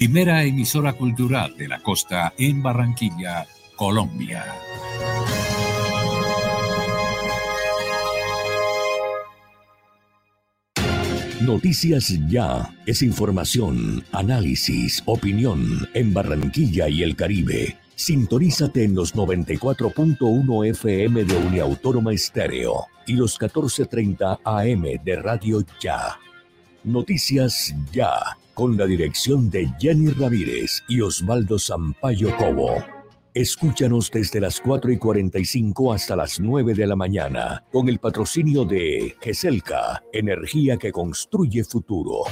primera emisora cultural de la costa en Barranquilla, Colombia. Noticias Ya es información, análisis, opinión en Barranquilla y el Caribe. Sintonízate en los 94.1 FM de Uniautónoma Estéreo y los 14.30 AM de Radio Ya. Noticias Ya con la dirección de Jenny Ramírez y Osvaldo Sampaio Cobo. Escúchanos desde las 4 y 45 hasta las 9 de la mañana con el patrocinio de GESELCA, energía que construye futuro.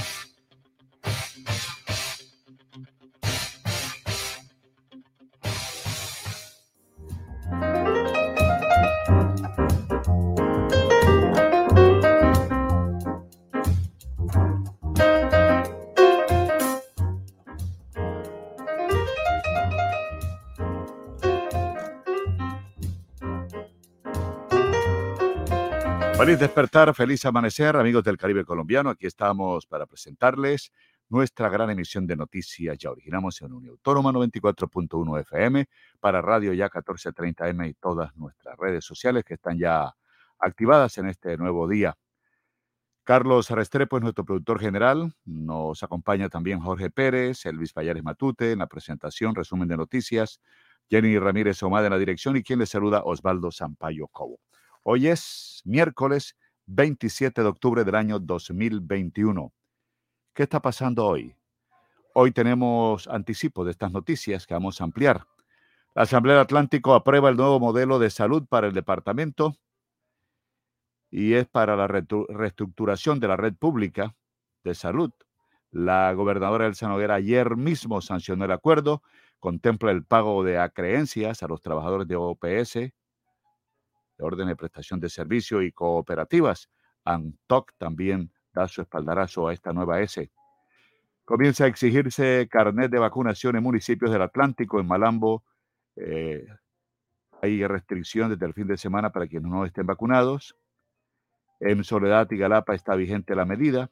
Feliz despertar, feliz amanecer, amigos del Caribe colombiano. Aquí estamos para presentarles nuestra gran emisión de noticias. Ya originamos en Unión Autónoma 94.1 FM para Radio Ya 1430M y todas nuestras redes sociales que están ya activadas en este nuevo día. Carlos Arestrepo es nuestro productor general. Nos acompaña también Jorge Pérez, Elvis Payares Matute en la presentación, resumen de noticias. Jenny Ramírez Omada en la dirección y quien les saluda Osvaldo Sampaio Cobo. Hoy es miércoles 27 de octubre del año 2021. ¿Qué está pasando hoy? Hoy tenemos anticipo de estas noticias que vamos a ampliar. La Asamblea Atlántico aprueba el nuevo modelo de salud para el departamento y es para la reestructuración de la red pública de salud. La gobernadora Elsa Noguera ayer mismo sancionó el acuerdo, contempla el pago de acreencias a los trabajadores de OPS, de orden de prestación de servicio y cooperativas. ANTOC también da su espaldarazo a esta nueva S. Comienza a exigirse carnet de vacunación en municipios del Atlántico, en Malambo. Eh, hay restricción desde el fin de semana para quienes no estén vacunados. En Soledad y Galapa está vigente la medida.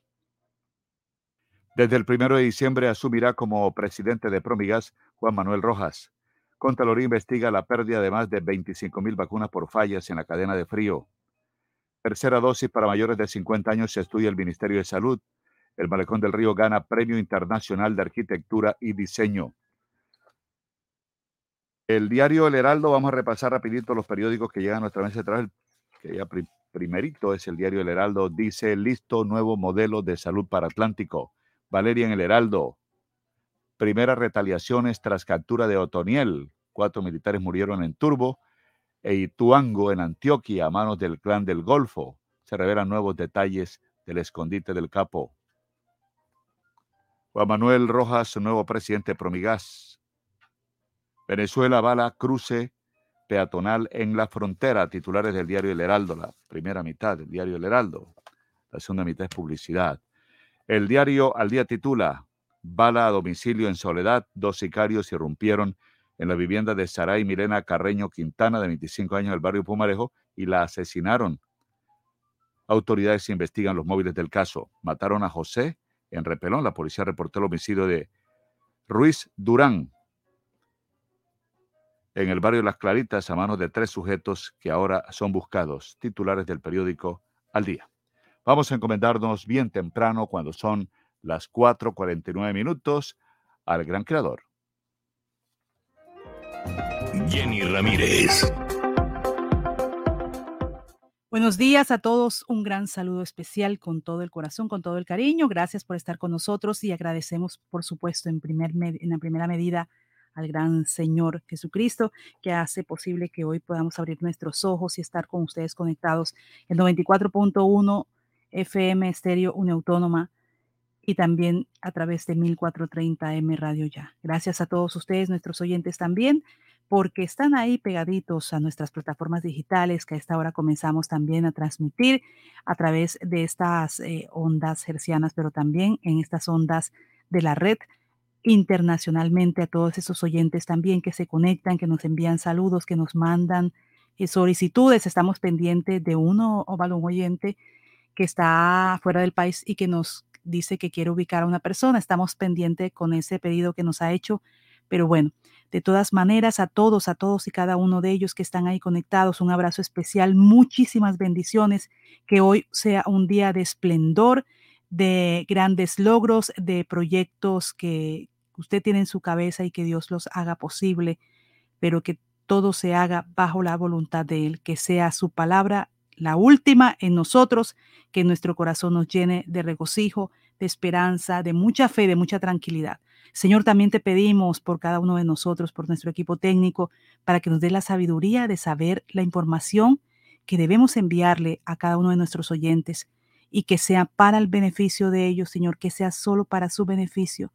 Desde el primero de diciembre asumirá como presidente de Promigas Juan Manuel Rojas. Contraloría investiga la pérdida de más de 25 mil vacunas por fallas en la cadena de frío. Tercera dosis para mayores de 50 años se estudia el Ministerio de Salud. El Malecón del Río gana Premio Internacional de Arquitectura y Diseño. El diario El Heraldo, vamos a repasar rapidito los periódicos que llegan a nuestra mesa de trabajo. Que ya primerito es el diario El Heraldo. Dice, listo nuevo modelo de salud para Atlántico. Valeria en El Heraldo. Primeras retaliaciones tras captura de Otoniel. Cuatro militares murieron en Turbo e Ituango, en Antioquia, a manos del clan del Golfo. Se revelan nuevos detalles del escondite del capo. Juan Manuel Rojas, nuevo presidente de Promigas. Venezuela bala cruce peatonal en la frontera. Titulares del diario El Heraldo, la primera mitad del diario El Heraldo. La segunda mitad es publicidad. El diario Al Día titula bala a domicilio en Soledad, dos sicarios irrumpieron en la vivienda de Saray Milena Carreño Quintana, de 25 años, del barrio Pumarejo, y la asesinaron. Autoridades investigan los móviles del caso. Mataron a José en Repelón. La policía reportó el homicidio de Ruiz Durán en el barrio Las Claritas a manos de tres sujetos que ahora son buscados, titulares del periódico Al Día. Vamos a encomendarnos bien temprano cuando son las 4:49 minutos al gran creador. Jenny Ramírez. Buenos días a todos, un gran saludo especial con todo el corazón, con todo el cariño. Gracias por estar con nosotros y agradecemos, por supuesto, en, primer en la primera medida al gran Señor Jesucristo que hace posible que hoy podamos abrir nuestros ojos y estar con ustedes conectados en 94.1 FM Estéreo Unautónoma y también a través de 1430M Radio Ya. Gracias a todos ustedes, nuestros oyentes también, porque están ahí pegaditos a nuestras plataformas digitales que a esta hora comenzamos también a transmitir a través de estas eh, ondas hercianas, pero también en estas ondas de la red internacionalmente a todos esos oyentes también que se conectan, que nos envían saludos, que nos mandan eh, solicitudes. Estamos pendientes de uno o un oyente que está fuera del país y que nos dice que quiere ubicar a una persona. Estamos pendientes con ese pedido que nos ha hecho. Pero bueno, de todas maneras, a todos, a todos y cada uno de ellos que están ahí conectados, un abrazo especial, muchísimas bendiciones, que hoy sea un día de esplendor, de grandes logros, de proyectos que usted tiene en su cabeza y que Dios los haga posible, pero que todo se haga bajo la voluntad de Él, que sea su palabra la última en nosotros, que nuestro corazón nos llene de regocijo, de esperanza, de mucha fe, de mucha tranquilidad. Señor, también te pedimos por cada uno de nosotros, por nuestro equipo técnico, para que nos dé la sabiduría de saber la información que debemos enviarle a cada uno de nuestros oyentes y que sea para el beneficio de ellos, Señor, que sea solo para su beneficio,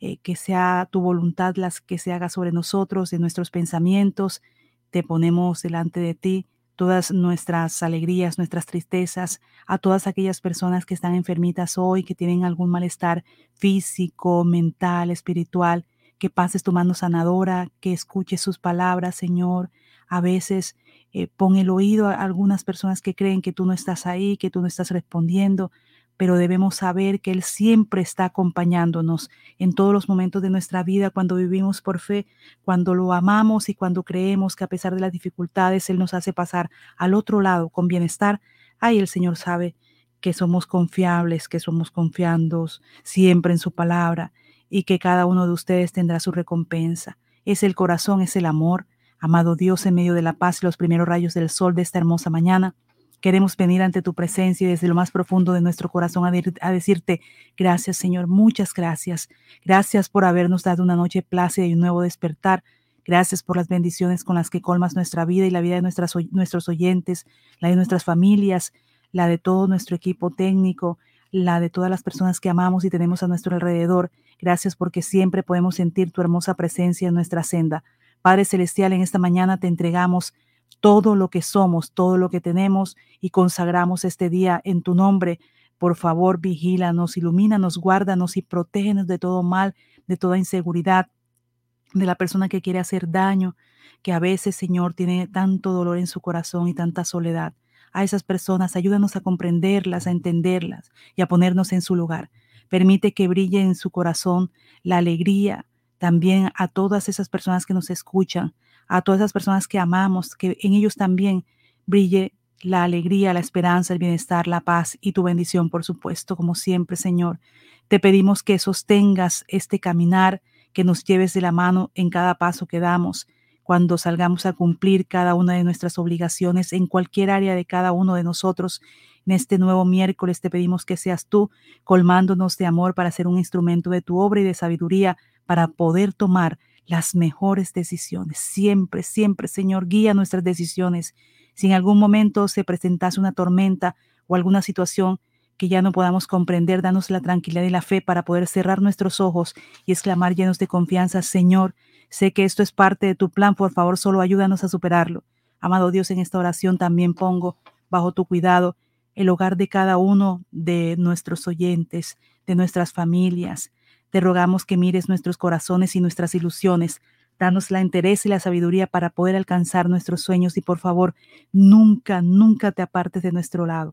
eh, que sea tu voluntad las que se haga sobre nosotros, de nuestros pensamientos. Te ponemos delante de ti todas nuestras alegrías, nuestras tristezas, a todas aquellas personas que están enfermitas hoy, que tienen algún malestar físico, mental, espiritual, que pases tu mano sanadora, que escuches sus palabras, Señor. A veces eh, pon el oído a algunas personas que creen que tú no estás ahí, que tú no estás respondiendo pero debemos saber que Él siempre está acompañándonos en todos los momentos de nuestra vida, cuando vivimos por fe, cuando lo amamos y cuando creemos que a pesar de las dificultades Él nos hace pasar al otro lado con bienestar. Ahí el Señor sabe que somos confiables, que somos confiandos siempre en su palabra y que cada uno de ustedes tendrá su recompensa. Es el corazón, es el amor. Amado Dios, en medio de la paz y los primeros rayos del sol de esta hermosa mañana, Queremos venir ante tu presencia y desde lo más profundo de nuestro corazón a, decirte gracias, Señor, muchas gracias. Gracias por habernos dado una noche plácida y un nuevo despertar. Gracias por las bendiciones con las que colmas nuestra vida y la vida de nuestros oyentes, la de nuestras familias, la de todo nuestro equipo técnico, la de todas las personas que amamos y tenemos a nuestro alrededor. Gracias porque siempre podemos sentir tu hermosa presencia en nuestra senda. Padre Celestial, en esta mañana te entregamos todo lo que somos, todo lo que tenemos y consagramos este día en tu nombre. Por favor, vigílanos, ilumínanos, guárdanos y protégenos de todo mal, de toda inseguridad, de la persona que quiere hacer daño, que a veces, Señor, tiene tanto dolor en su corazón y tanta soledad. A esas personas, ayúdanos a comprenderlas, a entenderlas y a ponernos en su lugar. Permite que brille en su corazón la alegría, también a todas esas personas que nos escuchan, a todas esas personas que amamos, que en ellos también brille la alegría, la esperanza, el bienestar, la paz y tu bendición, por supuesto, como siempre, Señor. Te pedimos que sostengas este caminar, que nos lleves de la mano en cada paso que damos, cuando salgamos a cumplir cada una de nuestras obligaciones en cualquier área de cada uno de nosotros. En este nuevo miércoles te pedimos que seas tú colmándonos de amor para ser un instrumento de tu obra y de sabiduría para poder tomar las mejores decisiones. Siempre, siempre, Señor, guía nuestras decisiones. Si en algún momento se presentase una tormenta o alguna situación que ya no podamos comprender, danos la tranquilidad y la fe para poder cerrar nuestros ojos y exclamar llenos de confianza, Señor, sé que esto es parte de tu plan, por favor, solo ayúdanos a superarlo. Amado Dios, en esta oración también pongo bajo tu cuidado el hogar de cada uno de nuestros oyentes, de nuestras familias, te rogamos que mires nuestros corazones y nuestras ilusiones. Danos la interés y la sabiduría para poder alcanzar nuestros sueños y por favor, nunca, nunca te apartes de nuestro lado.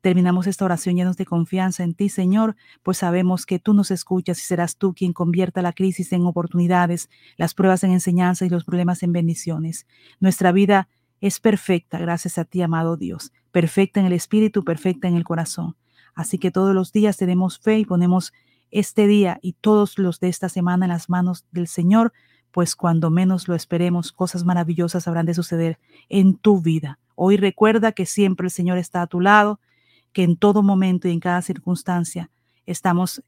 Terminamos esta oración llenos de confianza en ti, Señor, pues sabemos que tú nos escuchas y serás tú quien convierta la crisis en oportunidades, las pruebas en enseñanza y los problemas en bendiciones. Nuestra vida es perfecta gracias a ti, amado Dios, perfecta en el espíritu, perfecta en el corazón. Así que todos los días tenemos fe y ponemos este día y todos los de esta semana en las manos del Señor, pues cuando menos lo esperemos, cosas maravillosas habrán de suceder en tu vida. Hoy recuerda que siempre el Señor está a tu lado, que en todo momento y en cada circunstancia estamos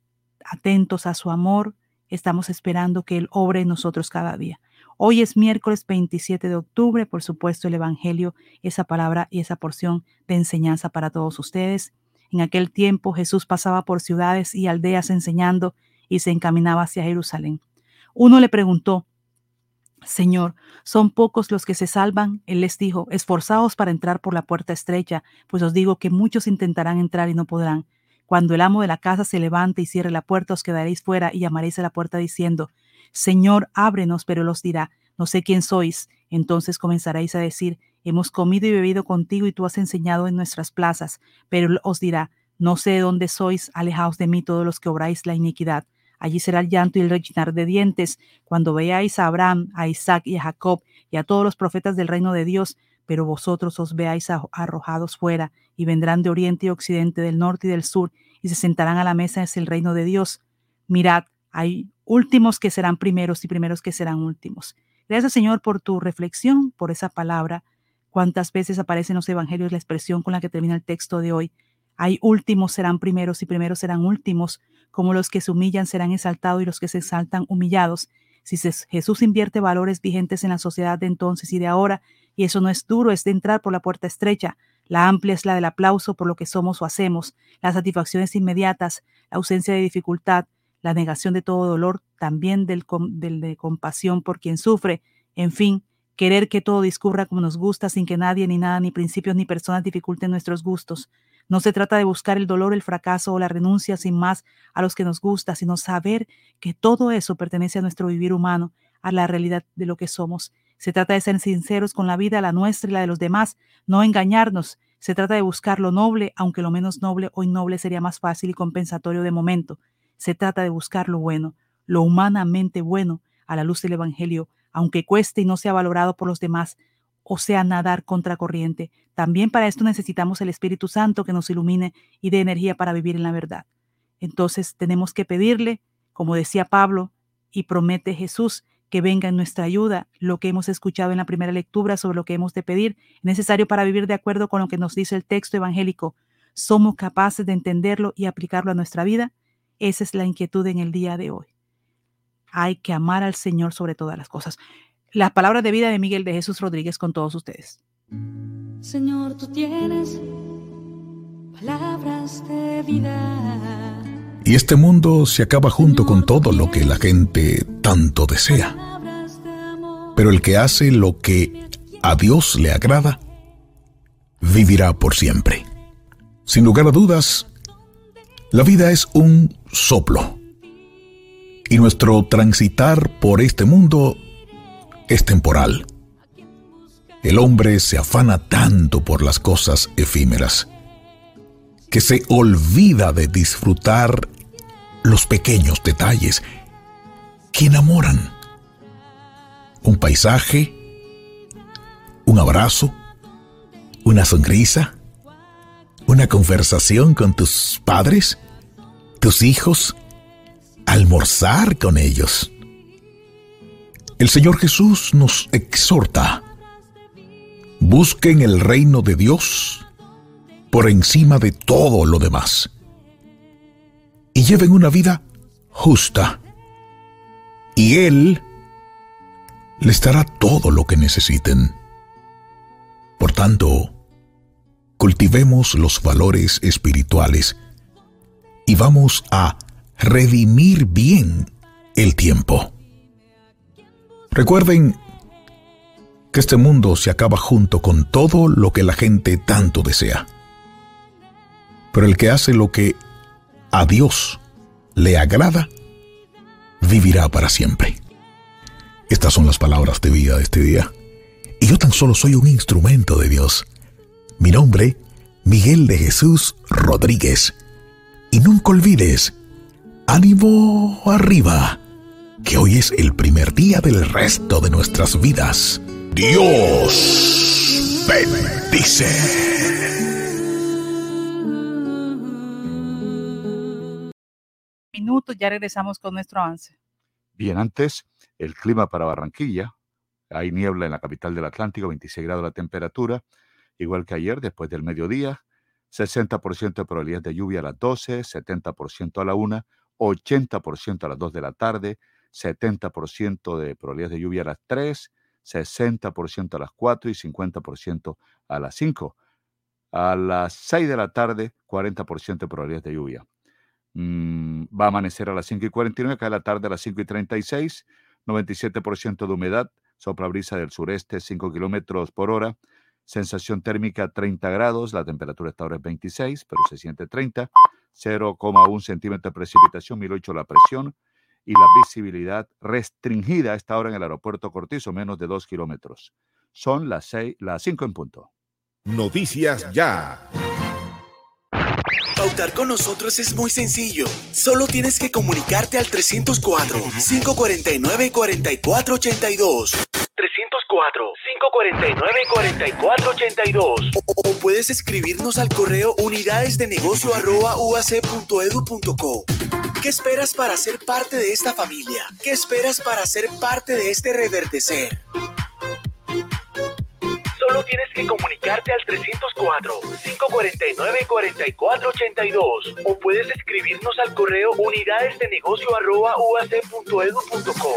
atentos a su amor, estamos esperando que Él obre en nosotros cada día. Hoy es miércoles 27 de octubre, por supuesto el Evangelio, esa palabra y esa porción de enseñanza para todos ustedes. En aquel tiempo Jesús pasaba por ciudades y aldeas enseñando y se encaminaba hacia Jerusalén. Uno le preguntó, Señor, ¿son pocos los que se salvan? Él les dijo, esforzaos para entrar por la puerta estrecha, pues os digo que muchos intentarán entrar y no podrán. Cuando el amo de la casa se levante y cierre la puerta, os quedaréis fuera y llamaréis a la puerta diciendo, Señor, ábrenos, pero él os dirá, no sé quién sois. Entonces comenzaréis a decir, hemos comido y bebido contigo y tú has enseñado en nuestras plazas, pero os dirá, No sé de dónde sois, alejaos de mí todos los que obráis la iniquidad. Allí será el llanto y el rechinar de dientes, cuando veáis a Abraham, a Isaac y a Jacob y a todos los profetas del reino de Dios, pero vosotros os veáis arrojados fuera, y vendrán de oriente y occidente, del norte y del sur, y se sentarán a la mesa es el reino de Dios. Mirad, hay últimos que serán primeros y primeros que serán últimos. Gracias, Señor, por tu reflexión, por esa palabra. Cuántas veces aparece en los evangelios la expresión con la que termina el texto de hoy. Hay últimos serán primeros y primeros serán últimos, como los que se humillan serán exaltados y los que se exaltan humillados. Si Jesús invierte valores vigentes en la sociedad de entonces y de ahora, y eso no es duro, es de entrar por la puerta estrecha. La amplia es la del aplauso por lo que somos o hacemos, las satisfacciones inmediatas, la ausencia de dificultad, la negación de todo dolor, también del, del de compasión por quien sufre, en fin, querer que todo discurra como nos gusta sin que nadie, ni nada, ni principios, ni personas dificulten nuestros gustos. No se trata de buscar el dolor, el fracaso o la renuncia sin más a los que nos gusta, sino saber que todo eso pertenece a nuestro vivir humano, a la realidad de lo que somos. Se trata de ser sinceros con la vida, la nuestra y la de los demás, no engañarnos. Se trata de buscar lo noble, aunque lo menos noble o innoble sería más fácil y compensatorio de momento. Se trata de buscar lo bueno, lo humanamente bueno, a la luz del Evangelio, aunque cueste y no sea valorado por los demás, o sea nadar contra corriente. También para esto necesitamos el Espíritu Santo que nos ilumine y dé energía para vivir en la verdad. Entonces tenemos que pedirle, como decía Pablo, y promete Jesús que venga en nuestra ayuda lo que hemos escuchado en la primera lectura sobre lo que hemos de pedir, necesario para vivir de acuerdo con lo que nos dice el texto evangélico. ¿Somos capaces de entenderlo y aplicarlo a nuestra vida? Esa es la inquietud en el día de hoy. Hay que amar al Señor sobre todas las cosas. Las palabras de vida de Miguel de Jesús Rodríguez con todos ustedes. Señor, tú tienes palabras de vida. Y este mundo se acaba junto con todo lo que la gente tanto desea. Pero el que hace lo que a Dios le agrada, vivirá por siempre. Sin lugar a dudas, la vida es un soplo. Y nuestro transitar por este mundo es temporal. El hombre se afana tanto por las cosas efímeras que se olvida de disfrutar los pequeños detalles que enamoran. Un paisaje, un abrazo, una sonrisa, una conversación con tus padres, tus hijos, almorzar con ellos el Señor Jesús nos exhorta, busquen el reino de Dios por encima de todo lo demás y lleven una vida justa. Y Él les dará todo lo que necesiten. Por tanto, cultivemos los valores espirituales y vamos a redimir bien el tiempo. Recuerden que este mundo se acaba junto con todo lo que la gente tanto desea. Pero el que hace lo que a Dios le agrada, vivirá para siempre. Estas son las palabras de vida de este día. Y yo tan solo soy un instrumento de Dios. Mi nombre, Miguel de Jesús Rodríguez. Y nunca olvides, ánimo arriba que hoy es el primer día del resto de nuestras vidas. Dios bendice. Minutos, ya regresamos con nuestro avance. Bien, antes, el clima para Barranquilla. Hay niebla en la capital del Atlántico, 26 grados la temperatura, igual que ayer después del mediodía. 60% de probabilidad de lluvia a las 12, 70% a la 1, 80% a las 2 de la tarde, 70% de probabilidades de lluvia a las 3, 60% a las 4 y 50% a las 5. A las 6 de la tarde, 40% de probabilidades de lluvia. Mm, va a amanecer a las 5 y 49, cae la tarde a las 5 y 36, 97% de humedad, sopla brisa del sureste 5 kilómetros por hora, sensación térmica 30 grados, la temperatura esta hora es 26, pero se siente 30, 0,1 centímetro de precipitación, 1008 la presión, y la visibilidad restringida a esta hora en el aeropuerto Cortizo, menos de dos kilómetros. Son las, seis, las cinco en punto. Noticias ya. Pautar con nosotros es muy sencillo. Solo tienes que comunicarte al 304-549-4482. 304-549-4482. O, o puedes escribirnos al correo unidades de negocio uac.edu.co. ¿Qué esperas para ser parte de esta familia? ¿Qué esperas para ser parte de este reverdecer? Solo tienes que comunicarte al 304-549-4482 o puedes escribirnos al correo unidades de negocio uac.edu.co.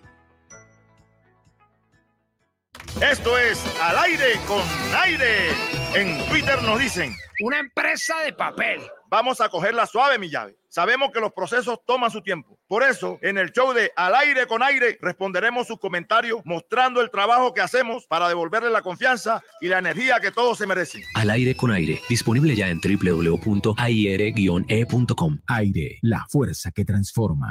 Esto es Al aire con aire. En Twitter nos dicen, una empresa de papel. Vamos a cogerla suave, mi llave. Sabemos que los procesos toman su tiempo. Por eso, en el show de Al aire con aire, responderemos sus comentarios mostrando el trabajo que hacemos para devolverle la confianza y la energía que todos se merecen. Al aire con aire, disponible ya en www.aire-e.com. Aire, la fuerza que transforma.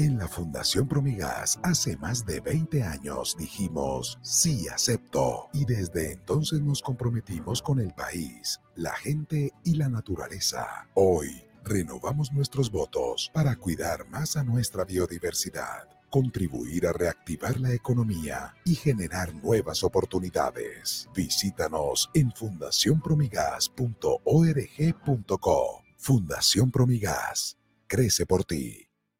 En la Fundación Promigas hace más de 20 años dijimos sí acepto y desde entonces nos comprometimos con el país, la gente y la naturaleza. Hoy renovamos nuestros votos para cuidar más a nuestra biodiversidad, contribuir a reactivar la economía y generar nuevas oportunidades. Visítanos en fundacionpromigas.org.co. Fundación Promigas. Crece por ti.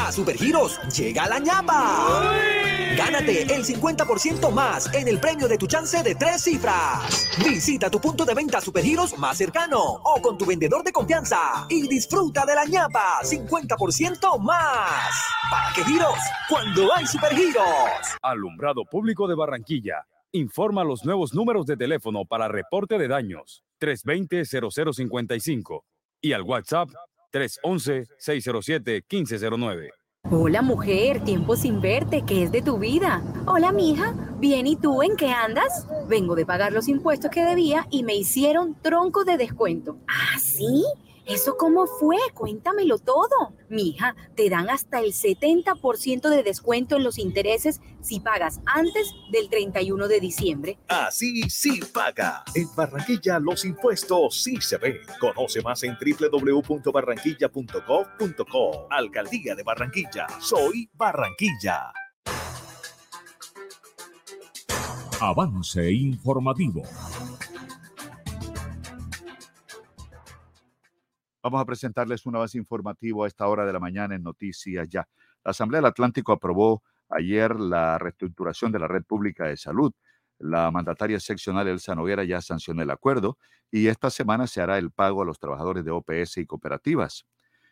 A Supergiros llega la ñapa. Gánate el 50% más en el premio de tu chance de tres cifras. Visita tu punto de venta Supergiros más cercano o con tu vendedor de confianza y disfruta de la ñapa 50% más. ¿Para qué giros? Cuando hay Supergiros. Alumbrado Público de Barranquilla. Informa los nuevos números de teléfono para reporte de daños 320-0055 y al WhatsApp 311-607-1509. Hola mujer, tiempo sin verte, ¿qué es de tu vida? Hola mija, bien y tú en qué andas? Vengo de pagar los impuestos que debía y me hicieron tronco de descuento. ¿Ah, sí? ¿Eso cómo fue? Cuéntamelo todo. Mija, te dan hasta el 70% de descuento en los intereses si pagas antes del 31 de diciembre. Así sí paga. En Barranquilla los impuestos sí se ven. Conoce más en www.barranquilla.gov.co. Alcaldía de Barranquilla. Soy Barranquilla. Avance informativo. Vamos a presentarles un avance informativo a esta hora de la mañana en Noticias Ya. La Asamblea del Atlántico aprobó ayer la reestructuración de la red pública de salud. La mandataria seccional Elsa Noguera ya sancionó el acuerdo y esta semana se hará el pago a los trabajadores de OPS y cooperativas.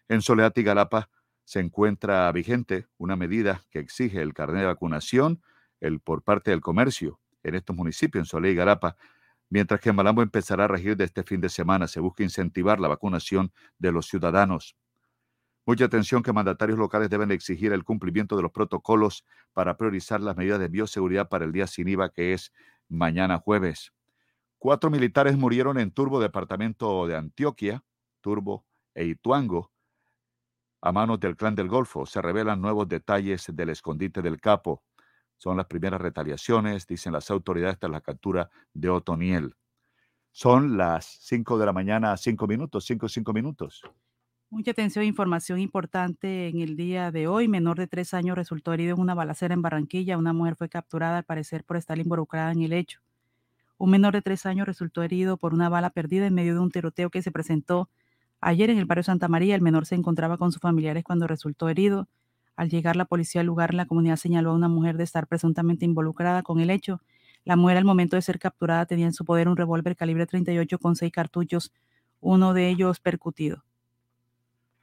En Soledad y Galapa se encuentra vigente una medida que exige el carnet de vacunación el, por parte del comercio en estos municipios, en Soledad y Galapa, mientras que Malambo empezará a regir de este fin de semana. Se busca incentivar la vacunación de los ciudadanos. Mucha atención que mandatarios locales deben exigir el cumplimiento de los protocolos para priorizar las medidas de bioseguridad para el día sin IVA, que es mañana jueves. Cuatro militares murieron en Turbo, departamento de Antioquia, Turbo e Ituango, a manos del clan del Golfo. Se revelan nuevos detalles del escondite del capo. Son las primeras retaliaciones, dicen las autoridades, tras la captura de Otoniel. Son las 5 de la mañana, 5 minutos, 5 5 minutos. Mucha atención, información importante en el día de hoy. Menor de tres años resultó herido en una balacera en Barranquilla. Una mujer fue capturada al parecer por estar involucrada en el hecho. Un menor de tres años resultó herido por una bala perdida en medio de un tiroteo que se presentó ayer en el barrio Santa María. El menor se encontraba con sus familiares cuando resultó herido. Al llegar la policía al lugar, la comunidad señaló a una mujer de estar presuntamente involucrada con el hecho. La mujer al momento de ser capturada tenía en su poder un revólver calibre 38 con seis cartuchos, uno de ellos percutido.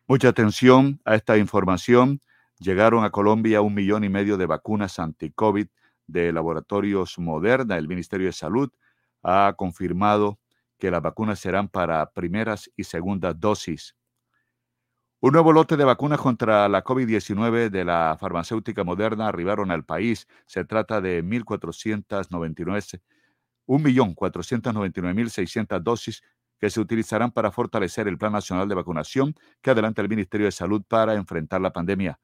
Mucha atención a esta información. Llegaron a Colombia un millón y medio de vacunas anti-COVID de laboratorios Moderna. El Ministerio de Salud ha confirmado que las vacunas serán para primeras y segundas dosis. Un nuevo lote de vacunas contra la COVID-19 de la farmacéutica Moderna arribaron al país. Se trata de 1.499, 1.499.600 dosis que se utilizarán para fortalecer el Plan Nacional de Vacunación que adelanta el Ministerio de Salud para enfrentar la pandemia.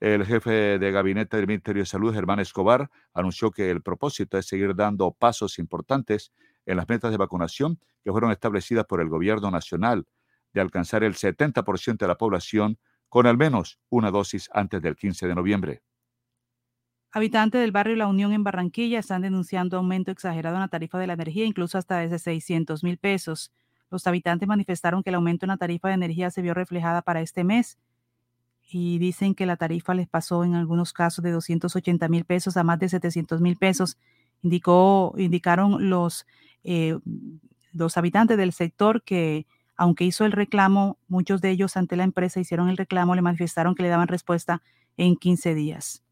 El jefe de gabinete del Ministerio de Salud, Germán Escobar, anunció que el propósito es seguir dando pasos importantes en las metas de vacunación que fueron establecidas por el Gobierno Nacional de alcanzar el 70% de la población con al menos una dosis antes del 15 de noviembre. Habitantes del barrio La Unión en Barranquilla están denunciando aumento exagerado en la tarifa de la energía, incluso hasta desde 600 mil pesos. Los habitantes manifestaron que el aumento en la tarifa de energía se vio reflejada para este mes y dicen que la tarifa les pasó en algunos casos de 280 mil pesos a más de 700 mil pesos. Indicó, indicaron los, eh, los habitantes del sector que aunque hizo el reclamo, muchos de ellos ante la empresa hicieron el reclamo, le manifestaron que le daban respuesta en 15 días.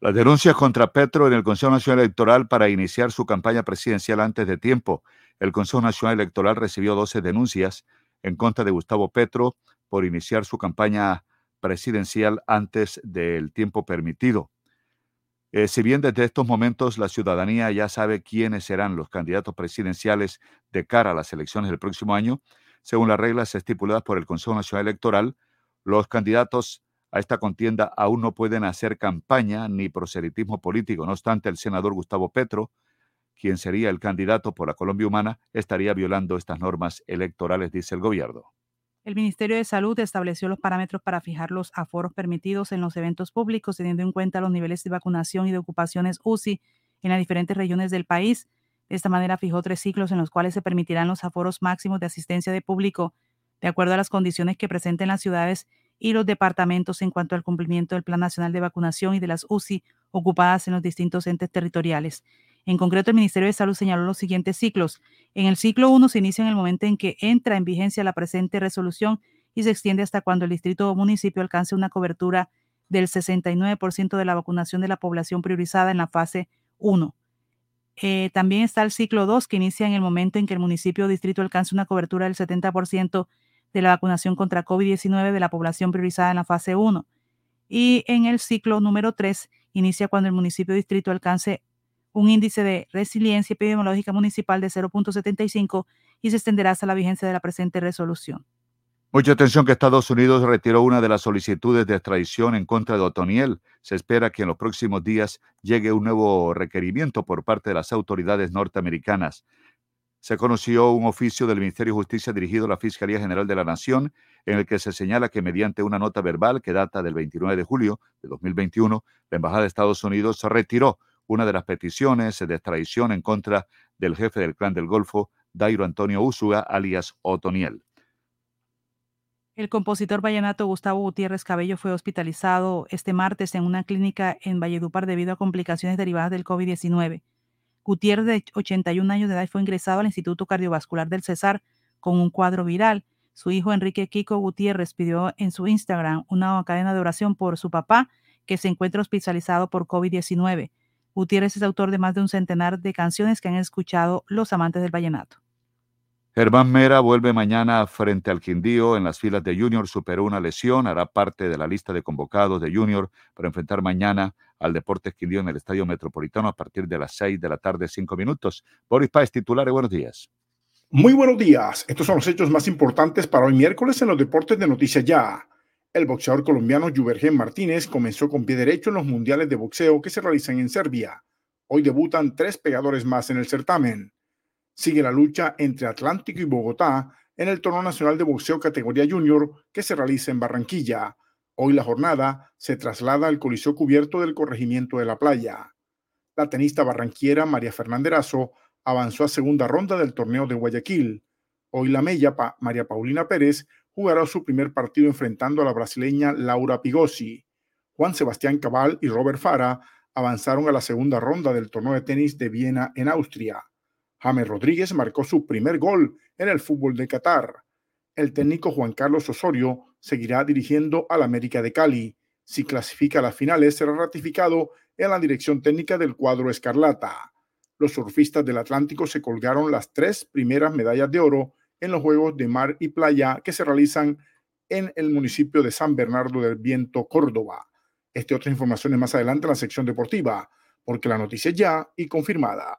Las denuncias contra Petro en el Consejo Nacional Electoral para iniciar su campaña presidencial antes de tiempo. El Consejo Nacional Electoral recibió 12 denuncias en contra de Gustavo Petro por iniciar su campaña presidencial antes del tiempo permitido. Eh, si bien desde estos momentos la ciudadanía ya sabe quiénes serán los candidatos presidenciales de cara a las elecciones del próximo año, según las reglas estipuladas por el Consejo Nacional Electoral, los candidatos a esta contienda aún no pueden hacer campaña ni proselitismo político. No obstante, el senador Gustavo Petro, quien sería el candidato por la Colombia Humana, estaría violando estas normas electorales, dice el gobierno. El Ministerio de Salud estableció los parámetros para fijar los aforos permitidos en los eventos públicos, teniendo en cuenta los niveles de vacunación y de ocupaciones UCI en las diferentes regiones del país. De esta manera fijó tres ciclos en los cuales se permitirán los aforos máximos de asistencia de público, de acuerdo a las condiciones que presenten las ciudades y los departamentos en cuanto al cumplimiento del Plan Nacional de Vacunación y de las UCI ocupadas en los distintos entes territoriales. En concreto, el Ministerio de Salud señaló los siguientes ciclos. En el ciclo 1 se inicia en el momento en que entra en vigencia la presente resolución y se extiende hasta cuando el distrito o municipio alcance una cobertura del 69% de la vacunación de la población priorizada en la fase 1. Eh, también está el ciclo 2, que inicia en el momento en que el municipio o distrito alcance una cobertura del 70% de la vacunación contra COVID-19 de la población priorizada en la fase 1. Y en el ciclo número 3 inicia cuando el municipio distrito alcance un índice de resiliencia epidemiológica municipal de 0.75 y se extenderá hasta la vigencia de la presente resolución. Mucha atención que Estados Unidos retiró una de las solicitudes de extradición en contra de Otoniel. Se espera que en los próximos días llegue un nuevo requerimiento por parte de las autoridades norteamericanas se conoció un oficio del Ministerio de Justicia dirigido a la Fiscalía General de la Nación, en el que se señala que mediante una nota verbal que data del 29 de julio de 2021, la Embajada de Estados Unidos retiró una de las peticiones de extradición en contra del jefe del Clan del Golfo, Dairo Antonio Úsuga, alias Otoniel. El compositor vallenato Gustavo Gutiérrez Cabello fue hospitalizado este martes en una clínica en Valledupar debido a complicaciones derivadas del COVID-19. Gutiérrez, de 81 años de edad, fue ingresado al Instituto Cardiovascular del Cesar con un cuadro viral. Su hijo Enrique Kiko Gutiérrez pidió en su Instagram una cadena de oración por su papá, que se encuentra hospitalizado por COVID-19. Gutiérrez es autor de más de un centenar de canciones que han escuchado los amantes del vallenato. Germán Mera vuelve mañana frente al Quindío en las filas de Junior, superó una lesión, hará parte de la lista de convocados de Junior para enfrentar mañana al Deportes Quindío en el Estadio Metropolitano a partir de las 6 de la tarde, 5 minutos. Boris Páez, titular, buenos días. Muy buenos días. Estos son los hechos más importantes para hoy miércoles en los deportes de Noticias Ya. El boxeador colombiano Juvergen Martínez comenzó con pie derecho en los mundiales de boxeo que se realizan en Serbia. Hoy debutan tres pegadores más en el certamen. Sigue la lucha entre Atlántico y Bogotá en el torneo nacional de boxeo categoría junior que se realiza en Barranquilla. Hoy la jornada se traslada al coliseo cubierto del corregimiento de la playa. La tenista barranquiera María Fernanderazo avanzó a segunda ronda del torneo de Guayaquil. Hoy la mella María Paulina Pérez jugará su primer partido enfrentando a la brasileña Laura Pigosi. Juan Sebastián Cabal y Robert Fara avanzaron a la segunda ronda del torneo de tenis de Viena en Austria. James Rodríguez marcó su primer gol en el fútbol de Qatar. El técnico Juan Carlos Osorio seguirá dirigiendo al América de Cali. Si clasifica a las finales, será ratificado en la dirección técnica del cuadro Escarlata. Los surfistas del Atlántico se colgaron las tres primeras medallas de oro en los Juegos de Mar y Playa que se realizan en el municipio de San Bernardo del Viento, Córdoba. Este otras informaciones más adelante en la sección deportiva, porque la noticia ya y confirmada.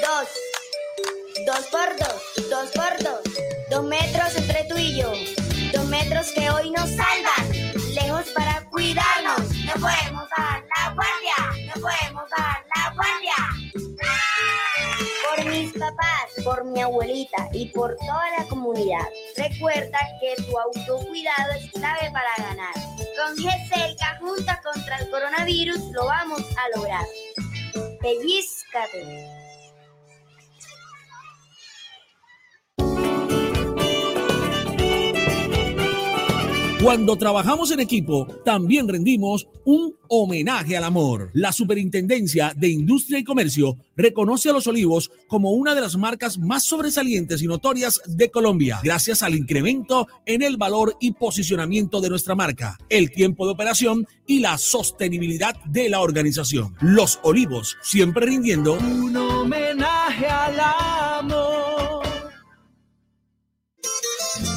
Dos. Dos por dos. Dos por dos. Dos metros entre tú y yo. Dos metros que hoy nos salvan. Lejos para cuidarnos. No podemos dar la guardia. No podemos dar la guardia. Por mis papás, por mi abuelita y por toda la comunidad. Recuerda que tu autocuidado es clave para ganar. Con GESELCA, junta contra el coronavirus, lo vamos a lograr. Pellizcate. Cuando trabajamos en equipo, también rendimos un homenaje al amor. La Superintendencia de Industria y Comercio reconoce a Los Olivos como una de las marcas más sobresalientes y notorias de Colombia, gracias al incremento en el valor y posicionamiento de nuestra marca, el tiempo de operación y la sostenibilidad de la organización. Los Olivos, siempre rindiendo un homenaje al amor.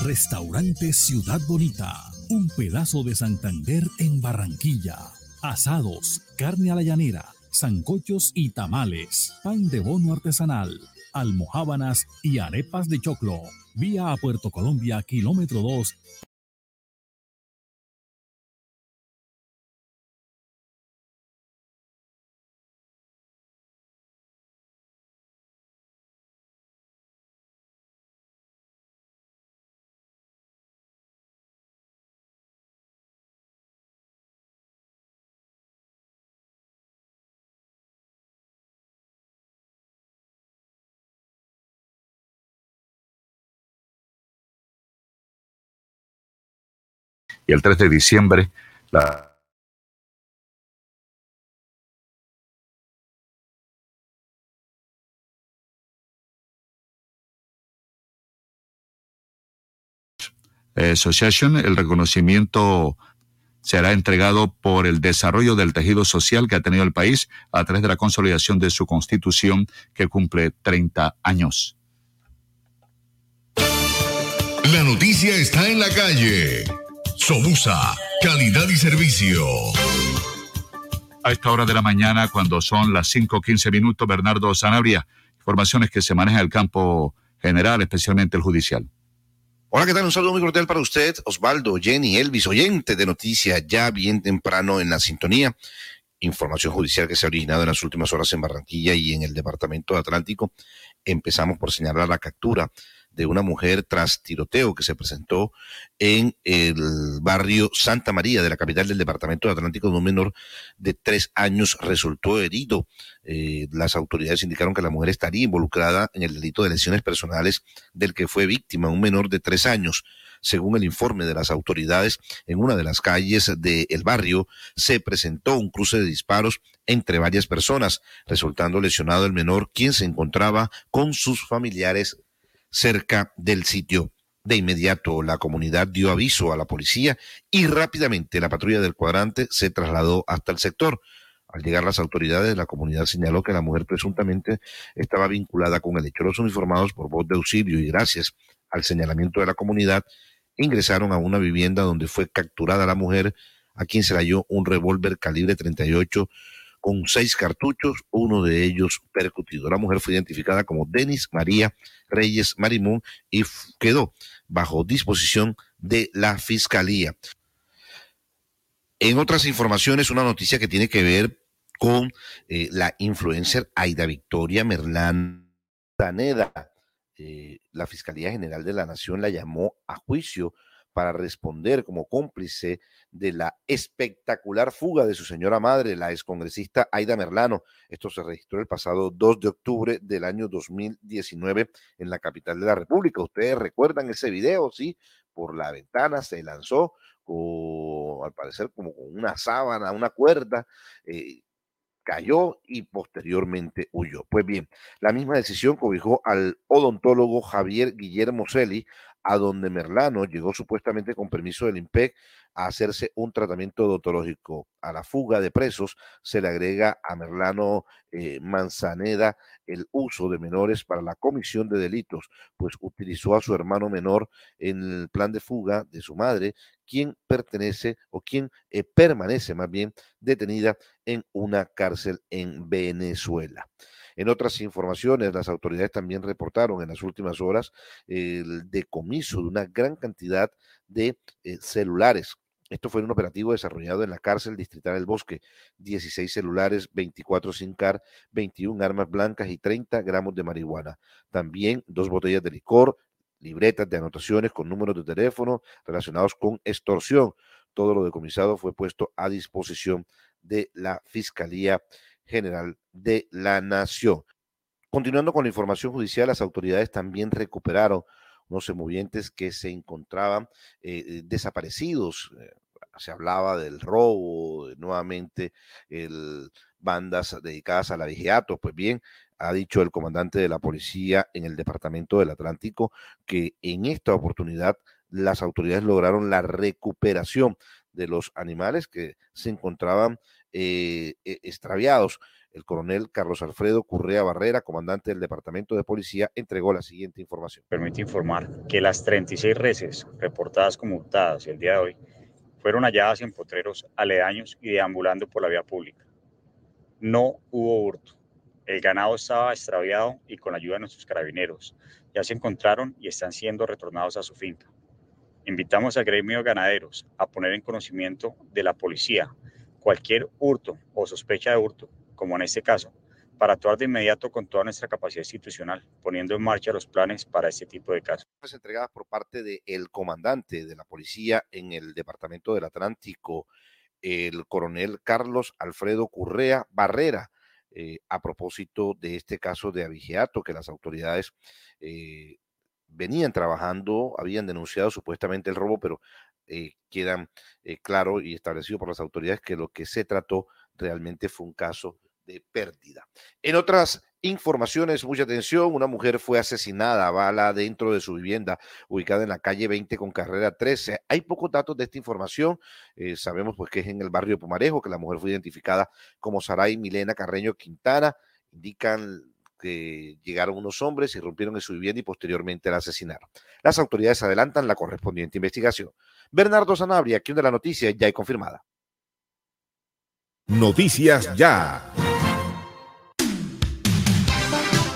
Restaurante Ciudad Bonita, un pedazo de Santander en Barranquilla. Asados, carne a la llanera, zancochos y tamales, pan de bono artesanal, almohábanas y arepas de choclo. Vía a Puerto Colombia, kilómetro 2, el 3 de diciembre la Association, el reconocimiento será entregado por el desarrollo del tejido social que ha tenido el país a través de la consolidación de su constitución que cumple 30 años. La noticia está en la calle. Somusa, calidad y servicio. A esta hora de la mañana, cuando son las 5.15 minutos, Bernardo Sanabria, informaciones que se manejan en el campo general, especialmente el judicial. Hola, ¿qué tal? Un saludo muy cordial para usted, Osvaldo, Jenny, Elvis, oyente de noticias, ya bien temprano en la sintonía. Información judicial que se ha originado en las últimas horas en Barranquilla y en el Departamento de Atlántico. Empezamos por señalar la captura de una mujer tras tiroteo que se presentó en el barrio Santa María de la capital del departamento de Atlántico, de un menor de tres años resultó herido. Eh, las autoridades indicaron que la mujer estaría involucrada en el delito de lesiones personales del que fue víctima, un menor de tres años. Según el informe de las autoridades, en una de las calles del barrio se presentó un cruce de disparos entre varias personas, resultando lesionado el menor, quien se encontraba con sus familiares cerca del sitio. De inmediato la comunidad dio aviso a la policía y rápidamente la patrulla del cuadrante se trasladó hasta el sector. Al llegar las autoridades, la comunidad señaló que la mujer presuntamente estaba vinculada con el hecho. Los uniformados por voz de auxilio y gracias al señalamiento de la comunidad ingresaron a una vivienda donde fue capturada la mujer, a quien se le halló un revólver calibre 38 con seis cartuchos, uno de ellos percutido. La mujer fue identificada como Denis María Reyes Marimón y quedó bajo disposición de la Fiscalía. En otras informaciones, una noticia que tiene que ver con eh, la influencer Aida Victoria Merlán Taneda. Eh, la Fiscalía General de la Nación la llamó a juicio para responder como cómplice de la espectacular fuga de su señora madre, la excongresista Aida Merlano. Esto se registró el pasado 2 de octubre del año 2019 en la capital de la República. Ustedes recuerdan ese video, sí, por la ventana se lanzó, al parecer como con una sábana, una cuerda. Eh, cayó y posteriormente huyó. Pues bien, la misma decisión cobijó al odontólogo Javier Guillermo Celi, a donde Merlano llegó supuestamente con permiso del IMPEC a hacerse un tratamiento odontológico. A la fuga de presos se le agrega a Merlano eh, Manzaneda el uso de menores para la comisión de delitos, pues utilizó a su hermano menor en el plan de fuga de su madre, quien pertenece o quien eh, permanece más bien detenida en una cárcel en Venezuela. En otras informaciones, las autoridades también reportaron en las últimas horas el decomiso de una gran cantidad de eh, celulares. Esto fue un operativo desarrollado en la cárcel distrital del Bosque. 16 celulares, 24 sin car, 21 armas blancas y 30 gramos de marihuana. También dos botellas de licor, libretas de anotaciones con números de teléfono relacionados con extorsión. Todo lo decomisado fue puesto a disposición de la Fiscalía General de la Nación. Continuando con la información judicial, las autoridades también recuperaron unos emovientes que se encontraban eh, eh, desaparecidos. Eh, se hablaba del robo, nuevamente el, bandas dedicadas a la vigiato. Pues bien, ha dicho el comandante de la policía en el departamento del Atlántico que en esta oportunidad las autoridades lograron la recuperación de los animales que se encontraban eh, e, extraviados. El coronel Carlos Alfredo Currea Barrera, comandante del Departamento de Policía, entregó la siguiente información. Permite informar que las 36 reses reportadas como hurtadas el día de hoy fueron halladas en potreros aledaños y deambulando por la vía pública. No hubo hurto. El ganado estaba extraviado y con la ayuda de nuestros carabineros ya se encontraron y están siendo retornados a su finca. Invitamos al gremio de ganaderos a poner en conocimiento de la policía cualquier hurto o sospecha de hurto, como en este caso, para actuar de inmediato con toda nuestra capacidad institucional, poniendo en marcha los planes para este tipo de casos. Entregadas por parte del comandante de la policía en el Departamento del Atlántico, el coronel Carlos Alfredo Currea Barrera, eh, a propósito de este caso de avigiato que las autoridades eh, venían trabajando, habían denunciado supuestamente el robo, pero eh, quedan eh, claro y establecido por las autoridades que lo que se trató realmente fue un caso de pérdida. En otras informaciones, mucha atención, una mujer fue asesinada a bala dentro de su vivienda ubicada en la calle 20 con carrera 13. Hay pocos datos de esta información. Eh, sabemos pues que es en el barrio Pumarejo, que la mujer fue identificada como Saray Milena Carreño Quintana. Indican que llegaron unos hombres, irrumpieron en su vivienda y posteriormente la asesinaron. Las autoridades adelantan la correspondiente investigación. Bernardo Sanabria, quien de la noticia ya hay confirmada. Noticias ya.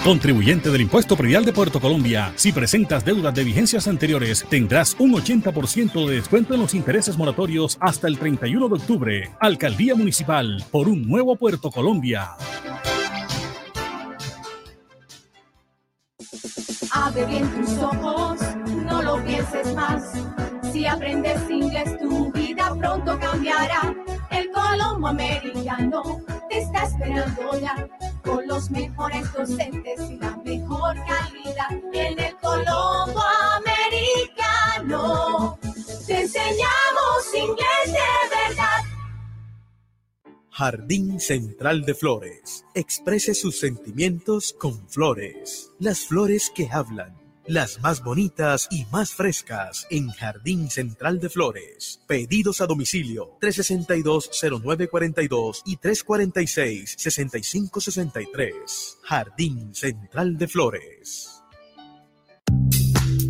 Contribuyente del Impuesto Predial de Puerto Colombia, si presentas deudas de vigencias anteriores, tendrás un 80% de descuento en los intereses moratorios hasta el 31 de octubre. Alcaldía Municipal, por un nuevo Puerto Colombia. Abre bien tus ojos, no lo pienses más. Si aprendes inglés, tu vida pronto cambiará. El Colombo Americano te está esperando ya, con los mejores docentes y la mejor calidad. En el Colombo Americano te enseñamos inglés de verdad. Jardín Central de Flores. Exprese sus sentimientos con flores. Las flores que hablan. Las más bonitas y más frescas en Jardín Central de Flores. Pedidos a domicilio 362-0942 y 346-6563. Jardín Central de Flores.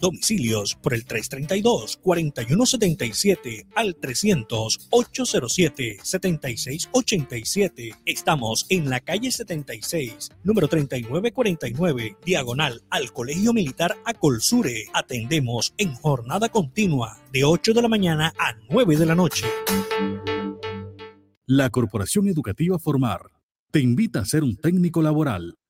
Domicilios por el 332-4177 al 300-807-7687. Estamos en la calle 76, número 3949, diagonal al Colegio Militar Acolsure. Atendemos en jornada continua de 8 de la mañana a 9 de la noche. La Corporación Educativa Formar te invita a ser un técnico laboral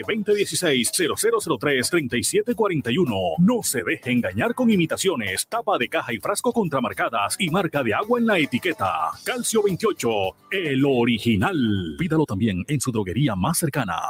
2016-0003-3741. No se deje engañar con imitaciones, tapa de caja y frasco contramarcadas y marca de agua en la etiqueta. Calcio 28, el original. Pídalo también en su droguería más cercana.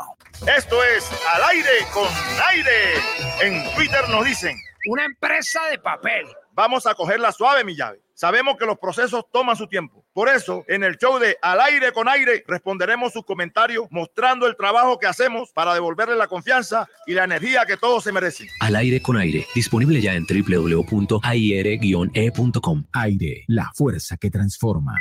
Esto es Al aire con aire. En Twitter nos dicen. Una empresa de papel. Vamos a cogerla suave, mi llave. Sabemos que los procesos toman su tiempo. Por eso, en el show de Al aire con aire, responderemos sus comentarios mostrando el trabajo que hacemos para devolverle la confianza y la energía que todos se merecen. Al aire con aire, disponible ya en www.aire-e.com. Aire, la fuerza que transforma.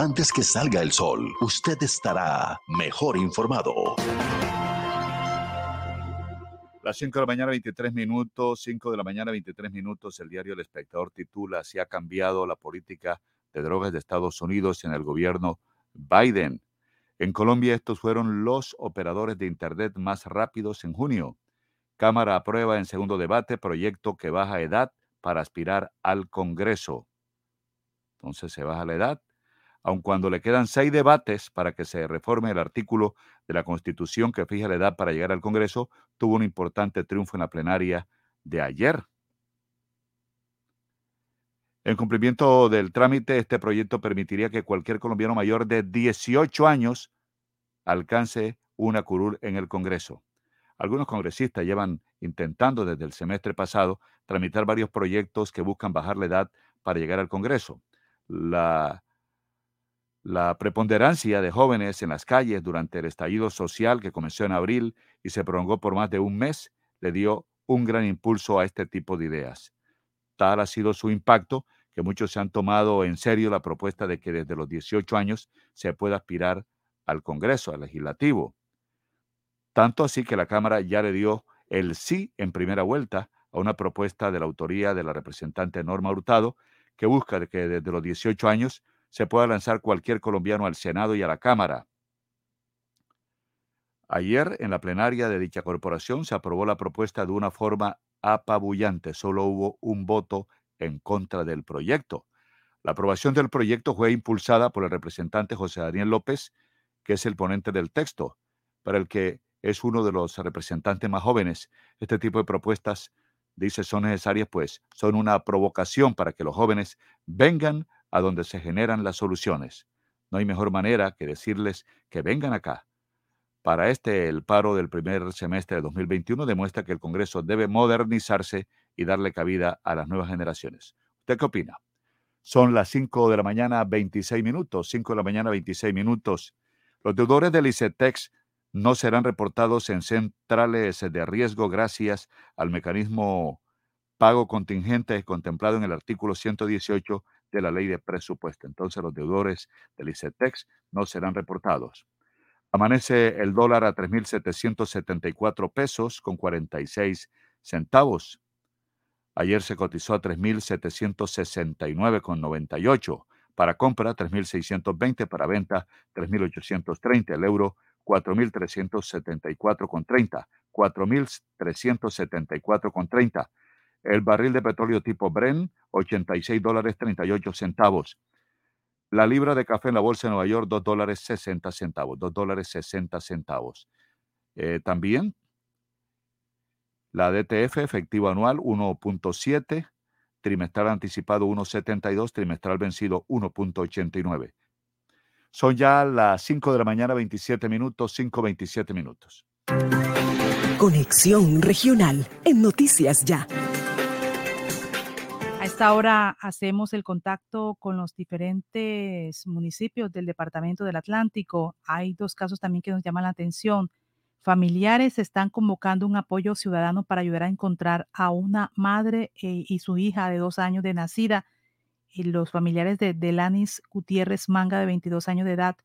Antes que salga el sol, usted estará mejor informado. Las 5 de la mañana, 23 minutos, 5 de la mañana, 23 minutos, el diario El Espectador titula Si ha cambiado la política de drogas de Estados Unidos en el gobierno Biden. En Colombia estos fueron los operadores de Internet más rápidos en junio. Cámara aprueba en segundo debate proyecto que baja edad para aspirar al Congreso. Entonces se baja la edad aun cuando le quedan seis debates para que se reforme el artículo de la Constitución que fija la edad para llegar al Congreso, tuvo un importante triunfo en la plenaria de ayer. En cumplimiento del trámite, este proyecto permitiría que cualquier colombiano mayor de 18 años alcance una curul en el Congreso. Algunos congresistas llevan intentando desde el semestre pasado tramitar varios proyectos que buscan bajar la edad para llegar al Congreso. La la preponderancia de jóvenes en las calles durante el estallido social que comenzó en abril y se prolongó por más de un mes le dio un gran impulso a este tipo de ideas. Tal ha sido su impacto que muchos se han tomado en serio la propuesta de que desde los 18 años se pueda aspirar al Congreso, al legislativo. Tanto así que la Cámara ya le dio el sí en primera vuelta a una propuesta de la autoría de la representante Norma Hurtado, que busca que desde los 18 años se pueda lanzar cualquier colombiano al Senado y a la Cámara. Ayer, en la plenaria de dicha corporación, se aprobó la propuesta de una forma apabullante. Solo hubo un voto en contra del proyecto. La aprobación del proyecto fue impulsada por el representante José Daniel López, que es el ponente del texto, para el que es uno de los representantes más jóvenes. Este tipo de propuestas, dice, son necesarias, pues son una provocación para que los jóvenes vengan a donde se generan las soluciones. No hay mejor manera que decirles que vengan acá. Para este, el paro del primer semestre de 2021 demuestra que el Congreso debe modernizarse y darle cabida a las nuevas generaciones. ¿Usted qué opina? Son las 5 de la mañana, 26 minutos. 5 de la mañana, 26 minutos. Los deudores del ICETEX no serán reportados en centrales de riesgo gracias al mecanismo pago contingente contemplado en el artículo 118 de la ley de presupuesto. Entonces los deudores del ICETEX no serán reportados. Amanece el dólar a 3.774 pesos con 46 centavos. Ayer se cotizó a 3.769,98 para compra, 3.620 para venta, 3.830 el euro, 4.374,30, 4.374,30 el barril de petróleo tipo Bren, 86 dólares 38 centavos. La libra de café en la bolsa de Nueva York, 2 dólares 60 centavos. 2 dólares 60 centavos. Eh, también la DTF efectivo anual 1.7, trimestral anticipado 1.72, trimestral vencido 1.89. Son ya las 5 de la mañana, 27 minutos, 5.27 minutos. Conexión Regional en Noticias Ya. Esta hora hacemos el contacto con los diferentes municipios del Departamento del Atlántico. Hay dos casos también que nos llaman la atención. Familiares están convocando un apoyo ciudadano para ayudar a encontrar a una madre eh, y su hija de dos años de nacida. Y los familiares de Delanis Gutiérrez Manga, de 22 años de edad,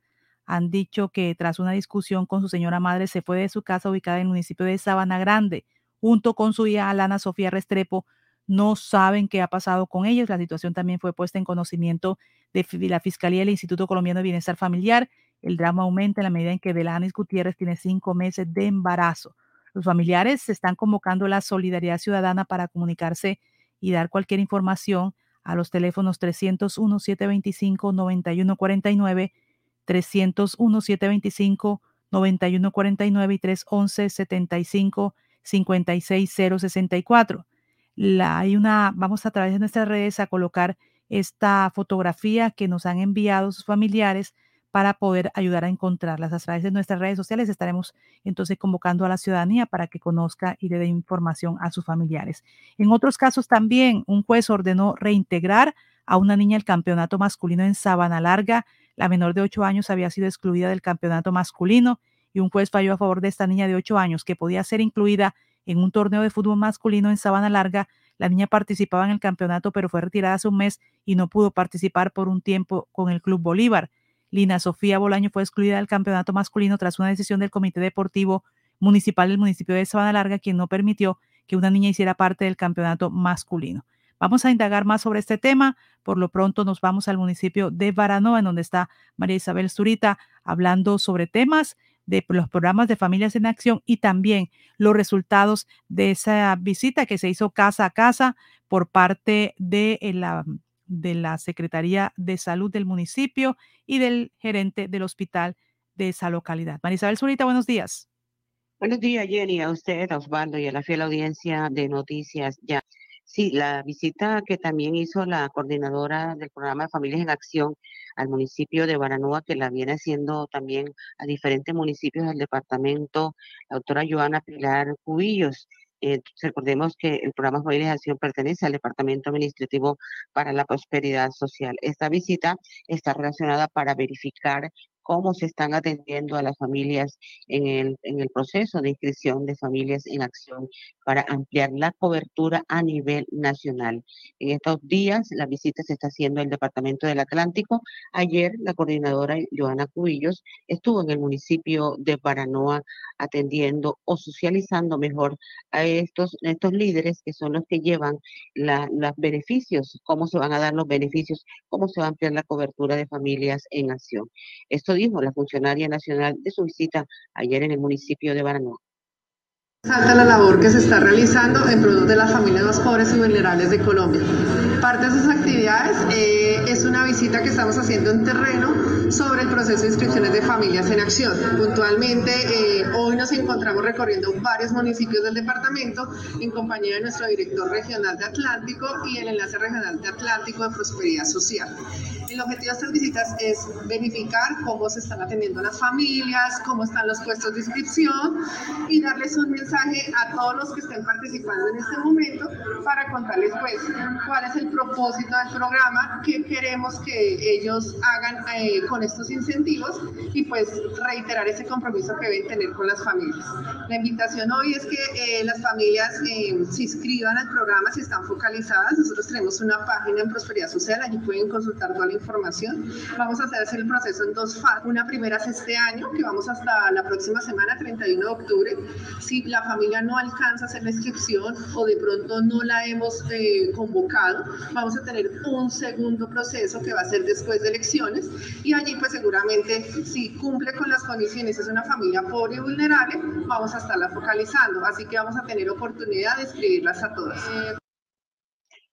han dicho que tras una discusión con su señora madre se fue de su casa ubicada en el municipio de Sabana Grande, junto con su hija Alana Sofía Restrepo. No saben qué ha pasado con ellos. La situación también fue puesta en conocimiento de la Fiscalía del Instituto Colombiano de Bienestar Familiar el drama aumenta en la medida en que Delanis Gutiérrez tiene cinco meses de embarazo. Los familiares están convocando la solidaridad ciudadana para comunicarse y dar cualquier información a los teléfonos 301-725-9149, 301-725-9149 y 311-75-56064. La, hay una, vamos a través de nuestras redes a colocar esta fotografía que nos han enviado sus familiares para poder ayudar a encontrarlas. A través de nuestras redes sociales estaremos entonces convocando a la ciudadanía para que conozca y le dé información a sus familiares. En otros casos también, un juez ordenó reintegrar a una niña al campeonato masculino en Sabana Larga. La menor de 8 años había sido excluida del campeonato masculino y un juez falló a favor de esta niña de 8 años que podía ser incluida en un torneo de fútbol masculino en Sabana Larga. La niña participaba en el campeonato, pero fue retirada hace un mes y no pudo participar por un tiempo con el Club Bolívar. Lina Sofía Bolaño fue excluida del campeonato masculino tras una decisión del Comité Deportivo Municipal del municipio de Sabana Larga, quien no permitió que una niña hiciera parte del campeonato masculino. Vamos a indagar más sobre este tema. Por lo pronto nos vamos al municipio de Baranoa, en donde está María Isabel Zurita, hablando sobre temas de los programas de familias en acción y también los resultados de esa visita que se hizo casa a casa por parte de la de la Secretaría de Salud del municipio y del gerente del hospital de esa localidad. Marisabel Zurita, buenos días. Buenos días, Jenny, a usted, a Osvaldo y a la fiel audiencia de Noticias Ya. Sí, la visita que también hizo la coordinadora del programa de Familias en Acción al municipio de Baranoa, que la viene haciendo también a diferentes municipios del departamento, la doctora Joana Pilar Cubillos. Eh, recordemos que el programa Movilización pertenece al Departamento Administrativo para la Prosperidad Social. Esta visita está relacionada para verificar cómo se están atendiendo a las familias en el, en el proceso de inscripción de familias en acción para ampliar la cobertura a nivel nacional. En estos días la visita se está haciendo el Departamento del Atlántico. Ayer la coordinadora Joana Cubillos estuvo en el municipio de Paranoa atendiendo o socializando mejor a estos, estos líderes que son los que llevan los beneficios, cómo se van a dar los beneficios, cómo se va a ampliar la cobertura de familias en acción. Esto dijo la funcionaria nacional de su visita ayer en el municipio de Baranoa la labor que se está realizando en pro de las familias más pobres y vulnerables de Colombia. Parte de esas actividades eh, es una visita que estamos haciendo en terreno sobre el proceso de inscripciones de familias en acción. Puntualmente, eh, hoy nos encontramos recorriendo varios municipios del departamento en compañía de nuestro director regional de Atlántico y el enlace regional de Atlántico de Prosperidad Social. El objetivo de estas visitas es verificar cómo se están atendiendo las familias, cómo están los puestos de inscripción y darles un mensaje a todos los que estén participando en este momento para contarles pues cuál es el propósito del programa, qué queremos que ellos hagan eh, con estos incentivos y pues reiterar ese compromiso que deben tener con las familias. La invitación hoy es que eh, las familias eh, se inscriban al programa si están focalizadas. Nosotros tenemos una página en Prosperidad Social, allí pueden consultar toda la información. Vamos a hacer el proceso en dos fases. Una primera es este año, que vamos hasta la próxima semana, 31 de octubre. Si la familia no alcanza a hacer la inscripción o de pronto no la hemos eh, convocado, vamos a tener un segundo proceso que va a ser después de elecciones y allí pues seguramente si cumple con las condiciones, es una familia pobre y vulnerable, vamos a estarla focalizando. Así que vamos a tener oportunidad de escribirlas a todas.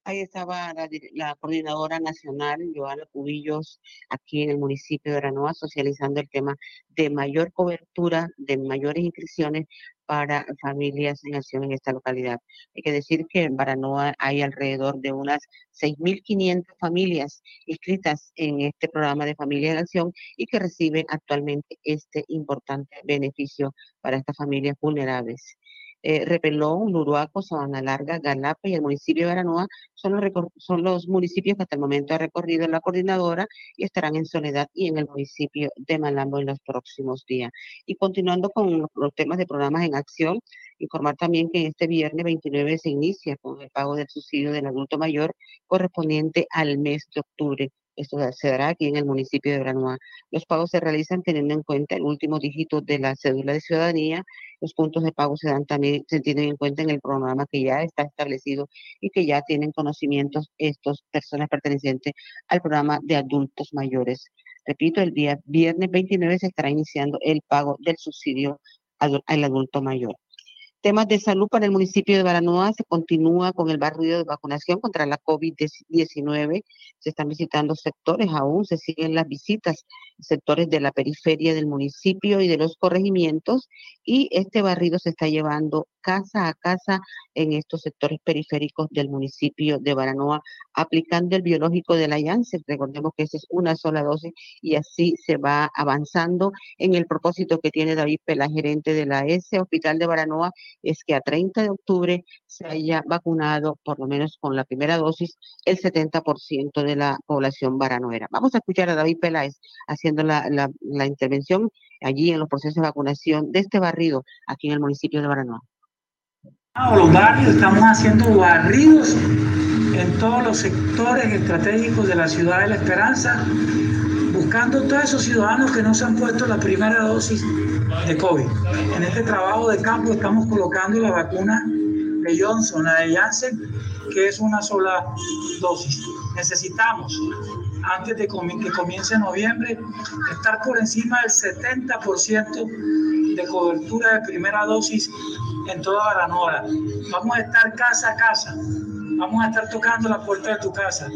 Ahí estaba la, coordinadora nacional, Joana Cubillos, aquí en el municipio de Aranoa, socializando el tema de mayor cobertura, de mayores inscripciones para familias en acción en esta localidad. Hay que decir que en Baranoa hay alrededor de unas 6.500 familias inscritas en este programa de Familias en Acción y que reciben actualmente este importante beneficio para estas familias vulnerables eh, Repelón, Uruaco, Sabana Larga, Galapa y el municipio de Aranoa son los, son los municipios que hasta el momento ha recorrido la coordinadora y estarán en Soledad y en el municipio de Malambo en los próximos días. Y continuando con los, temas de programas en acción, informar también que este viernes 29 se inicia con el pago del subsidio del adulto mayor correspondiente al mes de octubre. Esto se dará aquí en el municipio de Branoa. Los pagos se realizan teniendo en cuenta el último dígito de la cédula de ciudadanía. Los puntos de pago se dan también, se tienen en cuenta en el programa que ya está establecido y que ya tienen conocimientos estas personas pertenecientes al programa de adultos mayores. Repito, el día viernes 29 se estará iniciando el pago del subsidio al adulto mayor. Temas de salud para el municipio de Baranoa. Se continúa con el barrio de vacunación contra la COVID-19. Se están visitando sectores aún, se siguen las visitas, sectores de la periferia del municipio y de los corregimientos. Y este barrido se está llevando casa a casa en estos sectores periféricos del municipio de Baranoa, aplicando el biológico de la Janssen. Recordemos que esa es una sola dosis y así se va avanzando en el propósito que tiene David Pela, gerente de la S Hospital de Baranoa es que a 30 de octubre se haya vacunado, por lo menos con la primera dosis, el 70% de la población baranoera. Vamos a escuchar a David Peláez haciendo la, la, intervención allí en los procesos de vacunación de este barrido aquí en el municipio de Baranoa. Los barrios estamos haciendo barridos en todos los sectores estratégicos de la ciudad de la Esperanza, buscando todos esos ciudadanos que no se han puesto la primera dosis de COVID. En este trabajo de campo estamos colocando la vacuna de Johnson, la de Janssen, que es una sola dosis. Necesitamos, antes de que comience noviembre, estar por encima del 70% de cobertura de primera dosis en toda Baranora. Vamos a estar casa a casa, vamos a estar tocando la puerta de tu casa.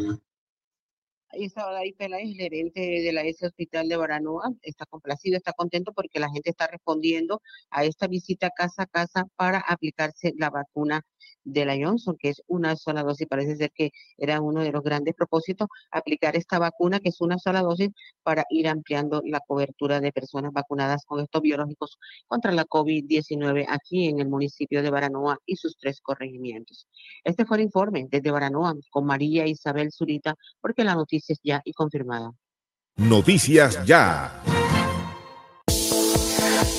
Ahí está David Peláez, gerente de la S Hospital de Baranoa. Está complacido, está contento porque la gente está respondiendo a esta visita casa a casa para aplicarse la vacuna de la Johnson, que es una sola dosis. Parece ser que era uno de los grandes propósitos, aplicar esta vacuna, que es una sola dosis, para ir ampliando la cobertura de personas vacunadas con estos biológicos contra la COVID-19 aquí en el municipio de Baranoa y sus tres corregimientos. Este fue el informe desde Baranoa con María Isabel Zurita, porque la noticia es ya y confirmada. Noticias ya.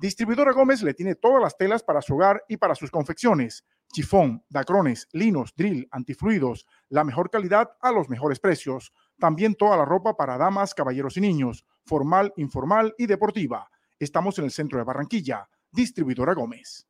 Distribuidora Gómez le tiene todas las telas para su hogar y para sus confecciones. Chifón, dacrones, linos, drill, antifluidos, la mejor calidad a los mejores precios. También toda la ropa para damas, caballeros y niños, formal, informal y deportiva. Estamos en el centro de Barranquilla. Distribuidora Gómez.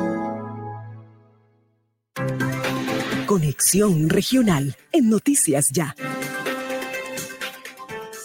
Conexión Regional en Noticias Ya.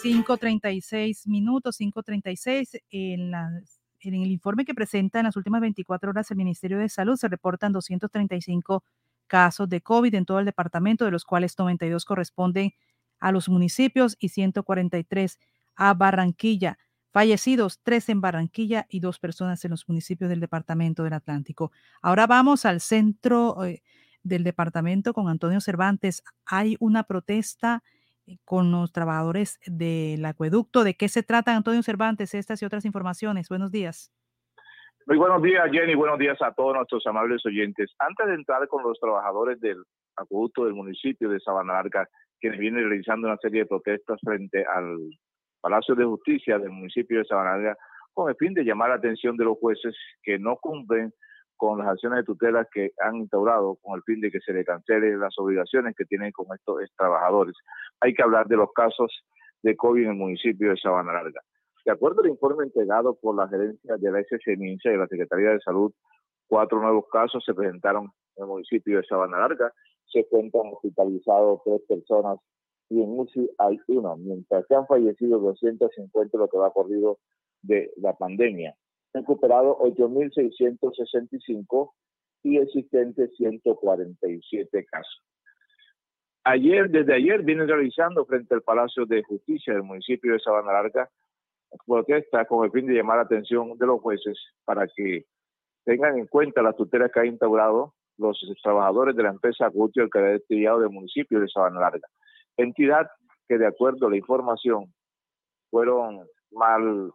5.36 minutos, 5.36. En, en el informe que presenta en las últimas 24 horas el Ministerio de Salud se reportan 235 casos de COVID en todo el departamento, de los cuales 92 corresponden a los municipios y 143 a Barranquilla. Fallecidos, tres en Barranquilla y dos personas en los municipios del departamento del Atlántico. Ahora vamos al centro eh, del departamento con Antonio Cervantes. Hay una protesta eh, con los trabajadores del acueducto. ¿De qué se trata, Antonio Cervantes? Estas y otras informaciones. Buenos días. Muy buenos días, Jenny. Buenos días a todos nuestros amables oyentes. Antes de entrar con los trabajadores del acueducto del municipio de Sabana Larga, quienes vienen realizando una serie de protestas frente al Palacio de Justicia del municipio de Sabana Larga, con el fin de llamar la atención de los jueces que no cumplen con las acciones de tutela que han instaurado con el fin de que se le cancelen las obligaciones que tienen con estos trabajadores. Hay que hablar de los casos de COVID en el municipio de Sabana Larga. De acuerdo al informe entregado por la gerencia de la SSMINSA y de la Secretaría de Salud, cuatro nuevos casos se presentaron en el municipio de Sabana Larga. Se cuentan hospitalizados tres personas y en UCI hay uno, mientras que han fallecido 250 lo que va corrido de la pandemia recuperado 8.665 y existentes 147 casos. Ayer, desde ayer, vienen realizando frente al Palacio de Justicia del municipio de Sabana Larga protesta con el fin de llamar la atención de los jueces para que tengan en cuenta las tutelas que ha instaurado los trabajadores de la empresa Gutio el Cadetillado del municipio de Sabana Larga. Entidad que de acuerdo a la información fueron mal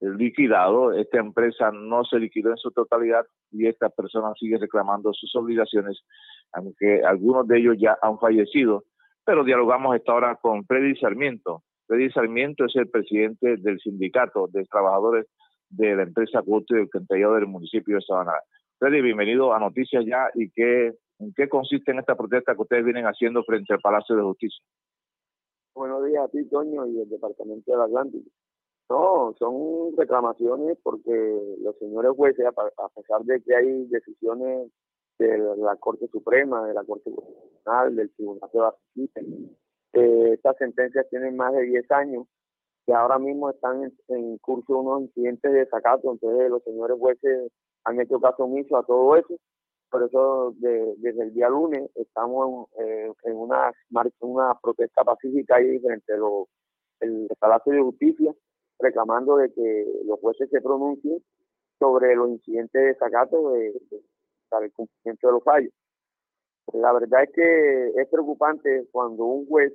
liquidado. Esta empresa no se liquidó en su totalidad y esta persona sigue reclamando sus obligaciones, aunque algunos de ellos ya han fallecido. Pero dialogamos esta hora con Freddy Sarmiento. Freddy Sarmiento es el presidente del sindicato de trabajadores de la empresa Cuto y del municipio de Sabana. Freddy, bienvenido a Noticias Ya y qué, en qué consiste en esta protesta que ustedes vienen haciendo frente al Palacio de Justicia. Buenos días a ti, Toño, y el Departamento del Atlántico. No, son reclamaciones porque los señores jueces, a pesar de que hay decisiones de la Corte Suprema, de la Corte Constitucional, del Tribunal de Justicia, eh, estas sentencias tienen más de 10 años, que ahora mismo están en, curso unos incidentes de desacato, entonces los señores jueces han hecho caso omiso a todo eso, por eso desde el día lunes estamos eh, en una marcha, una protesta pacífica ahí frente al Palacio de Justicia, reclamando de que los jueces se pronuncien sobre los incidentes de desacato de, para el cumplimiento de los fallos. La verdad es que es preocupante cuando un juez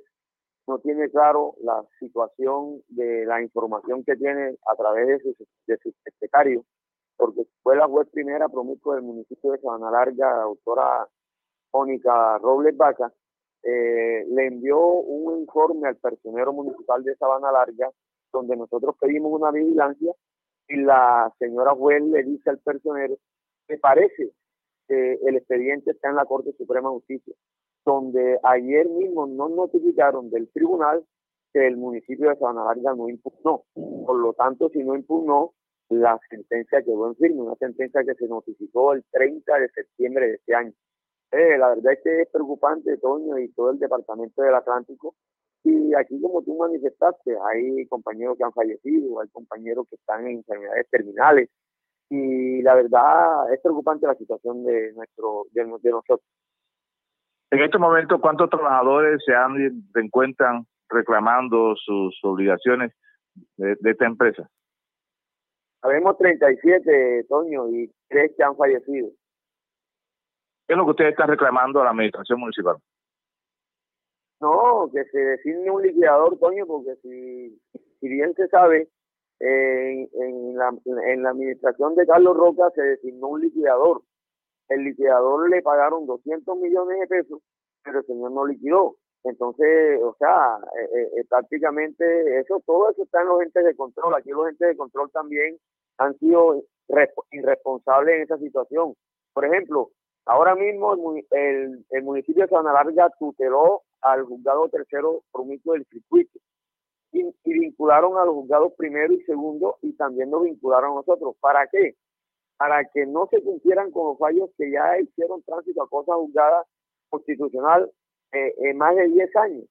no tiene claro la situación de la información que tiene a través de su, de su secretario, porque fue la juez primera promiscua del municipio de Sabana Larga, la doctora Mónica Robles Vaca, eh, le envió un informe al personero municipal de Sabana Larga donde nosotros pedimos una vigilancia y la señora juez le dice al personero que parece que el expediente está en la Corte Suprema de Justicia, donde ayer mismo nos notificaron del tribunal que el municipio de Sabana Larga no impugnó. Por lo tanto, si no impugnó, la sentencia quedó en firme, una sentencia que se notificó el 30 de septiembre de este año. Eh, la verdad es que es preocupante, Toño, y todo el departamento del Atlántico. Y aquí, como tú manifestaste, hay compañeros que han fallecido, hay compañeros que están en enfermedades terminales. Y la verdad es preocupante la situación de, nuestro, de, nosotros. En este momento, ¿cuántos trabajadores se, han, se encuentran reclamando sus obligaciones de, de esta empresa? Habemos 37, Toño, y tres que han fallecido. ¿Qué es lo que ustedes están reclamando a la administración municipal? No, que se designe un liquidador, Toño, porque si, si bien se sabe, en, en, la, en la administración de Carlos Roca se designó un liquidador. El liquidador le pagaron 200 millones de pesos, pero el señor no liquidó. Entonces, o sea, eh, eh, eh, prácticamente eso, todo eso está en los entes de control. Aquí los entes de control también han sido irresponsables en esa situación. Por ejemplo, Ahora mismo el, el, municipio de Sabana Larga tuteló al juzgado tercero promiscuo del circuito y, vincularon a los juzgados primero y segundo y también nos vincularon a nosotros. ¿Para qué? Para que no se cumplieran con los fallos que ya hicieron tránsito a cosa juzgada constitucional eh, en más de 10 años.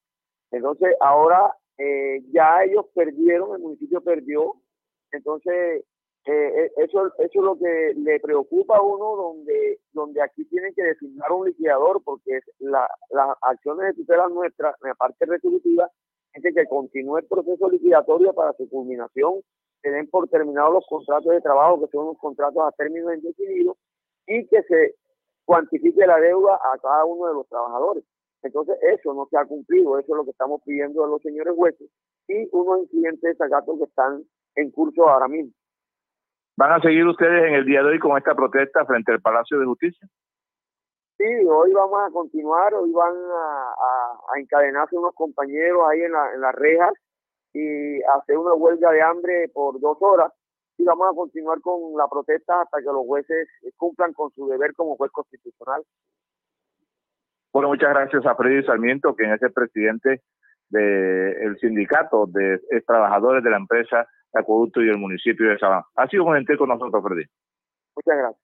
Entonces ahora eh, ya ellos perdieron, el municipio perdió, entonces eh, eh, eso, es lo que le preocupa a uno, donde, donde aquí tienen que designar un liquidador, porque las acciones de tutela nuestras, en la parte resolutiva, es que continúe el proceso liquidatorio para su culminación, se den por terminados los contratos de trabajo, que son unos contratos a término indefinido, y que se cuantifique la deuda a cada uno de los trabajadores. Entonces, eso no se ha cumplido, eso es lo que estamos pidiendo a los señores jueces y unos incidentes de sacato que están en curso ahora mismo. ¿Van a seguir ustedes en el día de hoy con esta protesta frente al Palacio de Justicia? Sí, hoy vamos a continuar, hoy van a, encadenarse unos compañeros ahí en, la, en las rejas y hacer una huelga de hambre por dos horas y vamos a continuar con la protesta hasta que los jueces cumplan con su deber como juez constitucional. Bueno, muchas gracias a Freddy Sarmiento, quien es el presidente del sindicato de trabajadores de la empresa Acueducto y el municipio de Sabana. Ha sido un ente con nosotros, Freddy. Muchas gracias.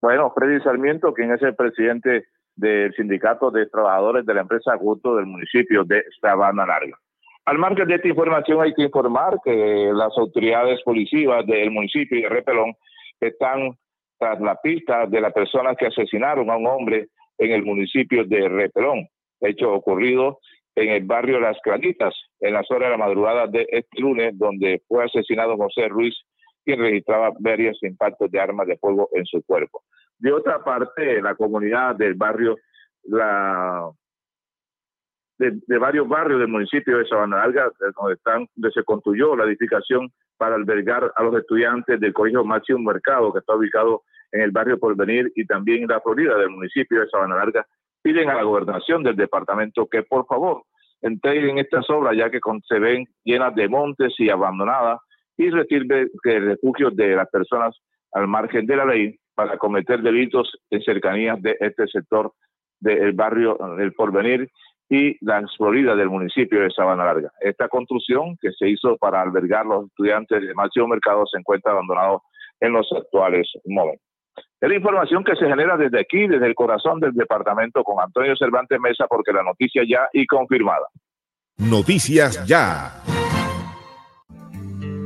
Bueno, Freddy Sarmiento, quien es el presidente del sindicato de trabajadores de la empresa Acueducto del municipio de Sabana Larga. Al margen de esta información hay que informar que las autoridades policivas del municipio de Repelón están tras la pista de las personas que asesinaron a un hombre en el municipio de Repelón, hecho ocurrido en el barrio Las Claritas, en las horas de la madrugada de este lunes, donde fue asesinado José Ruiz, quien registraba varios impactos de armas de fuego en su cuerpo. De otra parte, la comunidad del barrio, la de, varios barrios del municipio de Sabana Larga, donde, están, donde se construyó la edificación para albergar a los estudiantes del Colegio Máximo Mercado, que está ubicado en el barrio Porvenir y también en la Florida del municipio de Sabana Larga, piden a la gobernación del departamento que por favor entreguen estas obras ya que se ven llenas de montes y abandonadas y recibe refugios de las personas al margen de la ley para cometer delitos en cercanías de este sector del barrio del Porvenir y la Florida del municipio de Sabana Larga. Esta construcción que se hizo para albergar los estudiantes de Máximo Mercado se encuentra abandonado en los actuales momentos. Es la información que se genera desde aquí, desde el corazón del departamento, con Antonio Cervantes Mesa, porque la noticia ya y confirmada. Noticias ya.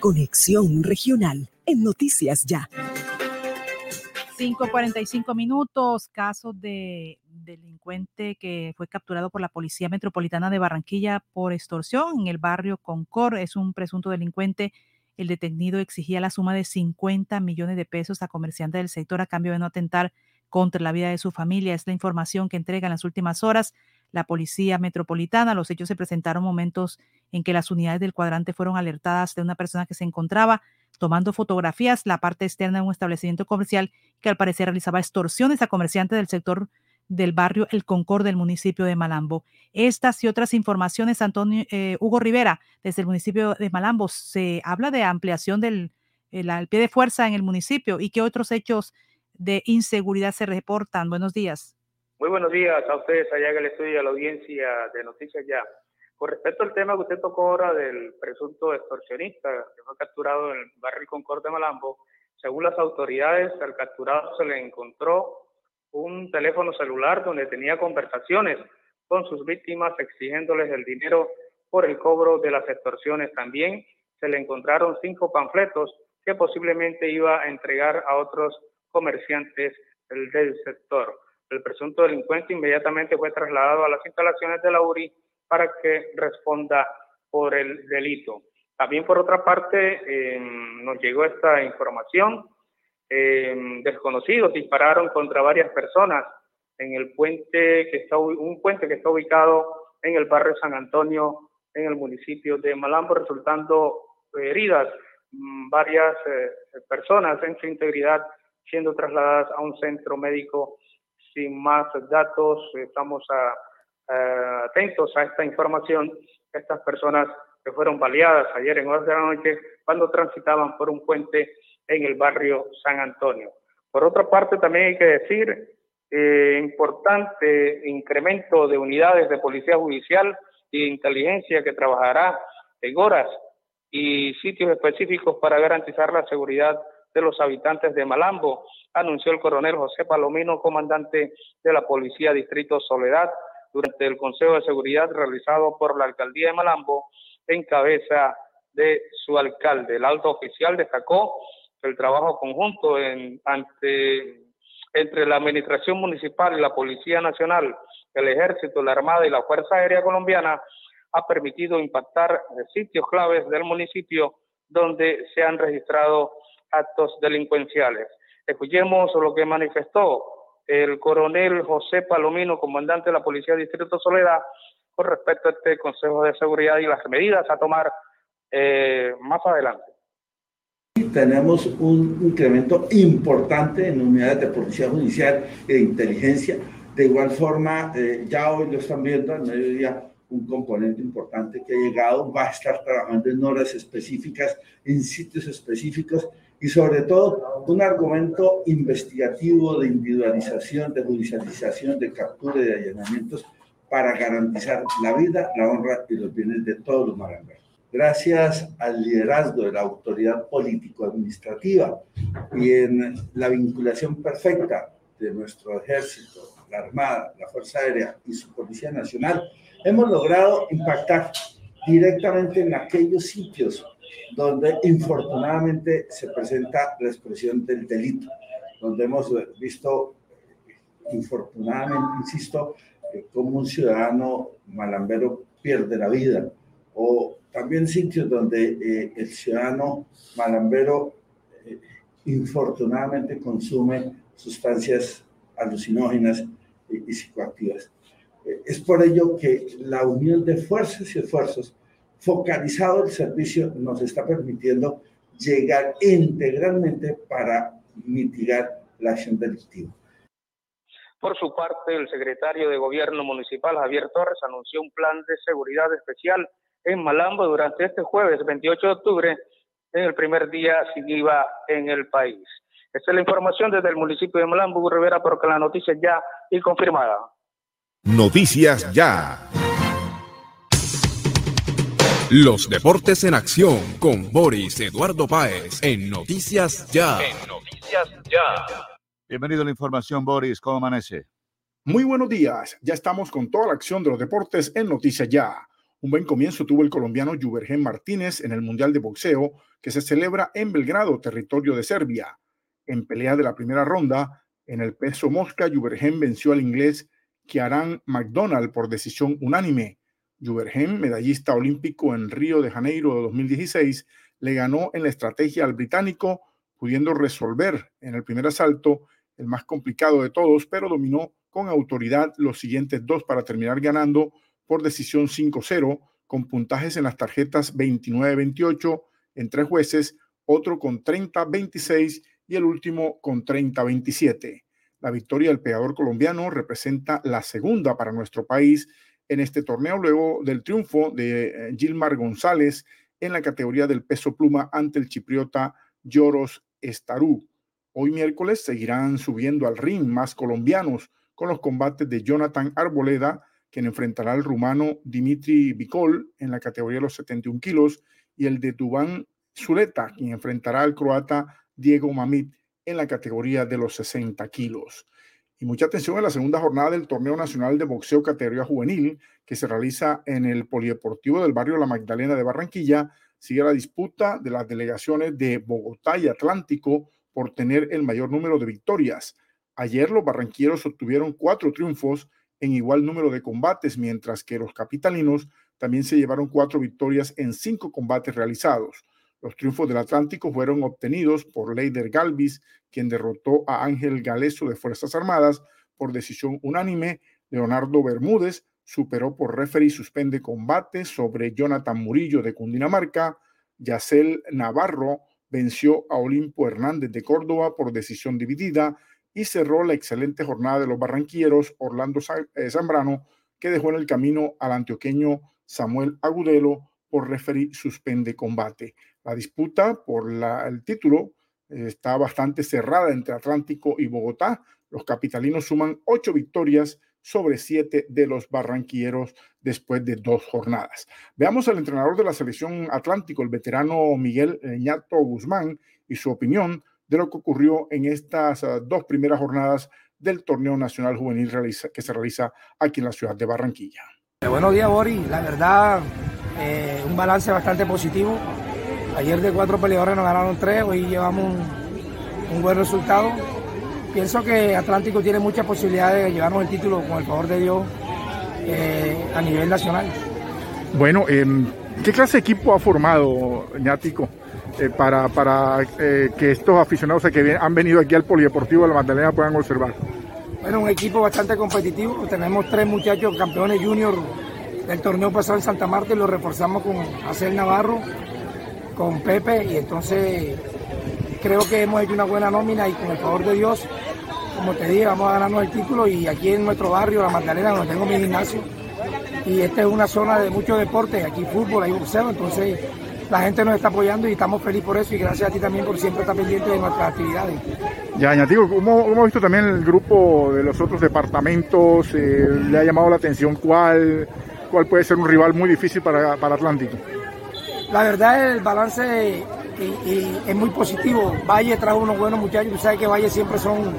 Conexión Regional en Noticias Ya. 5.45 minutos, caso de delincuente que fue capturado por la Policía Metropolitana de Barranquilla por extorsión en el barrio Concord. Es un presunto delincuente. El detenido exigía la suma de 50 millones de pesos a comerciantes del sector a cambio de no atentar contra la vida de su familia. Es la información que entrega en las últimas horas la Policía Metropolitana. Los hechos se presentaron momentos en que las unidades del cuadrante fueron alertadas de una persona que se encontraba tomando fotografías la parte externa de un establecimiento comercial que al parecer realizaba extorsiones a comerciantes del sector del barrio El Concord del municipio de Malambo. Estas y otras informaciones, Antonio eh, Hugo Rivera, desde el municipio de Malambo, se habla de ampliación del pie de fuerza en el municipio y qué otros hechos de inseguridad se reportan. Buenos días. Muy buenos días a ustedes allá en el estudio a la audiencia de Noticias Ya. Con respecto al tema que usted tocó ahora del presunto extorsionista que fue capturado en el barrio Concord de Malambo, según las autoridades, al capturado se le encontró un teléfono celular donde tenía conversaciones con sus víctimas exigiéndoles el dinero por el cobro de las extorsiones. También se le encontraron cinco panfletos que posiblemente iba a entregar a otros comerciantes del sector. El presunto delincuente inmediatamente fue trasladado a las instalaciones de la URI para que responda por el delito. También por otra parte em, nos llegó esta información. Em, desconocidos dispararon contra varias personas en el puente que está un puente que está ubicado en el barrio San Antonio en el municipio de Malambo resultando heridas mm, varias eh, personas en su integridad siendo trasladadas a un centro médico sin más datos estamos a eh, atentos a esta información, estas personas que fueron baleadas ayer en horas de la noche cuando transitaban por un puente en el barrio San Antonio. Por otra parte, también hay que decir, eh, importante incremento de unidades de policía judicial y de inteligencia que trabajará en horas y sitios específicos para garantizar la seguridad de los habitantes de Malambo, anunció el coronel José Palomino, comandante de la Policía Distrito Soledad, durante el Consejo de Seguridad realizado por la Alcaldía de Malambo en cabeza de su alcalde. El alto oficial destacó el trabajo conjunto entre la Administración Municipal y la Policía Nacional, el Ejército, la Armada y la Fuerza Aérea Colombiana ha permitido impactar sitios claves del municipio donde se han registrado actos delincuenciales. Escuchemos lo que manifestó el coronel José Palomino, comandante de la Policía del Distrito Soledad, con respecto a este Consejo de Seguridad y las medidas a tomar eh, más adelante. Tenemos un incremento importante en unidades de policía judicial e de inteligencia. De igual forma, eh, ya hoy lo están viendo al mediodía, un componente importante que ha llegado, va a estar trabajando en horas específicas, en sitios específicos y sobre todo un argumento investigativo de individualización, de judicialización, de captura y de allanamientos para garantizar la vida, la honra y los bienes de todos los marangueros. Gracias al liderazgo de la autoridad político-administrativa y en la vinculación perfecta de nuestro ejército, la Armada, la Fuerza Aérea y su Policía Nacional, hemos logrado impactar directamente en aquellos sitios donde infortunadamente se presenta la expresión del delito, donde hemos visto infortunadamente, insisto, como un ciudadano malambero pierde la vida, o también sitios donde eh, el ciudadano malambero eh, infortunadamente consume sustancias alucinógenas y psicoactivas. Eh, es por ello que la unión de fuerzas y esfuerzos focalizado el servicio nos está permitiendo llegar integralmente para mitigar la acción delictiva. Por su parte, el secretario de Gobierno Municipal, Javier Torres, anunció un plan de seguridad especial en Malambo durante este jueves 28 de octubre, en el primer día sin IVA en el país. Esta es la información desde el municipio de Malambo, Rivera, porque la noticia ya y confirmada. Noticias ya. Los deportes en acción con Boris Eduardo Páez en Noticias Ya. En Noticias Ya. Bienvenido a la información, Boris. ¿Cómo amanece? Muy buenos días. Ya estamos con toda la acción de los deportes en Noticias Ya. Un buen comienzo tuvo el colombiano Juvergen Martínez en el Mundial de Boxeo que se celebra en Belgrado, territorio de Serbia. En pelea de la primera ronda, en el peso mosca, Juvergen venció al inglés Kiaran McDonald por decisión unánime. Juvergen, medallista olímpico en Río de Janeiro de 2016, le ganó en la estrategia al británico, pudiendo resolver en el primer asalto el más complicado de todos, pero dominó con autoridad los siguientes dos para terminar ganando por decisión 5-0, con puntajes en las tarjetas 29-28 en tres jueces, otro con 30-26 y el último con 30-27. La victoria del pegador colombiano representa la segunda para nuestro país en este torneo luego del triunfo de eh, Gilmar González en la categoría del peso pluma ante el chipriota Lloros Estarú. Hoy miércoles seguirán subiendo al ring más colombianos con los combates de Jonathan Arboleda, quien enfrentará al rumano Dimitri Bicol en la categoría de los 71 kilos, y el de Dubán Zuleta, quien enfrentará al croata Diego Mamit en la categoría de los 60 kilos. Y mucha atención en la segunda jornada del Torneo Nacional de Boxeo Categoría Juvenil, que se realiza en el Polideportivo del barrio La Magdalena de Barranquilla. Sigue la disputa de las delegaciones de Bogotá y Atlántico por tener el mayor número de victorias. Ayer los barranquilleros obtuvieron cuatro triunfos en igual número de combates, mientras que los capitalinos también se llevaron cuatro victorias en cinco combates realizados. Los triunfos del Atlántico fueron obtenidos por Leider Galvis, quien derrotó a Ángel Galeso de Fuerzas Armadas por decisión unánime. Leonardo Bermúdez superó por referee suspende combate sobre Jonathan Murillo de Cundinamarca. Yacel Navarro venció a Olimpo Hernández de Córdoba por decisión dividida y cerró la excelente jornada de los barranquilleros Orlando eh, Zambrano, que dejó en el camino al antioqueño Samuel Agudelo por referee suspende combate. La disputa por el título eh, está bastante cerrada entre Atlántico y Bogotá. Los capitalinos suman ocho victorias sobre siete de los barranquilleros después de dos jornadas. Veamos al entrenador de la selección Atlántico, el veterano Miguel Ñato Guzmán, y su opinión de lo que ocurrió en estas ah, dos primeras jornadas del torneo nacional juvenil que se realiza aquí en la ciudad de Barranquilla. Buenos días, Boris. La verdad, eh, un balance bastante positivo. Ayer de cuatro peleadores nos ganaron tres, hoy llevamos un, buen resultado. Pienso que Atlántico tiene muchas posibilidades de llevarnos el título, con el favor de Dios, eh, a nivel nacional. Bueno, em, ¿qué clase de equipo ha formado Ñático eh, para, para que estos aficionados que han venido aquí al Polideportivo de la Magdalena puedan observar? Bueno, un equipo bastante competitivo. Tenemos tres muchachos campeones junior del torneo pasado en Santa Marta y lo reforzamos con Acel Navarro, con Pepe y entonces creo que hemos hecho una buena nómina y con el favor de Dios, como te dije, vamos a ganarnos el título y aquí en nuestro barrio, La Magdalena, donde tengo mi gimnasio, y esta es una zona de mucho deporte, aquí fútbol, hay boxeo, entonces la gente nos está apoyando y estamos felices por eso y gracias a ti también por siempre estar pendiente de nuestras actividades. Ya, Ñatico, ¿cómo hemos visto también el grupo de los otros departamentos? Eh, ¿Le ha llamado la atención cuál, cuál puede ser un rival muy difícil para, para Atlántico? La verdad el balance es muy positivo. Valle trajo unos buenos muchachos, tú sabes que Valle siempre son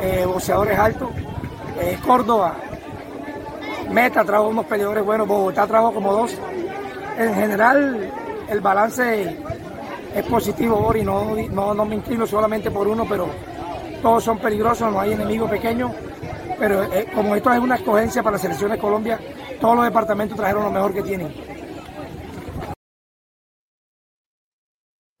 eh, boxeadores altos. Eh, Córdoba, Meta trajo unos peleadores buenos, Bogotá trajo como dos. En general el balance es positivo, Bori, no, no, no me inclino solamente por uno, pero todos son peligrosos, no hay enemigos pequeños. Pero eh, como esto es una escogencia para la selección de Colombia, todos los departamentos trajeron lo mejor que tienen.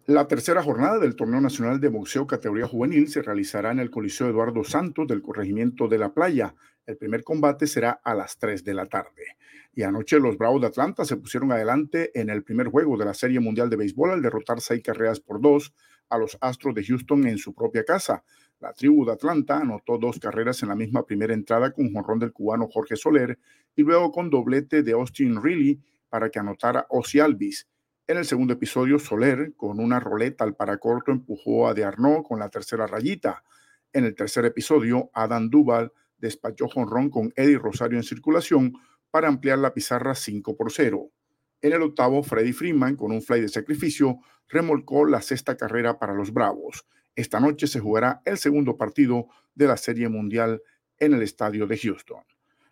La tercera jornada del Torneo Nacional de Boxeo Categoría Juvenil se realizará en el Coliseo Eduardo Santos del Corregimiento de la Playa. El primer combate será a las 3 de la tarde. Y anoche los Bravos de Atlanta se pusieron adelante en el primer juego de la Serie Mundial de Béisbol al derrotar seis carreras por dos a los Astros de Houston en su propia casa. La tribu de Atlanta anotó dos carreras en la misma primera entrada con jonrón del cubano Jorge Soler y luego con doblete de Austin Reilly para que anotara Ozzy Alvis. En el segundo episodio, Soler, con una roleta al paracorto, empujó a De Arnaud con la tercera rayita. En el tercer episodio, Adam Duval despachó jonrón con Eddie Rosario en circulación para ampliar la pizarra 5 por 0. En el octavo, Freddy Freeman, con un fly de sacrificio, remolcó la sexta carrera para los Bravos. Esta noche se jugará el segundo partido de la Serie Mundial en el estadio de Houston.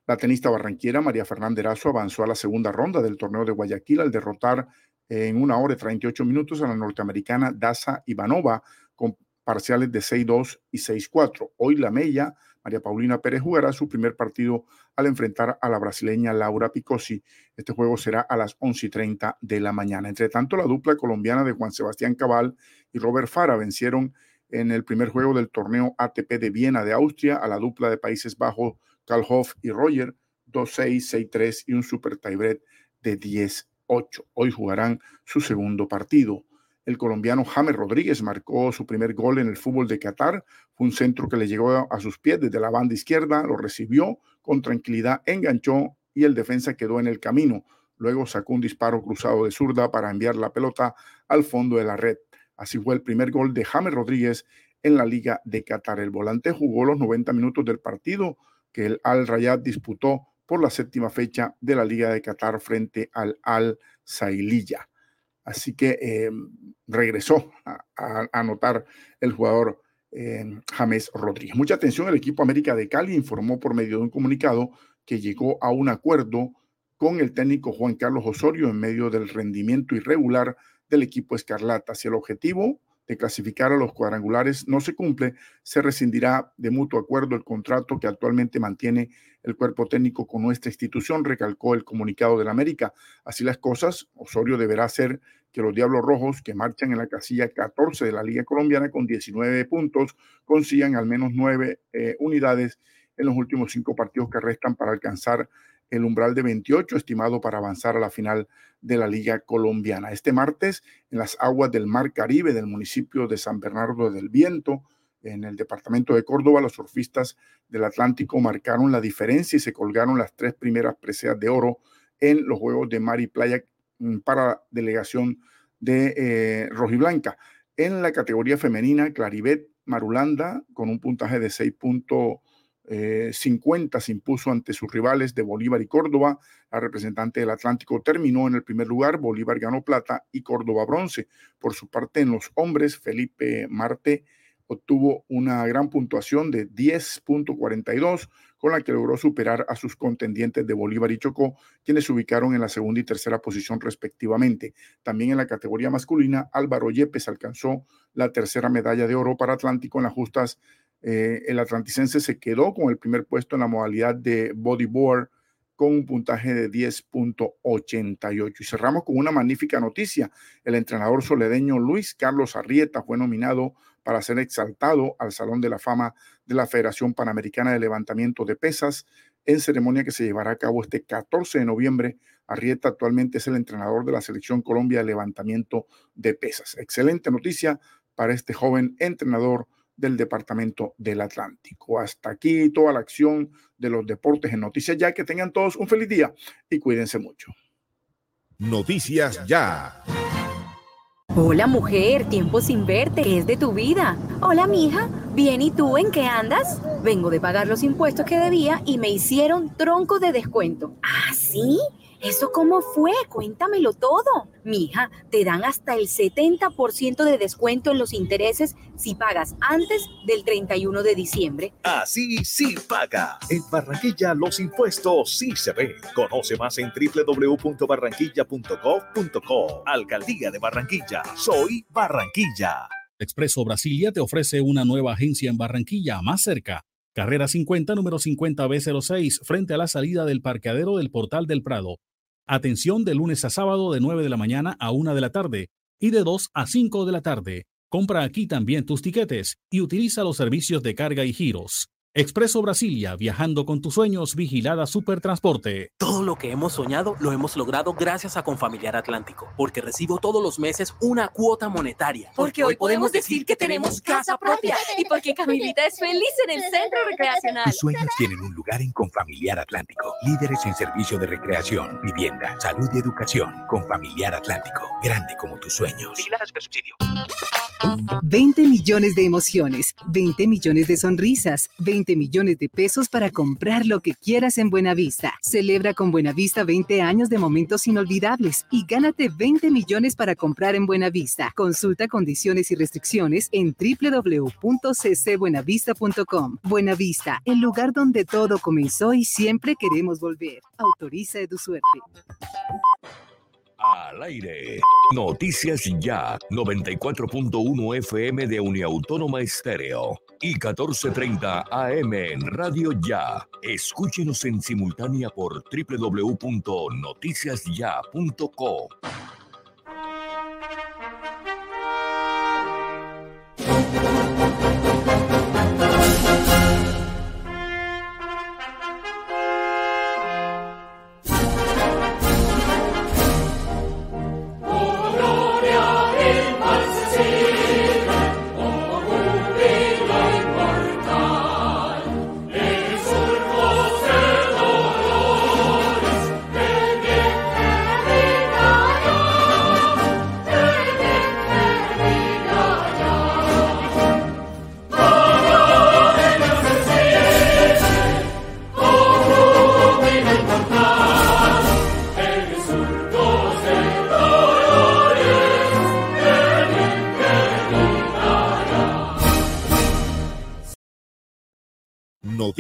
La tenista barranquiera María Fernández Erazo avanzó a la segunda ronda del torneo de Guayaquil al derrotar en una hora y 38 minutos a la norteamericana Daza Ivanova con parciales de 6-2 y 6-4. Hoy la Mella, María Paulina Pérez, jugará su primer partido al enfrentar a la brasileña Laura Picosi. Este juego será a las 11 y 30 de la mañana. Entre tanto, la dupla colombiana de Juan Sebastián Cabal y Robert Fara vencieron en el primer juego del torneo ATP de Viena de Austria a la dupla de Países Bajos Hoff y Roger 2-6, 6-3 y un super tiebreak de 10 8. Hoy jugarán su segundo partido. El colombiano James Rodríguez marcó su primer gol en el fútbol de Qatar. Fue un centro que le llegó a sus pies desde la banda izquierda, lo recibió con tranquilidad, enganchó y el defensa quedó en el camino. Luego sacó un disparo cruzado de zurda para enviar la pelota al fondo de la red. Así fue el primer gol de James Rodríguez en la Liga de Qatar. El volante jugó los 90 minutos del partido que el Al Rayad disputó por la séptima fecha de la Liga de Qatar frente al Al Saililla. Así que eh, regresó a, anotar el jugador eh, James Rodríguez. Mucha atención, el equipo América de Cali informó por medio de un comunicado que llegó a un acuerdo con el técnico Juan Carlos Osorio en medio del rendimiento irregular del equipo Escarlata. Si el objetivo de clasificar a los cuadrangulares no se cumple, se rescindirá de mutuo acuerdo el contrato que actualmente mantiene el cuerpo técnico con nuestra institución, recalcó el comunicado de la América. Así las cosas, Osorio deberá hacer que los Diablos Rojos, que marchan en la casilla 14 de la Liga Colombiana con 19 puntos, consigan al menos nueve eh, unidades en los últimos cinco partidos que restan para alcanzar el umbral de 28 estimado para avanzar a la final de la Liga Colombiana. Este martes, en las aguas del Mar Caribe del municipio de San Bernardo del Viento, en el departamento de Córdoba, los surfistas del Atlántico marcaron la diferencia y se colgaron las tres primeras preseas de oro en los Juegos de Mar y Playa mm, para delegación de eh, Rojiblanca. En la categoría femenina, Claribet Marulanda, con un puntaje de 6.50 eh, se impuso ante sus rivales de Bolívar y Córdoba. La representante del Atlántico terminó en el primer lugar, Bolívar ganó plata y Córdoba bronce. Por su parte, en los hombres, Felipe Marte obtuvo una gran puntuación de 10.42, con la que logró superar a sus contendientes de Bolívar y Chocó, quienes se ubicaron en la segunda y tercera posición respectivamente. También en la categoría masculina, Álvaro Yepes alcanzó la tercera medalla de oro para Atlántico en las justas eh, el atlanticense se quedó con el primer puesto en la modalidad de bodyboard con un puntaje de 10.88. Y cerramos con una magnífica noticia. El entrenador soledeño Luis Carlos Arrieta fue nominado para ser exaltado al Salón de la Fama de la Federación Panamericana de Levantamiento de Pesas en ceremonia que se llevará a cabo este 14 de noviembre. Arrieta actualmente es el entrenador de la Selección Colombia de Levantamiento de Pesas. Excelente noticia para este joven entrenador del Departamento del Atlántico. Hasta aquí toda la acción de los deportes en Noticias Ya. Que tengan todos un feliz día y cuídense mucho. Noticias Ya. Hola mujer, tiempo sin verte, ¿qué es de tu vida? Hola mija, bien y tú en qué andas? Vengo de pagar los impuestos que debía y me hicieron tronco de descuento. ¿Ah, sí? ¿Eso cómo fue? Cuéntamelo todo. Mija, te dan hasta el 70% de descuento en los intereses si pagas antes del 31 de diciembre. Así sí paga. En Barranquilla los impuestos sí se ven. Conoce más en www.barranquilla.gov.co. Alcaldía de Barranquilla. Soy Barranquilla. Expreso Brasilia te ofrece una nueva agencia en Barranquilla, más cerca. Carrera 50, número 50B06, frente a la salida del parqueadero del Portal del Prado. Atención de lunes a sábado de 9 de la mañana a 1 de la tarde y de 2 a 5 de la tarde. Compra aquí también tus tiquetes y utiliza los servicios de carga y giros. Expreso Brasilia, viajando con tus sueños, vigilada Supertransporte. Todo lo que hemos soñado lo hemos logrado gracias a Confamiliar Atlántico, porque recibo todos los meses una cuota monetaria. Porque, hoy podemos decir que tenemos casa propia y porque Camilita es feliz en el centro recreacional. Tus sueños tienen un lugar en Confamiliar Atlántico. Líderes en servicio de recreación, vivienda, salud y educación. Confamiliar Atlántico, grande como tus sueños. subsidio. 20 millones de emociones, 20 millones de sonrisas, 20 20 millones de pesos para comprar lo que quieras en Buenavista. Celebra con Buenavista 20 años de momentos inolvidables y gánate 20 millones para comprar en Buenavista. Consulta condiciones y restricciones en www.ccbuenavista.com. Buenavista, el lugar donde todo comenzó y siempre queremos volver. Autoriza de tu suerte. Al aire. Noticias Ya. 94.1 FM de Uniautónoma Estéreo. Y 14.30 AM en Radio Ya. Escúchenos en simultánea por www.noticiasya.co.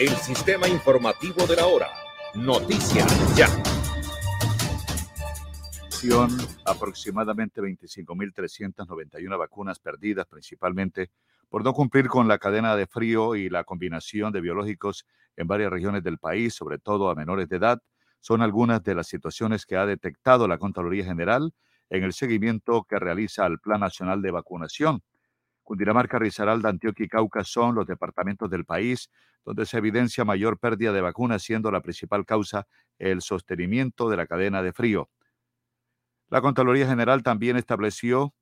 El sistema informativo de la hora. Noticias Ya. Aproximadamente 25.391 vacunas perdidas, principalmente por no cumplir con la cadena de frío y la combinación de biológicos en varias regiones del país, sobre todo a menores de edad, son algunas de las situaciones que ha detectado la Contraloría General en el seguimiento que realiza al Plan Nacional de Vacunación. Cundinamarca, Risaralda, Antioquia y Cauca son los departamentos del país donde se evidencia mayor pérdida de vacunas, siendo la principal causa el sostenimiento de la cadena de frío. La Contraloría General también estableció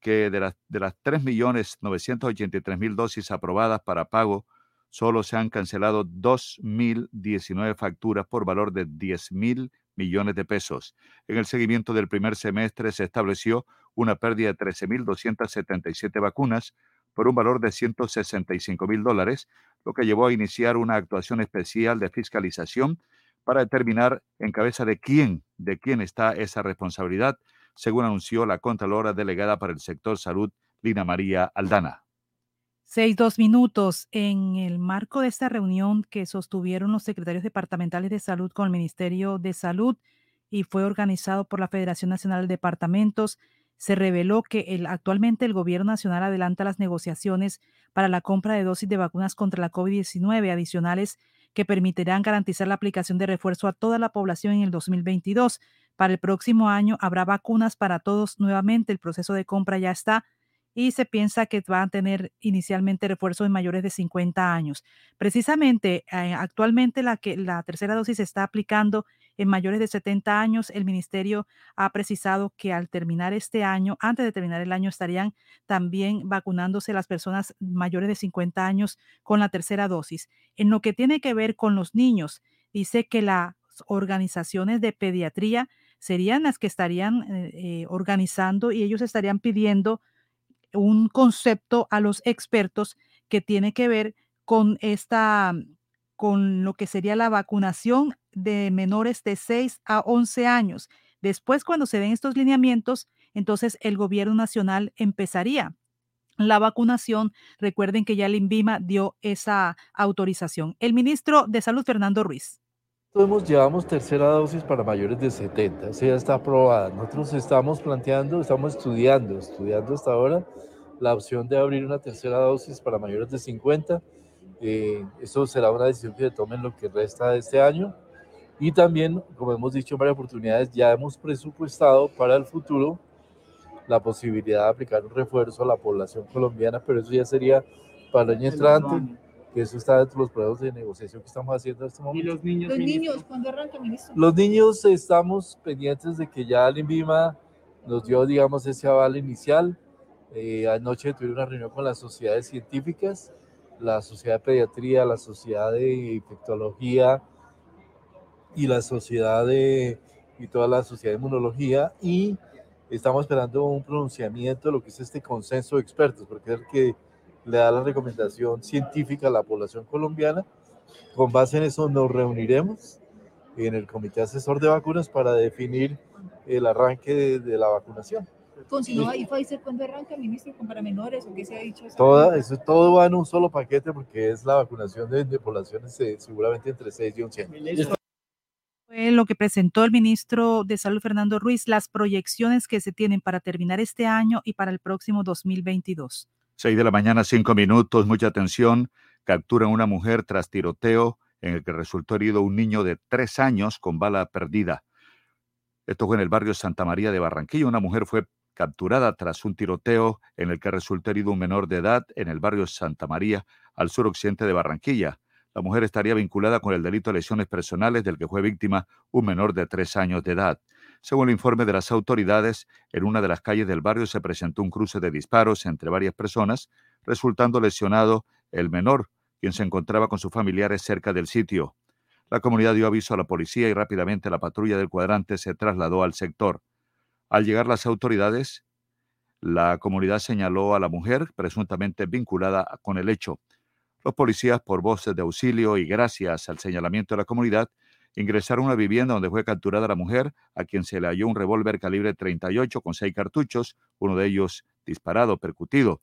que de las, de las 3.983.000 dosis aprobadas para pago, solo se han cancelado 2.019 facturas por valor de 10.000 millones de pesos. En el seguimiento del primer semestre se estableció una pérdida de 13.277 vacunas por un valor de 165 mil dólares, lo que llevó a iniciar una actuación especial de fiscalización para determinar en cabeza de quién, de quién está esa responsabilidad, según anunció la Contralora delegada para el sector salud, Lina María Aldana. Seis, dos minutos. En el marco de esta reunión que sostuvieron los secretarios departamentales de salud con el Ministerio de Salud y fue organizado por la Federación Nacional de Departamentos, se reveló que actualmente el Gobierno Nacional adelanta las negociaciones para la compra de dosis de vacunas contra la COVID-19 adicionales que permitirán garantizar la aplicación de refuerzo a toda la población en el 2022. Para el próximo año habrá vacunas para todos nuevamente. El proceso de compra ya está y se piensa que van a tener inicialmente refuerzo en mayores de 50 años. Precisamente, eh, actualmente la, que, la tercera dosis se está aplicando en mayores de 70 años. El ministerio ha precisado que al terminar este año, antes de terminar el año, estarían también vacunándose las personas mayores de 50 años con la tercera dosis. En lo que tiene que ver con los niños, dice que las organizaciones de pediatría serían las que estarían eh, eh, organizando y ellos estarían pidiendo un concepto a los expertos que tiene que ver con esta con lo que sería la vacunación de menores de 6 a 11 años. Después, cuando se den estos lineamientos, entonces el gobierno nacional empezaría la vacunación. Recuerden que ya el INVIMA dio esa autorización. El ministro de Salud, Fernando Ruiz. Nosotros llevamos tercera dosis para mayores de 70, esa ya está aprobada. Nosotros estamos planteando, estamos estudiando, estudiando hasta ahora la opción de abrir una tercera dosis para mayores de 50. Eh, eso será una decisión que se tome en lo que resta de este año. Y también, como hemos dicho en varias oportunidades, ya hemos presupuestado para el futuro la posibilidad de aplicar un refuerzo a la población colombiana, pero eso ya sería para el año entrante que eso está dentro de los procesos de negociación que estamos haciendo en este momento. ¿Y los niños? Los niños, ¿cuándo arranca, ministro? Los niños estamos pendientes de que ya el INVIMA nos dio, digamos, ese aval inicial. Eh, anoche tuve una reunión con las sociedades científicas, la Sociedad de Pediatría, la Sociedad de Infectología y la Sociedad de, y toda la Sociedad de Inmunología y estamos esperando un pronunciamiento de lo que es este consenso de expertos, porque es el que le da la recomendación científica a la población colombiana. Con base en eso nos reuniremos en el Comité Asesor de Vacunas para definir el arranque de, de la vacunación. ¿Con Sinovac y Pfizer cuándo arranca, ministro, con para menores o qué se ha dicho? Toda, eso, todo va en un solo paquete porque es la vacunación de, de poblaciones eh, seguramente entre 6 y 11 años. Fue lo que presentó el ministro de Salud, Fernando Ruiz, las proyecciones que se tienen para terminar este año y para el próximo 2022. 6 de la mañana, 5 minutos, mucha atención. Capturan una mujer tras tiroteo en el que resultó herido un niño de tres años con bala perdida. Esto fue en el barrio Santa María de Barranquilla. Una mujer fue capturada tras un tiroteo en el que resultó herido un menor de edad en el barrio Santa María, al suroccidente de Barranquilla. La mujer estaría vinculada con el delito de lesiones personales del que fue víctima un menor de tres años de edad. Según el informe de las autoridades, en una de las calles del barrio se presentó un cruce de disparos entre varias personas, resultando lesionado el menor, quien se encontraba con sus familiares cerca del sitio. La comunidad dio aviso a la policía y rápidamente la patrulla del cuadrante se trasladó al sector. Al llegar las autoridades, la comunidad señaló a la mujer presuntamente vinculada con el hecho. Los policías, por voces de auxilio y gracias al señalamiento de la comunidad, ingresaron a una vivienda donde fue capturada la mujer, a quien se le halló un revólver calibre 38 con seis cartuchos, uno de ellos disparado, percutido.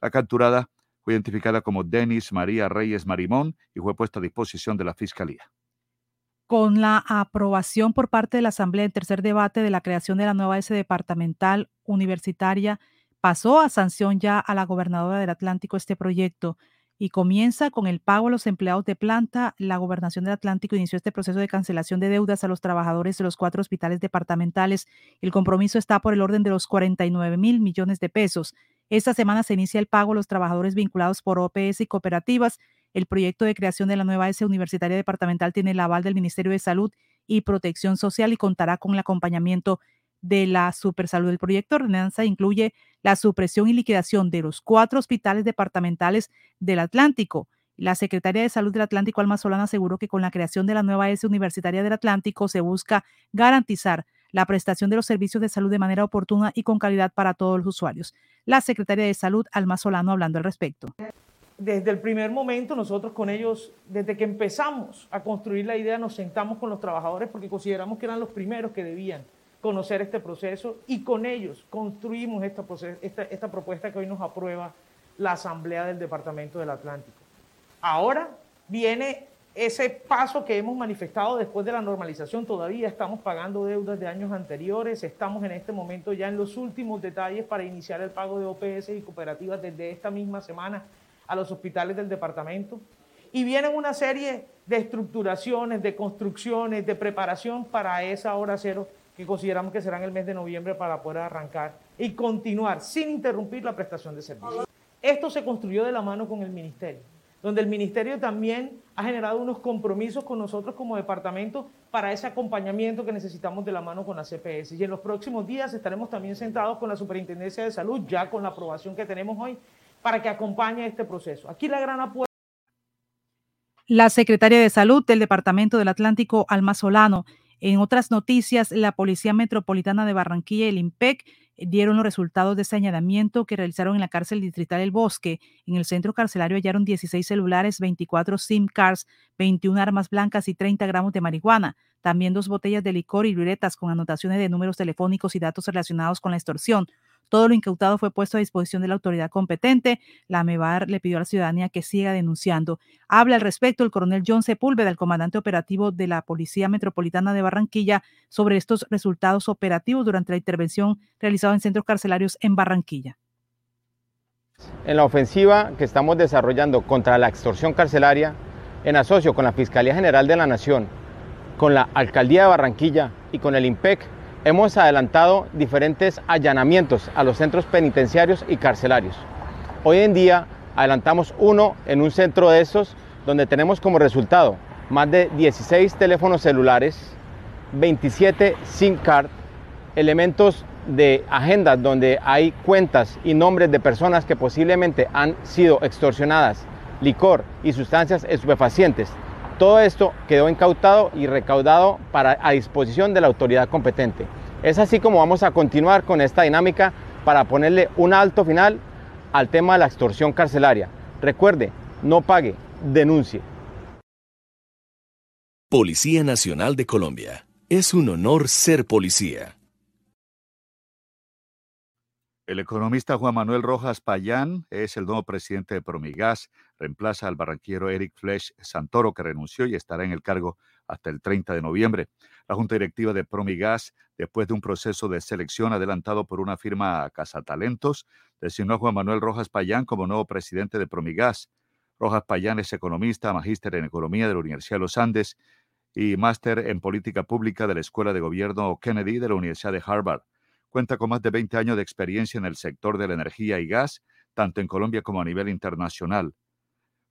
La capturada fue identificada como Denis María Reyes Marimón y fue puesta a disposición de la Fiscalía con la aprobación por parte de la Asamblea del tercer debate de la creación de la nueva S departamental universitaria, pasó a sanción ya a la gobernadora del Atlántico este proyecto y comienza con el pago a los empleados de planta. La gobernación del Atlántico inició este proceso de cancelación de deudas a los trabajadores de los cuatro hospitales departamentales. El compromiso está por el orden de los 49 mil millones de pesos. Esta semana se inicia el pago a los trabajadores vinculados por OPS y cooperativas el proyecto de creación de la nueva S Universitaria Departamental tiene el aval del Ministerio de Salud y Protección Social y contará con el acompañamiento de la Supersalud. El proyecto de ordenanza incluye la supresión y liquidación de los cuatro hospitales departamentales del Atlántico. La secretaria de Salud del Atlántico, Alma Solana, aseguró que con la creación de la nueva S Universitaria del Atlántico se busca garantizar la prestación de los servicios de salud de manera oportuna y con calidad para todos los usuarios. La secretaria de Salud, Alma Solano, hablando al respecto desde el primer momento nosotros con ellos, desde que empezamos a construir la idea, nos sentamos con los trabajadores porque consideramos que eran los primeros que debían conocer este proceso y con ellos construimos esta, esta, esta propuesta que hoy nos aprueba la Asamblea del Departamento del Atlántico. Ahora viene ese paso que hemos manifestado después de la normalización. Todavía estamos pagando deudas de años anteriores, estamos en este momento ya en los últimos detalles para iniciar el pago de OPS y cooperativas desde esta misma semana a los hospitales del departamento. Y vienen una serie de estructuraciones, de construcciones, de preparación para esa hora cero que consideramos que será en el mes de noviembre para poder arrancar y continuar sin interrumpir la prestación de servicios. Esto se construyó de la mano con el ministerio, donde el ministerio también ha generado unos compromisos con nosotros como departamento para ese acompañamiento que necesitamos de la mano con la CPS. Y en los próximos días estaremos también sentados con la Superintendencia de Salud, ya con la aprobación que tenemos hoy, para que acompañe este proceso. Aquí la gran apuesta. La secretaria de Salud del Departamento del Atlántico, Alma Solano. En otras noticias, la Policía Metropolitana de Barranquilla y el IMPEC dieron los resultados de ese añadimiento que realizaron en la cárcel distrital El Bosque. En el centro carcelario hallaron 16 celulares, 24 SIM cards, 21 armas blancas y 30 gramos de marihuana. También dos botellas de licor y liretas con anotaciones de números telefónicos y datos relacionados con la extorsión. Todo lo incautado fue puesto a disposición de la autoridad competente. La MEVAR le pidió a la ciudadanía que siga denunciando. Habla al respecto el coronel John Sepúlveda, el comandante operativo de la Policía Metropolitana de Barranquilla, sobre estos resultados operativos durante la intervención realizada en centros carcelarios en Barranquilla. En la ofensiva que estamos desarrollando contra la extorsión carcelaria, en asocio con la Fiscalía General de la Nación, con la Alcaldía de Barranquilla y con el IMPEC, hemos adelantado diferentes allanamientos a los centros penitenciarios y carcelarios. Hoy en día adelantamos uno en un centro de estos donde tenemos como resultado más de 16 teléfonos celulares, 27 SIM card, elementos de agendas donde hay cuentas y nombres de personas que posiblemente han sido extorsionadas, licor y sustancias estupefacientes. Todo esto quedó incautado y recaudado para, a disposición de la autoridad competente. Es así como vamos a continuar con esta dinámica para ponerle un alto final al tema de la extorsión carcelaria. Recuerde, no pague, denuncie. Policía Nacional de Colombia. Es un honor ser policía. El economista Juan Manuel Rojas Payán es el nuevo presidente de Promigas, reemplaza al barranquero Eric Flesch Santoro, que renunció y estará en el cargo hasta el 30 de noviembre. La Junta Directiva de Promigas, después de un proceso de selección adelantado por una firma Cazatalentos, designó a Juan Manuel Rojas Payán como nuevo presidente de Promigas. Rojas Payán es economista, magíster en economía de la Universidad de los Andes y máster en política pública de la Escuela de Gobierno Kennedy de la Universidad de Harvard. Cuenta con más de 20 años de experiencia en el sector de la energía y gas, tanto en Colombia como a nivel internacional.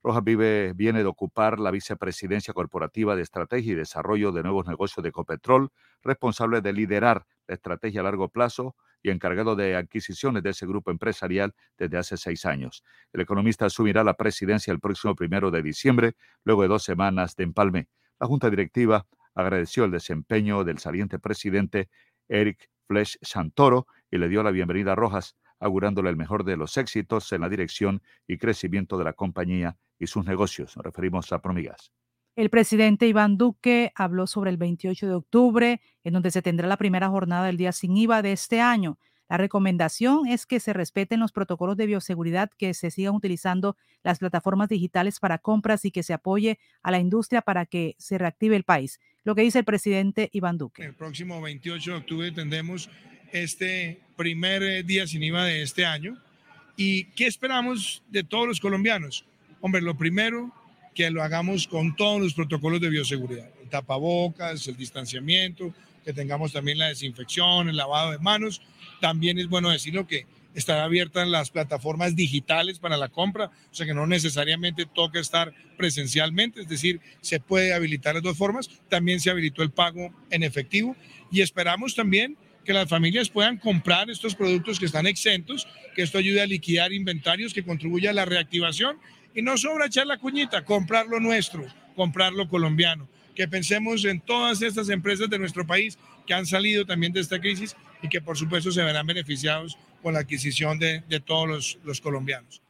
Rojas vive, viene de ocupar la vicepresidencia corporativa de estrategia y desarrollo de nuevos negocios de Ecopetrol, responsable de liderar la estrategia a largo plazo y encargado de adquisiciones de ese grupo empresarial desde hace seis años. El economista asumirá la presidencia el próximo primero de diciembre, luego de dos semanas de empalme. La Junta Directiva agradeció el desempeño del saliente presidente Eric Flesh Santoro y le dio la bienvenida a Rojas, augurándole el mejor de los éxitos en la dirección y crecimiento de la compañía y sus negocios. Nos referimos a Promigas. El presidente Iván Duque habló sobre el 28 de octubre, en donde se tendrá la primera jornada del día sin IVA de este año. La recomendación es que se respeten los protocolos de bioseguridad, que se sigan utilizando las plataformas digitales para compras y que se apoye a la industria para que se reactive el país. Lo que dice el presidente Iván Duque. El próximo 28 de octubre tendremos este primer eh, día sin IVA de este año. ¿Y qué esperamos de todos los colombianos? Hombre, lo primero, que lo hagamos con todos los protocolos de bioseguridad. El tapabocas, el distanciamiento, que tengamos también la desinfección, el lavado de manos. También es bueno decirlo que están abiertas las plataformas digitales para la compra, o sea que no necesariamente toca estar presencialmente, es decir, se puede habilitar las dos formas. También se habilitó el pago en efectivo y esperamos también que las familias puedan comprar estos productos que están exentos, que esto ayude a liquidar inventarios, que contribuya a la reactivación y no sobra echar la cuñita, comprar lo nuestro, comprar lo colombiano que pensemos en todas estas empresas de nuestro país que han salido también de esta crisis y que por supuesto se verán beneficiados con la adquisición de, de todos los, los colombianos.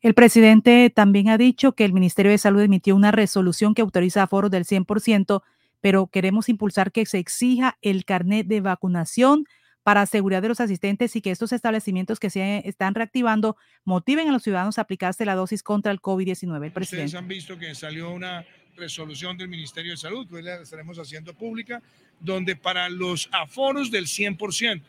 El presidente también ha dicho que el Ministerio de Salud emitió una resolución que autoriza aforos del 100%, pero queremos impulsar que se exija el carnet de vacunación para seguridad de los asistentes y que estos establecimientos que se están reactivando motiven a los ciudadanos a aplicarse la dosis contra el COVID-19. El presidente. Ustedes han visto que salió una resolución del Ministerio de Salud, pues la estaremos haciendo pública, donde para los aforos del 100%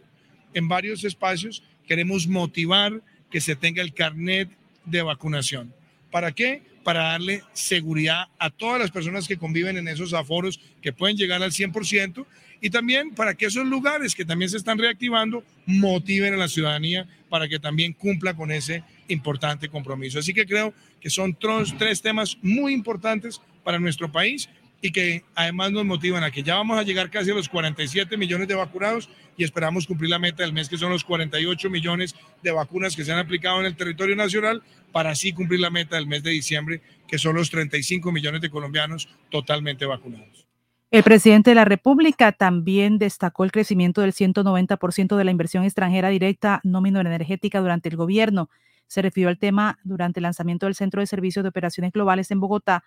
en varios espacios queremos motivar que se tenga el carnet de vacunación. ¿Para qué? Para darle seguridad a todas las personas que conviven en esos aforos que pueden llegar al 100% y también para que esos lugares que también se están reactivando motiven a la ciudadanía para que también cumpla con ese importante compromiso. Así que creo que son tres temas muy importantes para nuestro país y que además nos motivan a que ya vamos a llegar casi a los 47 millones de vacunados y esperamos cumplir la meta del mes, que son los 48 millones de vacunas que se han aplicado en el territorio nacional, para así cumplir la meta del mes de diciembre, que son los 35 millones de colombianos totalmente vacunados. El presidente de la República también destacó el crecimiento del 190% de la inversión extranjera directa no energética durante el gobierno. Se refirió al tema durante el lanzamiento del Centro de Servicios de Operaciones Globales en Bogotá,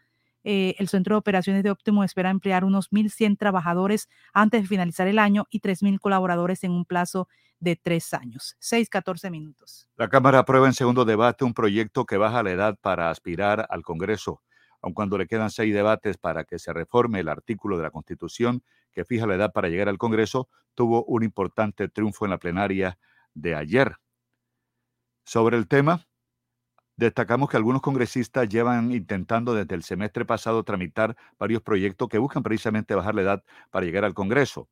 eh, el Centro de Operaciones de Óptimo espera emplear unos 1.100 trabajadores antes de finalizar el año y 3.000 colaboradores en un plazo de tres años. 6, 14 minutos. La Cámara aprueba en segundo debate un proyecto que baja la edad para aspirar al Congreso, aun cuando le quedan seis debates para que se reforme el artículo de la Constitución que fija la edad para llegar al Congreso, tuvo un importante triunfo en la plenaria de ayer. Sobre el tema, Destacamos que algunos congresistas llevan intentando desde el semestre pasado tramitar varios proyectos que buscan precisamente bajar la edad para llegar al Congreso.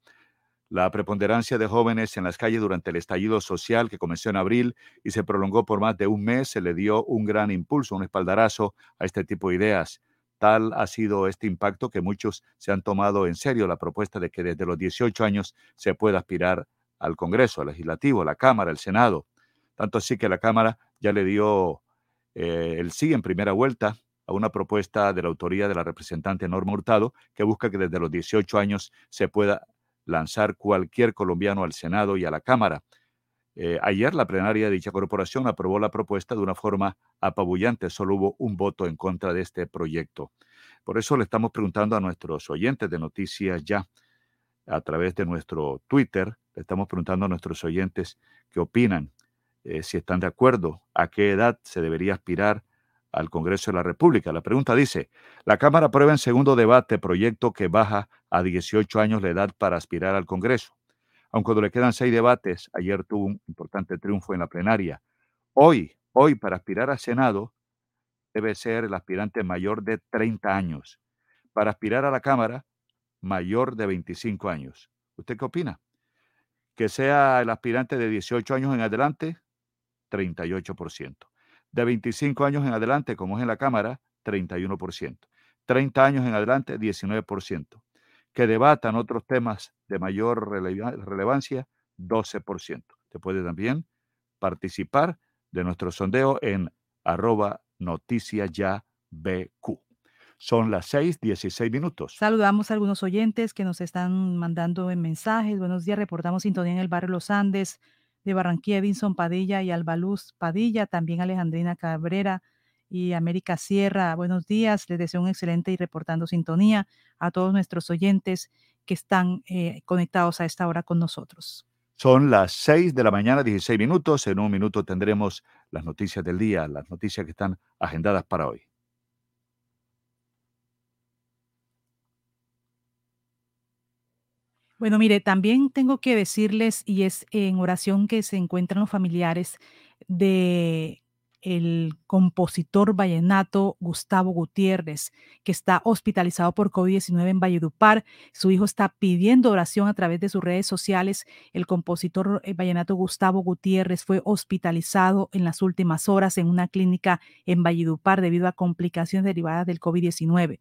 La preponderancia de jóvenes en las calles durante el estallido social que comenzó en abril y se prolongó por más de un mes se le dio un gran impulso, un espaldarazo a este tipo de ideas. Tal ha sido este impacto que muchos se han tomado en serio la propuesta de que desde los 18 años se pueda aspirar al Congreso, al Legislativo, a la Cámara, al Senado. Tanto así que la Cámara ya le dio eh, el sí en primera vuelta a una propuesta de la autoría de la representante Norma Hurtado que busca que desde los 18 años se pueda lanzar cualquier colombiano al Senado y a la Cámara. Eh, ayer la plenaria de dicha corporación aprobó la propuesta de una forma apabullante. Solo hubo un voto en contra de este proyecto. Por eso le estamos preguntando a nuestros oyentes de Noticias Ya, a través de nuestro Twitter, le estamos preguntando a nuestros oyentes qué opinan, eh, si están de acuerdo, a qué edad se debería aspirar al Congreso de la República. La pregunta dice, la Cámara aprueba en segundo debate proyecto que baja a 18 años la edad para aspirar al Congreso. Aunque cuando le quedan seis debates, ayer tuvo un importante triunfo en la plenaria. Hoy, hoy para aspirar al Senado debe ser el aspirante mayor de 30 años. Para aspirar a la Cámara, mayor de 25 años. ¿Usted qué opina? Que sea el aspirante de 18 años en adelante, 38%. De 25 años en adelante, como es en la Cámara, 31%. 30 años en adelante, 19%. Que debatan otros temas de mayor relevancia, 12%. Usted puede también participar de nuestro sondeo en arroba ya. Son las 6, 16 minutos. Saludamos a algunos oyentes que nos están mandando en mensajes. Buenos días, reportamos sintonía en el barrio Los Andes de Barranquilla, Edinson Padilla y Albaluz Padilla, también Alejandrina Cabrera y América Sierra. Buenos días, les deseo un excelente y reportando sintonía a todos nuestros oyentes que están eh, conectados a esta hora con nosotros. Son las 6 de la mañana, 16 minutos. En un minuto tendremos las noticias del día, las noticias que están agendadas para hoy. Bueno, mire, también tengo que decirles, y es en oración que se encuentran los familiares de el compositor vallenato Gustavo Gutiérrez, que está hospitalizado por COVID-19 en Valledupar. Su hijo está pidiendo oración a través de sus redes sociales. El compositor eh, vallenato Gustavo Gutiérrez fue hospitalizado en las últimas horas en una clínica en Valledupar debido a complicaciones derivadas del COVID-19.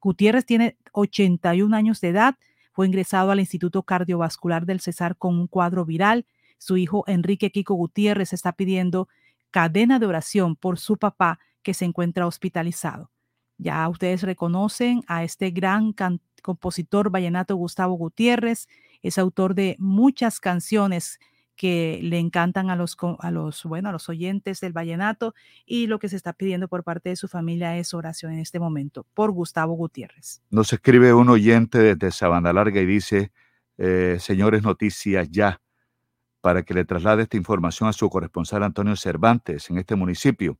Gutiérrez tiene 81 años de edad fue ingresado al Instituto Cardiovascular del Cesar con un cuadro viral. Su hijo Enrique Kiko Gutiérrez está pidiendo cadena de oración por su papá que se encuentra hospitalizado. Ya ustedes reconocen a este gran compositor vallenato Gustavo Gutiérrez, es autor de muchas canciones que le encantan a los, a los, bueno, a los oyentes del vallenato y lo que se está pidiendo por parte de su familia es oración en este momento por Gustavo Gutiérrez. Nos escribe un oyente desde Sabana Larga y dice, eh, señores, noticias ya, para que le traslade esta información a su corresponsal Antonio Cervantes en este municipio.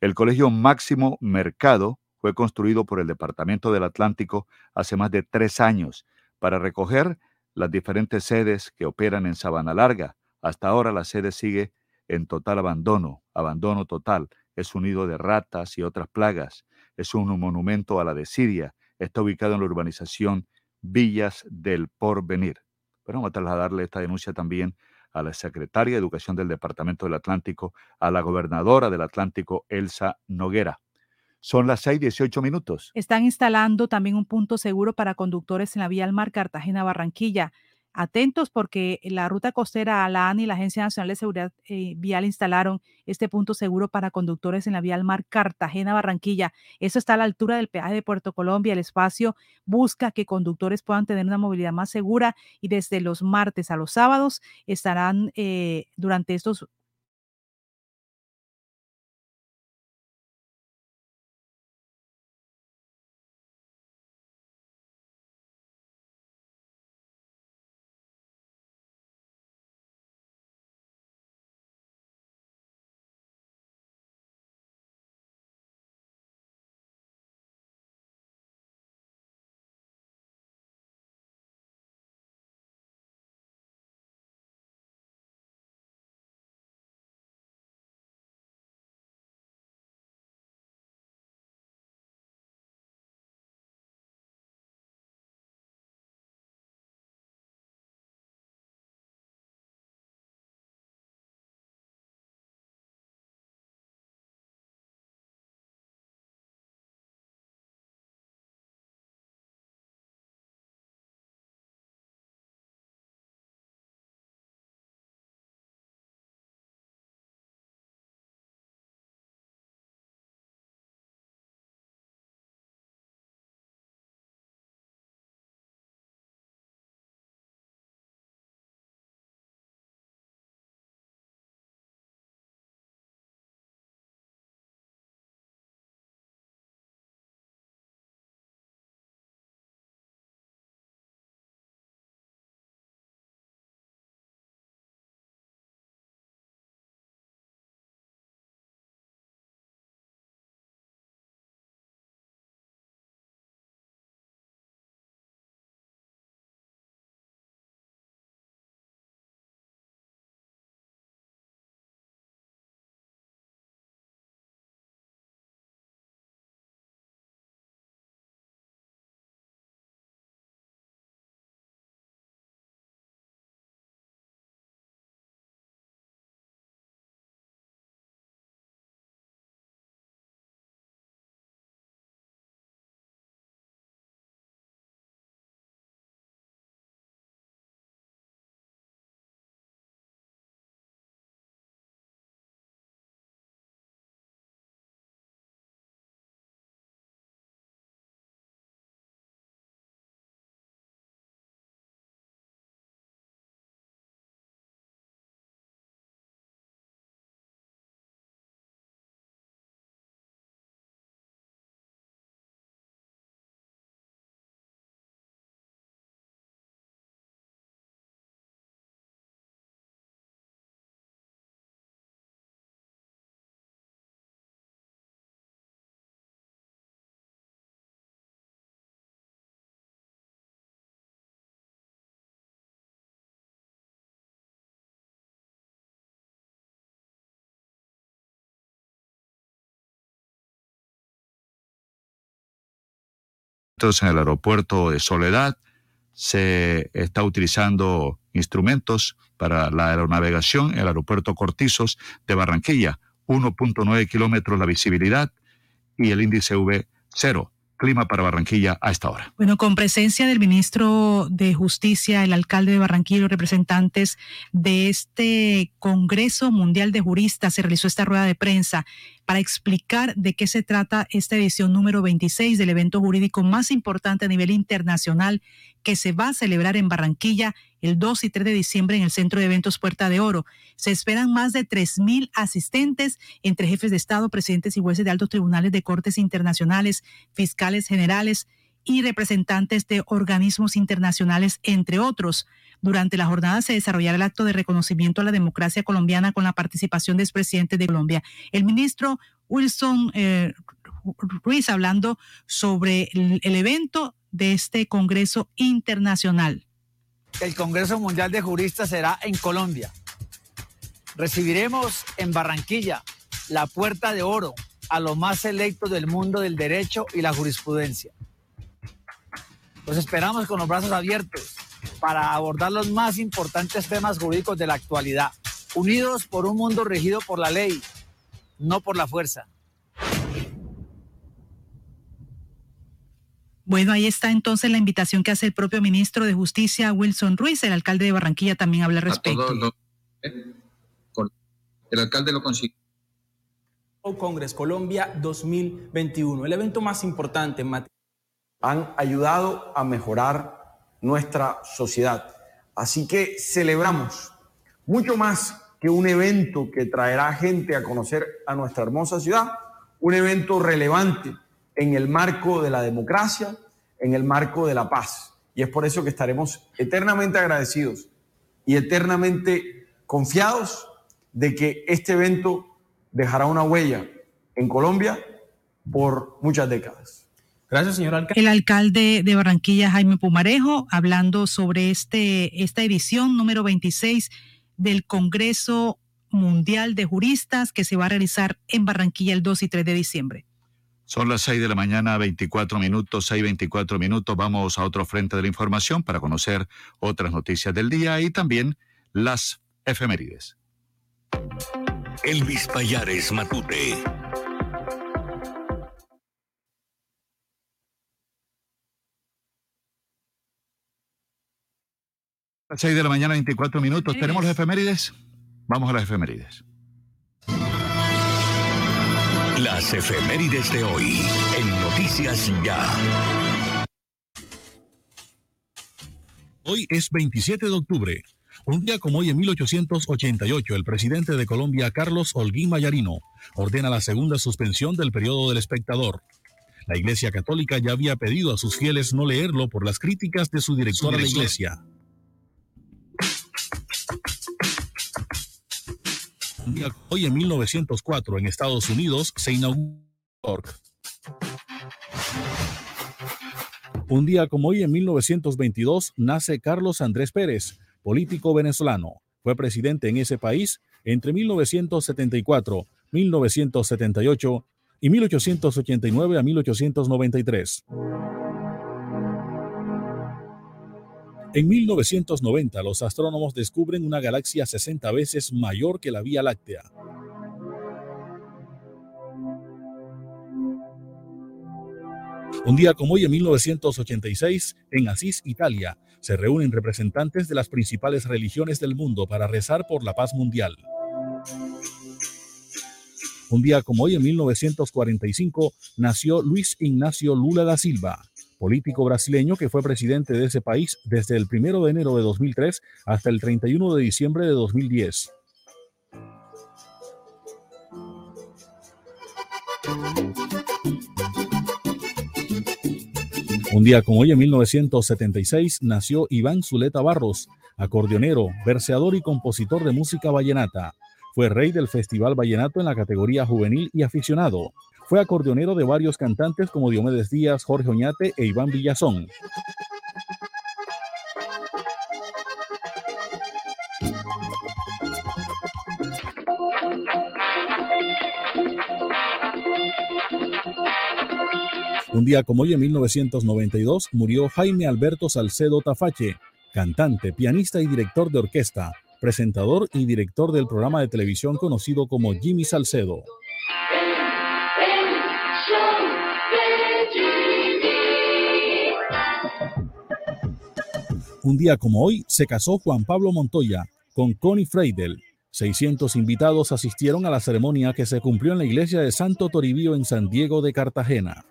El Colegio Máximo Mercado fue construido por el Departamento del Atlántico hace más de tres años para recoger las diferentes sedes que operan en Sabana Larga hasta ahora la sede sigue en total abandono, abandono total. Es un nido de ratas y otras plagas. Es un monumento a la desidia. Está ubicado en la urbanización Villas del Porvenir. Pero vamos a trasladarle esta denuncia también a la secretaria de Educación del Departamento del Atlántico, a la gobernadora del Atlántico, Elsa Noguera. Son las 6:18 minutos. Están instalando también un punto seguro para conductores en la vía al mar Cartagena-Barranquilla atentos porque la ruta costera a la y la Agencia Nacional de Seguridad eh, Vial instalaron este punto seguro para conductores en la vía al mar Cartagena-Barranquilla. Eso está a la altura del peaje de Puerto Colombia. El espacio busca que conductores puedan tener una movilidad más segura y desde los martes a los sábados estarán eh, durante estos en el aeropuerto de Soledad. Se está utilizando instrumentos para la aeronavegación en el aeropuerto Cortizos de Barranquilla. 1.9 kilómetros la visibilidad y el índice V cero. Clima para Barranquilla a esta hora. Bueno, con presencia del ministro de Justicia, el alcalde de Barranquilla y representantes de este Congreso Mundial de Juristas, se realizó esta rueda de prensa para explicar de qué se trata esta edición número 26 del evento jurídico más importante a nivel internacional que se va a celebrar en Barranquilla el 2 y 3 de diciembre en el Centro de Eventos Puerta de Oro. Se esperan más de 3.000 asistentes entre jefes de Estado, presidentes y jueces de altos tribunales de cortes internacionales, fiscales generales y representantes de organismos internacionales, entre otros. Durante la jornada se desarrollará el acto de reconocimiento a la democracia colombiana con la participación del expresidente de Colombia. El ministro Wilson eh, Ruiz hablando sobre el, el evento de este Congreso Internacional. El Congreso Mundial de Juristas será en Colombia. Recibiremos en Barranquilla la puerta de oro a los más selectos del mundo del derecho y la jurisprudencia. Los esperamos con los brazos abiertos para abordar los más importantes temas jurídicos de la actualidad, unidos por un mundo regido por la ley, no por la fuerza. Bueno, ahí está entonces la invitación que hace el propio ministro de Justicia, Wilson Ruiz. El alcalde de Barranquilla también habla al respecto. el alcalde lo consiguió. Congres Colombia 2021, el evento más importante en materia. Han ayudado a mejorar nuestra sociedad. Así que celebramos mucho más que un evento que traerá gente a conocer a nuestra hermosa ciudad, un evento relevante en el marco de la democracia, en el marco de la paz. Y es por eso que estaremos eternamente agradecidos y eternamente confiados de que este evento dejará una huella en Colombia por muchas décadas. Gracias, señor alcalde. El alcalde de Barranquilla, Jaime Pumarejo, hablando sobre este, esta edición número 26 del Congreso Mundial de Juristas que se va a realizar en Barranquilla el 2 y 3 de diciembre. Son las 6 de la mañana, 24 minutos, 6, 24 minutos. Vamos a otro frente de la información para conocer otras noticias del día y también las efemérides. Elvis Payares Matute. 6 de la mañana, 24 minutos. ¿Tenemos las efemérides? Vamos a las efemérides. Las efemérides de hoy en Noticias Ya. Hoy es 27 de octubre. Un día como hoy en 1888, el presidente de Colombia, Carlos Holguín Mayarino, ordena la segunda suspensión del periodo del espectador. La Iglesia Católica ya había pedido a sus fieles no leerlo por las críticas de su directora de la Iglesia. Hoy en 1904 en Estados Unidos se inauguró Un día como hoy en 1922 nace Carlos Andrés Pérez, político venezolano. Fue presidente en ese país entre 1974, 1978 y 1889 a 1893. En 1990, los astrónomos descubren una galaxia 60 veces mayor que la Vía Láctea. Un día como hoy, en 1986, en Asís, Italia, se reúnen representantes de las principales religiones del mundo para rezar por la paz mundial. Un día como hoy, en 1945, nació Luis Ignacio Lula da Silva, político brasileño que fue presidente de ese país desde el 1 de enero de 2003 hasta el 31 de diciembre de 2010. Un día como hoy, en 1976, nació Iván Zuleta Barros, acordeonero, verseador y compositor de música vallenata. Fue rey del Festival Vallenato en la categoría juvenil y aficionado. Fue acordeonero de varios cantantes como Diomedes Díaz, Jorge Oñate e Iván Villazón. Un día como hoy en 1992 murió Jaime Alberto Salcedo Tafache, cantante, pianista y director de orquesta, presentador y director del programa de televisión conocido como Jimmy Salcedo. Un día como hoy se casó Juan Pablo Montoya con Connie Freidel. 600 invitados asistieron a la ceremonia que se cumplió en la iglesia de Santo Toribío en San Diego de Cartagena.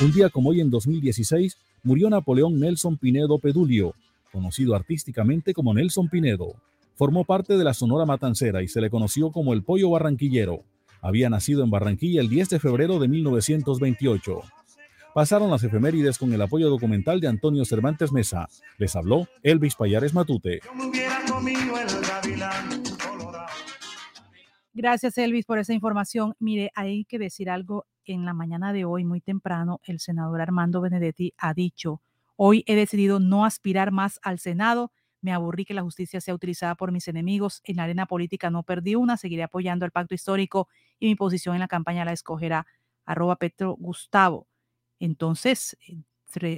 Un día como hoy en 2016 murió Napoleón Nelson Pinedo Pedulio, conocido artísticamente como Nelson Pinedo. Formó parte de la Sonora Matancera y se le conoció como el Pollo Barranquillero. Había nacido en Barranquilla el 10 de febrero de 1928. Pasaron las efemérides con el apoyo documental de Antonio Cervantes Mesa. Les habló Elvis Payares Matute. Gracias, Elvis, por esa información. Mire, hay que decir algo en la mañana de hoy, muy temprano, el senador Armando Benedetti ha dicho, hoy he decidido no aspirar más al Senado, me aburrí que la justicia sea utilizada por mis enemigos, en la arena política no perdí una, seguiré apoyando el pacto histórico y mi posición en la campaña la escogerá arroba Petro Gustavo. Entonces,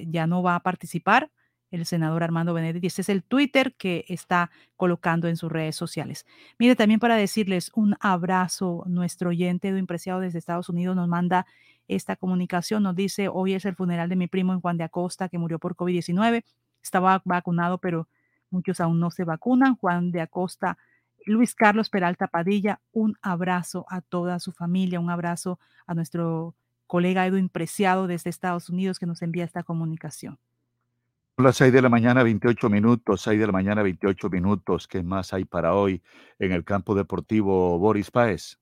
ya no va a participar el senador Armando Benedetti. Este es el Twitter que está colocando en sus redes sociales. Mire, también para decirles un abrazo, nuestro oyente Edwin Preciado desde Estados Unidos nos manda esta comunicación, nos dice, hoy es el funeral de mi primo en Juan de Acosta, que murió por COVID-19, estaba vacunado, pero muchos aún no se vacunan. Juan de Acosta, Luis Carlos Peralta Padilla, un abrazo a toda su familia, un abrazo a nuestro colega Edwin Preciado desde Estados Unidos que nos envía esta comunicación. Las 6 de la mañana, 28 minutos, 6 de la mañana, 28 minutos. ¿Qué más hay para hoy en el campo deportivo Boris Páez?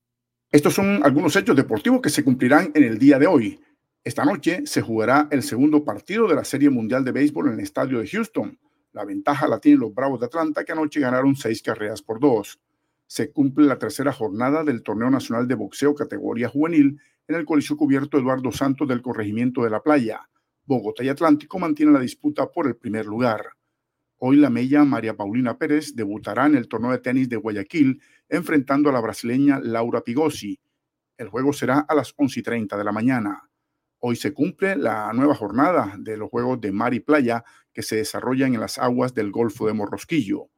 Estos son algunos hechos deportivos que se cumplirán en el día de hoy. Esta noche se jugará el segundo partido de la Serie Mundial de Béisbol en el estadio de Houston. La ventaja la tienen los Bravos de Atlanta que anoche ganaron seis carreras por dos. Se cumple la tercera jornada del Torneo Nacional de Boxeo categoría juvenil en el Coliseo Cubierto Eduardo Santos del Corregimiento de la Playa. Bogotá y Atlántico mantienen la disputa por el primer lugar. Hoy la mella María Paulina Pérez debutará en el torneo de tenis de Guayaquil enfrentando a la brasileña Laura Pigosi. El juego será a las 11:30 de la mañana. Hoy se cumple la nueva jornada de los Juegos de Mar y Playa que se desarrollan en las aguas del Golfo de Morrosquillo.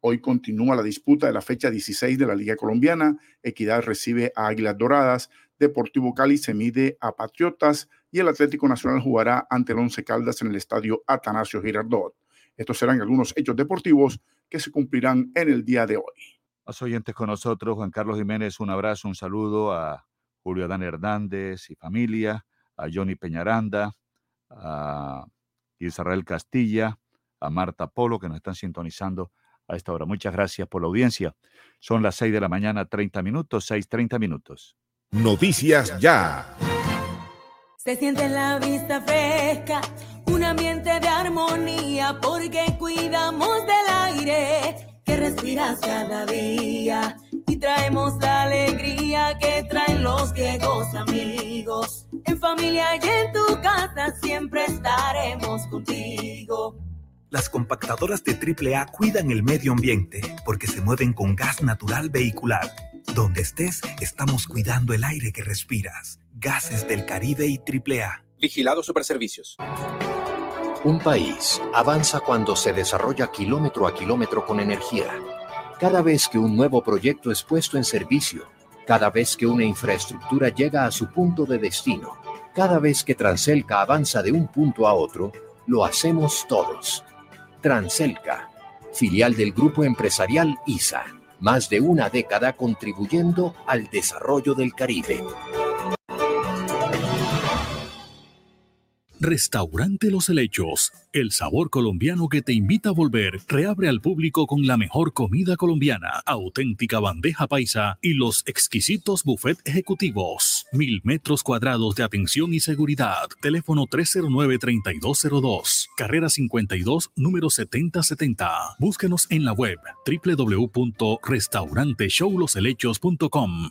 Hoy continúa la disputa de la fecha 16 de la Liga Colombiana. Equidad recibe a Águilas Doradas, Deportivo Cali se mide a Patriotas y el Atlético Nacional jugará ante el Once Caldas en el estadio Atanasio Girardot. Estos serán algunos hechos deportivos que se cumplirán en el día de hoy. Los oyentes con nosotros, Juan Carlos Jiménez, un abrazo, un saludo a Julio Adán Hernández y familia, a Johnny Peñaranda, a Israel Castilla, a Marta Polo, que nos están sintonizando a esta hora. Muchas gracias por la audiencia. Son las 6 de la mañana, 30 minutos, 6, 30 minutos. Noticias Ya. Se siente la vista fresca, un ambiente de armonía, porque cuidamos del aire que respiras cada día y traemos la alegría que traen los viejos amigos. Familia y en tu casa siempre estaremos contigo. Las compactadoras de AAA cuidan el medio ambiente porque se mueven con gas natural vehicular. Donde estés, estamos cuidando el aire que respiras. Gases del Caribe y AAA. Vigilado Superservicios. Un país avanza cuando se desarrolla kilómetro a kilómetro con energía. Cada vez que un nuevo proyecto es puesto en servicio, cada vez que una infraestructura llega a su punto de destino, cada vez que Transelca avanza de un punto a otro, lo hacemos todos Transelca, filial del grupo empresarial ISA, más de una década contribuyendo al desarrollo del Caribe. Restaurante Los Helechos, el sabor colombiano que te invita a volver, reabre al público con la mejor comida colombiana, auténtica bandeja paisa y los exquisitos buffet ejecutivos. Mil metros cuadrados de atención y seguridad. Teléfono 309-3202. Carrera 52, número 7070. Búsquenos en la web www.restauranteshowloshelechos.com.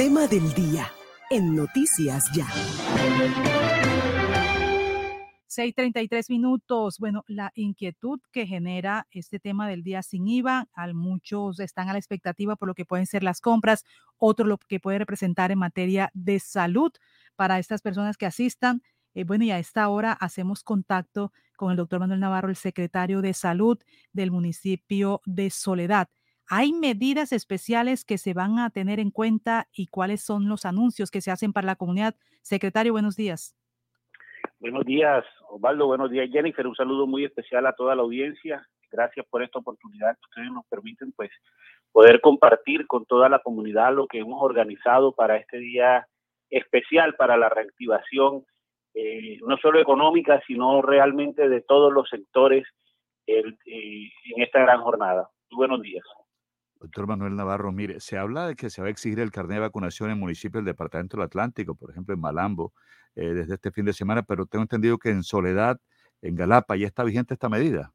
Tema del día en Noticias Ya. 6:33 minutos. Bueno, la inquietud que genera este tema del día sin IVA, al muchos están a la expectativa por lo que pueden ser las compras, otro lo que puede representar en materia de salud para estas personas que asistan. Eh, bueno, y a esta hora hacemos contacto con el doctor Manuel Navarro, el secretario de salud del municipio de Soledad. ¿Hay medidas especiales que se van a tener en cuenta y cuáles son los anuncios que se hacen para la comunidad? Secretario, buenos días. Buenos días, Osvaldo. Buenos días, Jennifer. Un saludo muy especial a toda la audiencia. Gracias por esta oportunidad que ustedes nos permiten, pues, poder compartir con toda la comunidad lo que hemos organizado para este día especial para la reactivación, eh, no solo económica, sino realmente de todos los sectores eh, en esta gran jornada. buenos días. Doctor Manuel Navarro, mire, se habla de que se va a exigir el carnet de vacunación en municipios del Departamento del Atlántico, por ejemplo en Malambo, eh, desde este fin de semana, pero tengo entendido que en Soledad, en Galapa, ya está vigente esta medida.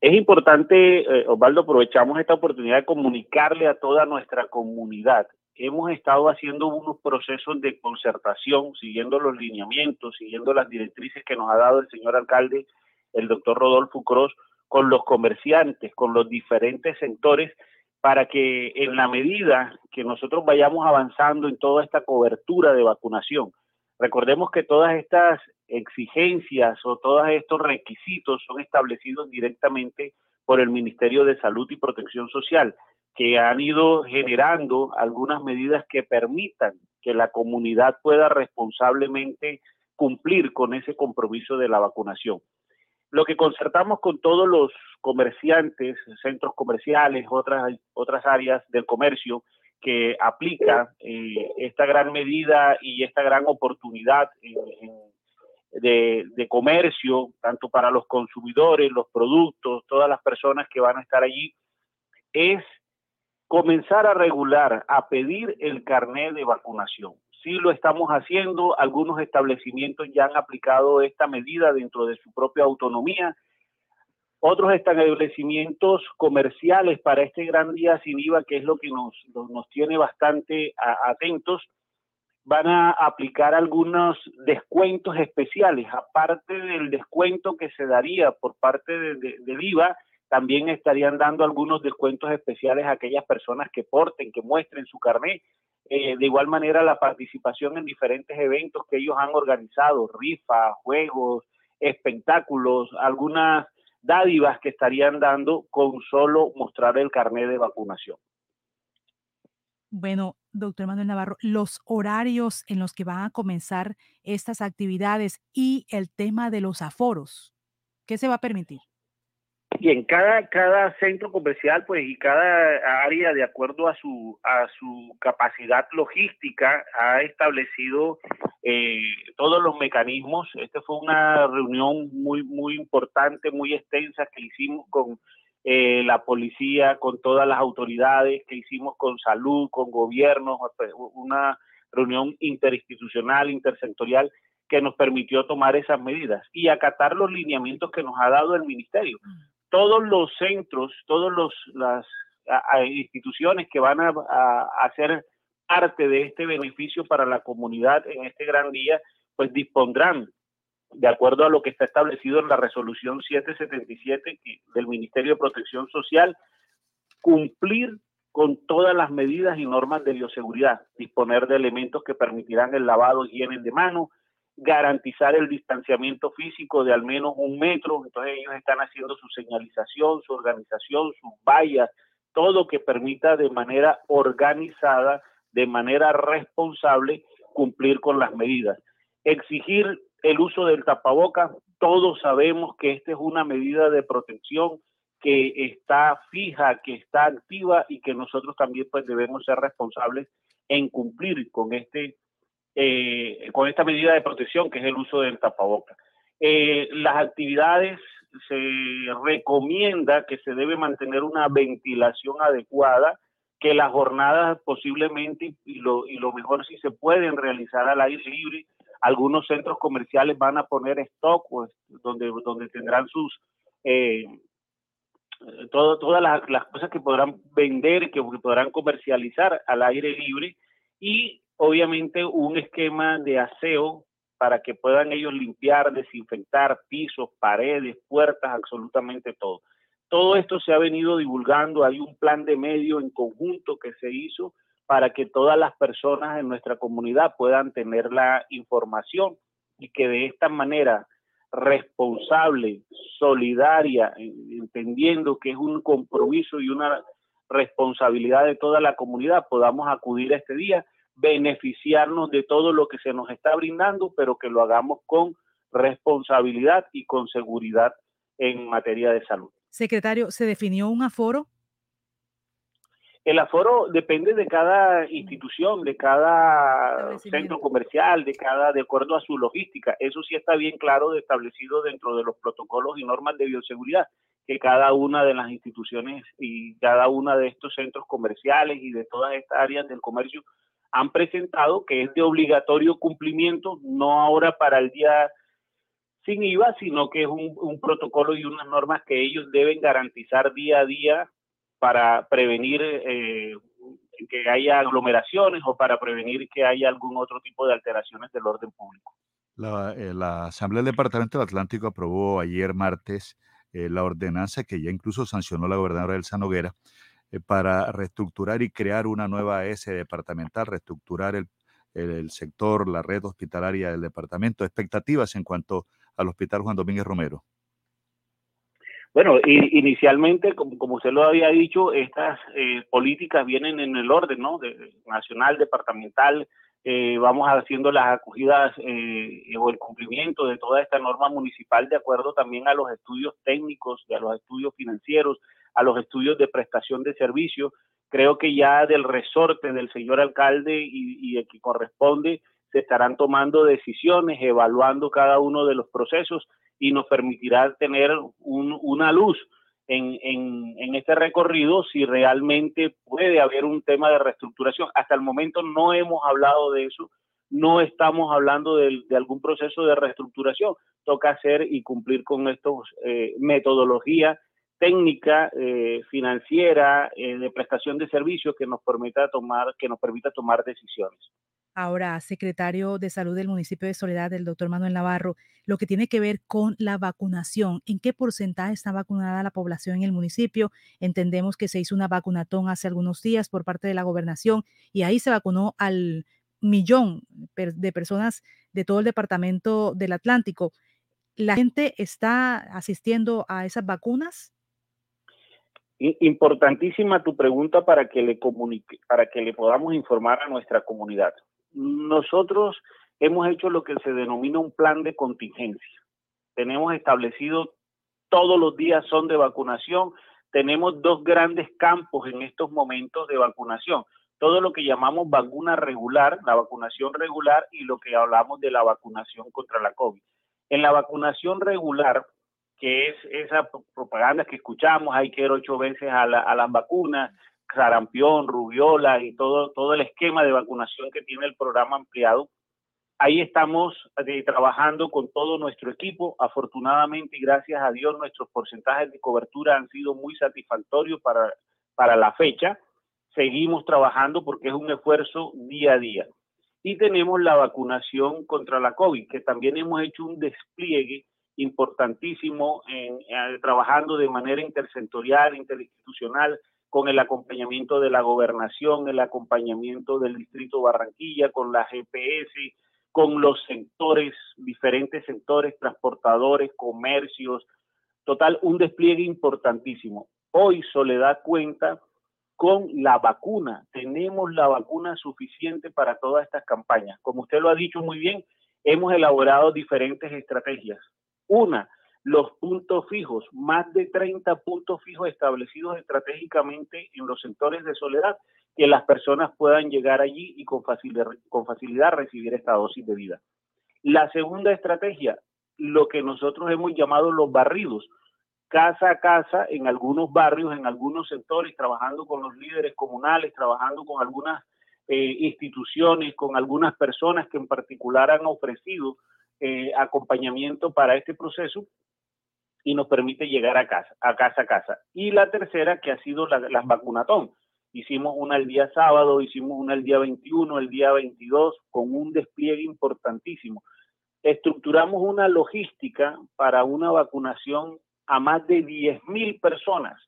Es importante, eh, Osvaldo, aprovechamos esta oportunidad de comunicarle a toda nuestra comunidad. Hemos estado haciendo unos procesos de concertación, siguiendo los lineamientos, siguiendo las directrices que nos ha dado el señor alcalde, el doctor Rodolfo Cruz, con los comerciantes, con los diferentes sectores, para que en la medida que nosotros vayamos avanzando en toda esta cobertura de vacunación, recordemos que todas estas exigencias o todos estos requisitos son establecidos directamente por el Ministerio de Salud y Protección Social, que han ido generando algunas medidas que permitan que la comunidad pueda responsablemente cumplir con ese compromiso de la vacunación. Lo que concertamos con todos los comerciantes, centros comerciales, otras, otras áreas del comercio que aplica eh, esta gran medida y esta gran oportunidad de, de, comercio, tanto para los consumidores, los productos, todas las personas que van a estar allí, es comenzar a regular, a pedir el carnet de vacunación sí lo estamos haciendo. Algunos establecimientos ya han aplicado esta medida dentro de su propia autonomía. Otros establecimientos comerciales para este gran día sin IVA, que es lo que nos, nos tiene bastante atentos, van a aplicar algunos descuentos especiales, aparte del descuento que se daría por parte del IVA, también estarían dando algunos descuentos especiales a aquellas personas que porten, que muestren su carnet eh, de igual manera, la participación en diferentes eventos que ellos han organizado, rifas, juegos, espectáculos, algunas dádivas que estarían dando con solo mostrar el carnet de vacunación. Bueno, doctor Manuel Navarro, los horarios en los que van a comenzar estas actividades y el tema de los aforos, ¿qué se va a permitir? Y en cada, cada centro comercial pues y cada área de acuerdo a su a su capacidad logística ha establecido eh, todos los mecanismos esta fue una reunión muy muy importante muy extensa que hicimos con eh, la policía con todas las autoridades que hicimos con salud con gobiernos pues, una reunión interinstitucional intersectorial que nos permitió tomar esas medidas y acatar los lineamientos que nos ha dado el ministerio. Todos los centros, todas las instituciones que van a, a hacer parte de este beneficio para la comunidad en este gran día, pues dispondrán de acuerdo a lo que está establecido en la resolución 777 del Ministerio de Protección Social, cumplir con todas las medidas y normas de bioseguridad, disponer de elementos que permitirán el lavado y higiene de manos, garantizar el distanciamiento físico de al menos un metro, entonces ellos están haciendo su señalización, su organización, sus vallas, todo que permita de manera organizada, de manera responsable, cumplir con las medidas. Exigir el uso del tapaboca, todos sabemos que esta es una medida de protección que está fija, que está activa y que nosotros también pues debemos ser responsables en cumplir con este eh, con esta medida de protección que es el uso del tapaboca. Eh, las actividades se recomienda que se debe mantener una ventilación adecuada, que las jornadas posiblemente y lo, y lo mejor si se pueden realizar al aire libre, algunos centros comerciales van a poner stock, pues, donde, donde tendrán sus eh, todas las, cosas que podrán vender, que podrán comercializar al aire libre y obviamente un esquema de aseo para que puedan ellos limpiar, desinfectar pisos, paredes, puertas, absolutamente todo. Todo esto se ha venido divulgando, hay un plan de medio en conjunto que se hizo para que todas las personas en nuestra comunidad puedan tener la información y que de esta manera responsable, solidaria, entendiendo que es un compromiso y una responsabilidad de toda la comunidad, podamos acudir a este día, beneficiarnos de todo lo que se nos está brindando, pero que lo hagamos con responsabilidad y con seguridad en materia de salud. Secretario, ¿se definió un aforo el aforo depende de cada institución, de cada centro comercial, de cada, de acuerdo a su logística. Eso sí está bien claro establecido dentro de los protocolos y normas de bioseguridad, que cada una de las instituciones y cada una de estos centros comerciales y de todas estas áreas del comercio han presentado que es de obligatorio cumplimiento, no ahora para el día sin IVA, sino que es un, un protocolo y unas normas que ellos deben garantizar día a día para prevenir eh, que haya aglomeraciones o para prevenir que haya algún otro tipo de alteraciones del orden público. La, eh, Asamblea del Departamento del Atlántico aprobó ayer martes eh, la ordenanza que ya incluso sancionó la gobernadora Elsa Noguera para reestructurar y crear una nueva S departamental, reestructurar el, el, sector, la red hospitalaria del departamento. Expectativas en cuanto al Hospital Juan Domínguez Romero. Bueno, inicialmente, como, como, usted lo había dicho, estas eh, políticas vienen en el orden, ¿no? De, nacional, departamental, eh, vamos haciendo las acogidas eh, o el cumplimiento de toda esta norma municipal de acuerdo también a los estudios técnicos, a los estudios financieros, a los estudios de prestación de servicios. Creo que ya del resorte del señor alcalde y, y el que corresponde se estarán tomando decisiones, evaluando cada uno de los procesos y nos permitirá tener una luz en, este recorrido si realmente puede haber un tema de reestructuración. Hasta el momento no hemos hablado de eso, no estamos hablando de, algún proceso de reestructuración. Toca hacer y cumplir con estos eh, metodología técnica, eh, financiera, eh, de prestación de servicios que nos permita tomar, que nos permita tomar decisiones ahora secretario de Salud del municipio de Soledad, el doctor Manuel Navarro, lo que tiene que ver con la vacunación. ¿En qué porcentaje está vacunada la población en el municipio? Entendemos que se hizo una vacunatón hace algunos días por parte de la gobernación y ahí se vacunó al millón de personas de todo el departamento del Atlántico. ¿La gente está asistiendo a esas vacunas? Importantísima tu pregunta para que le comunique, para que le podamos informar a nuestra comunidad nosotros hemos hecho lo que se denomina un plan de contingencia. Tenemos establecido todos los días son de vacunación. Tenemos dos grandes campos en estos momentos de vacunación. Todo lo que llamamos vacuna regular, la vacunación regular y lo que hablamos de la vacunación contra la COVID. En la vacunación regular, que es esa propaganda que escuchamos, hay que ir ocho veces a, a las vacunas, sarampión, rubiola y todo, todo el esquema de vacunación que tiene el programa ampliado, ahí estamos eh, trabajando con todo nuestro equipo. Afortunadamente y gracias a Dios nuestros porcentajes de cobertura han sido muy satisfactorios para, para la fecha. Seguimos trabajando porque es un esfuerzo día a día. Y tenemos la vacunación contra la COVID, que también hemos hecho un despliegue importantísimo en, eh, trabajando de manera intersectorial, interinstitucional, con el acompañamiento de la gobernación, el acompañamiento del distrito Barranquilla, con la GPS, con los sectores, diferentes sectores, transportadores, comercios, total, un despliegue importantísimo. Hoy Soledad cuenta con la vacuna, tenemos la vacuna suficiente para todas estas campañas. Como usted lo ha dicho muy bien, hemos elaborado diferentes estrategias. Una, los puntos fijos, más de 30 puntos fijos establecidos estratégicamente en los sectores de soledad que las personas puedan llegar allí y con facilidad, con facilidad recibir esta dosis de vida. La segunda estrategia, lo que nosotros hemos llamado los barridos, casa a casa en algunos barrios, en algunos sectores, trabajando con los líderes comunales, trabajando con algunas eh, instituciones, con algunas personas que en particular han ofrecido eh, acompañamiento para este proceso y nos permite llegar a casa, a casa a casa. Y la tercera, que ha sido la, las vacunatón, Hicimos una el día sábado, hicimos una el día 21, el día 22, con un despliegue importantísimo. Estructuramos una logística para una vacunación a más de 10.000 personas,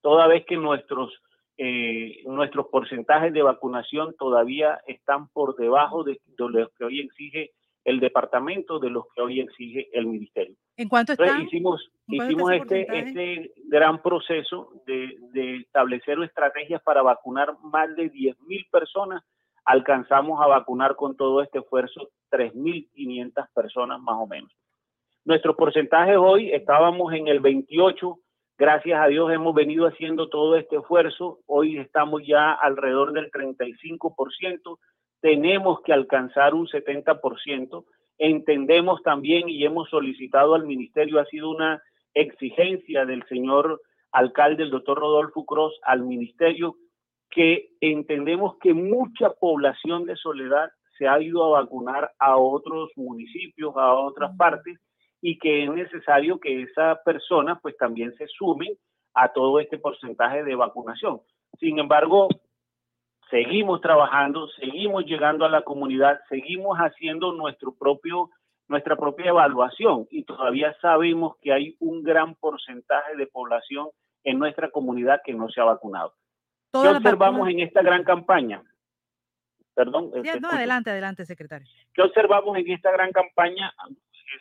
toda vez que nuestros, eh, nuestros porcentajes de vacunación todavía están por debajo de, de lo que hoy exige el departamento de los que hoy exige el ministerio. ¿En cuánto está? hicimos hicimos este, este gran proceso de, de, establecer estrategias para vacunar más de 10.000 personas. Alcanzamos a vacunar con todo este esfuerzo 3.500 personas más o menos. Nuestros porcentajes hoy estábamos en el 28. Gracias a Dios hemos venido haciendo todo este esfuerzo. Hoy estamos ya alrededor del 35% tenemos que alcanzar un 70%. Entendemos también y hemos solicitado al ministerio, ha sido una exigencia del señor alcalde, el doctor Rodolfo Cross, al ministerio, que entendemos que mucha población de Soledad se ha ido a vacunar a otros municipios, a otras partes, y que es necesario que esa persona pues también se sume a todo este porcentaje de vacunación. Sin embargo, seguimos trabajando, seguimos llegando a la comunidad, seguimos haciendo nuestro propio, nuestra propia evaluación y todavía sabemos que hay un gran porcentaje de población en nuestra comunidad que no se ha vacunado. ¿Qué observamos en esta gran campaña? Perdón. Este, no, adelante, adelante, secretario. ¿Qué observamos en esta gran campaña?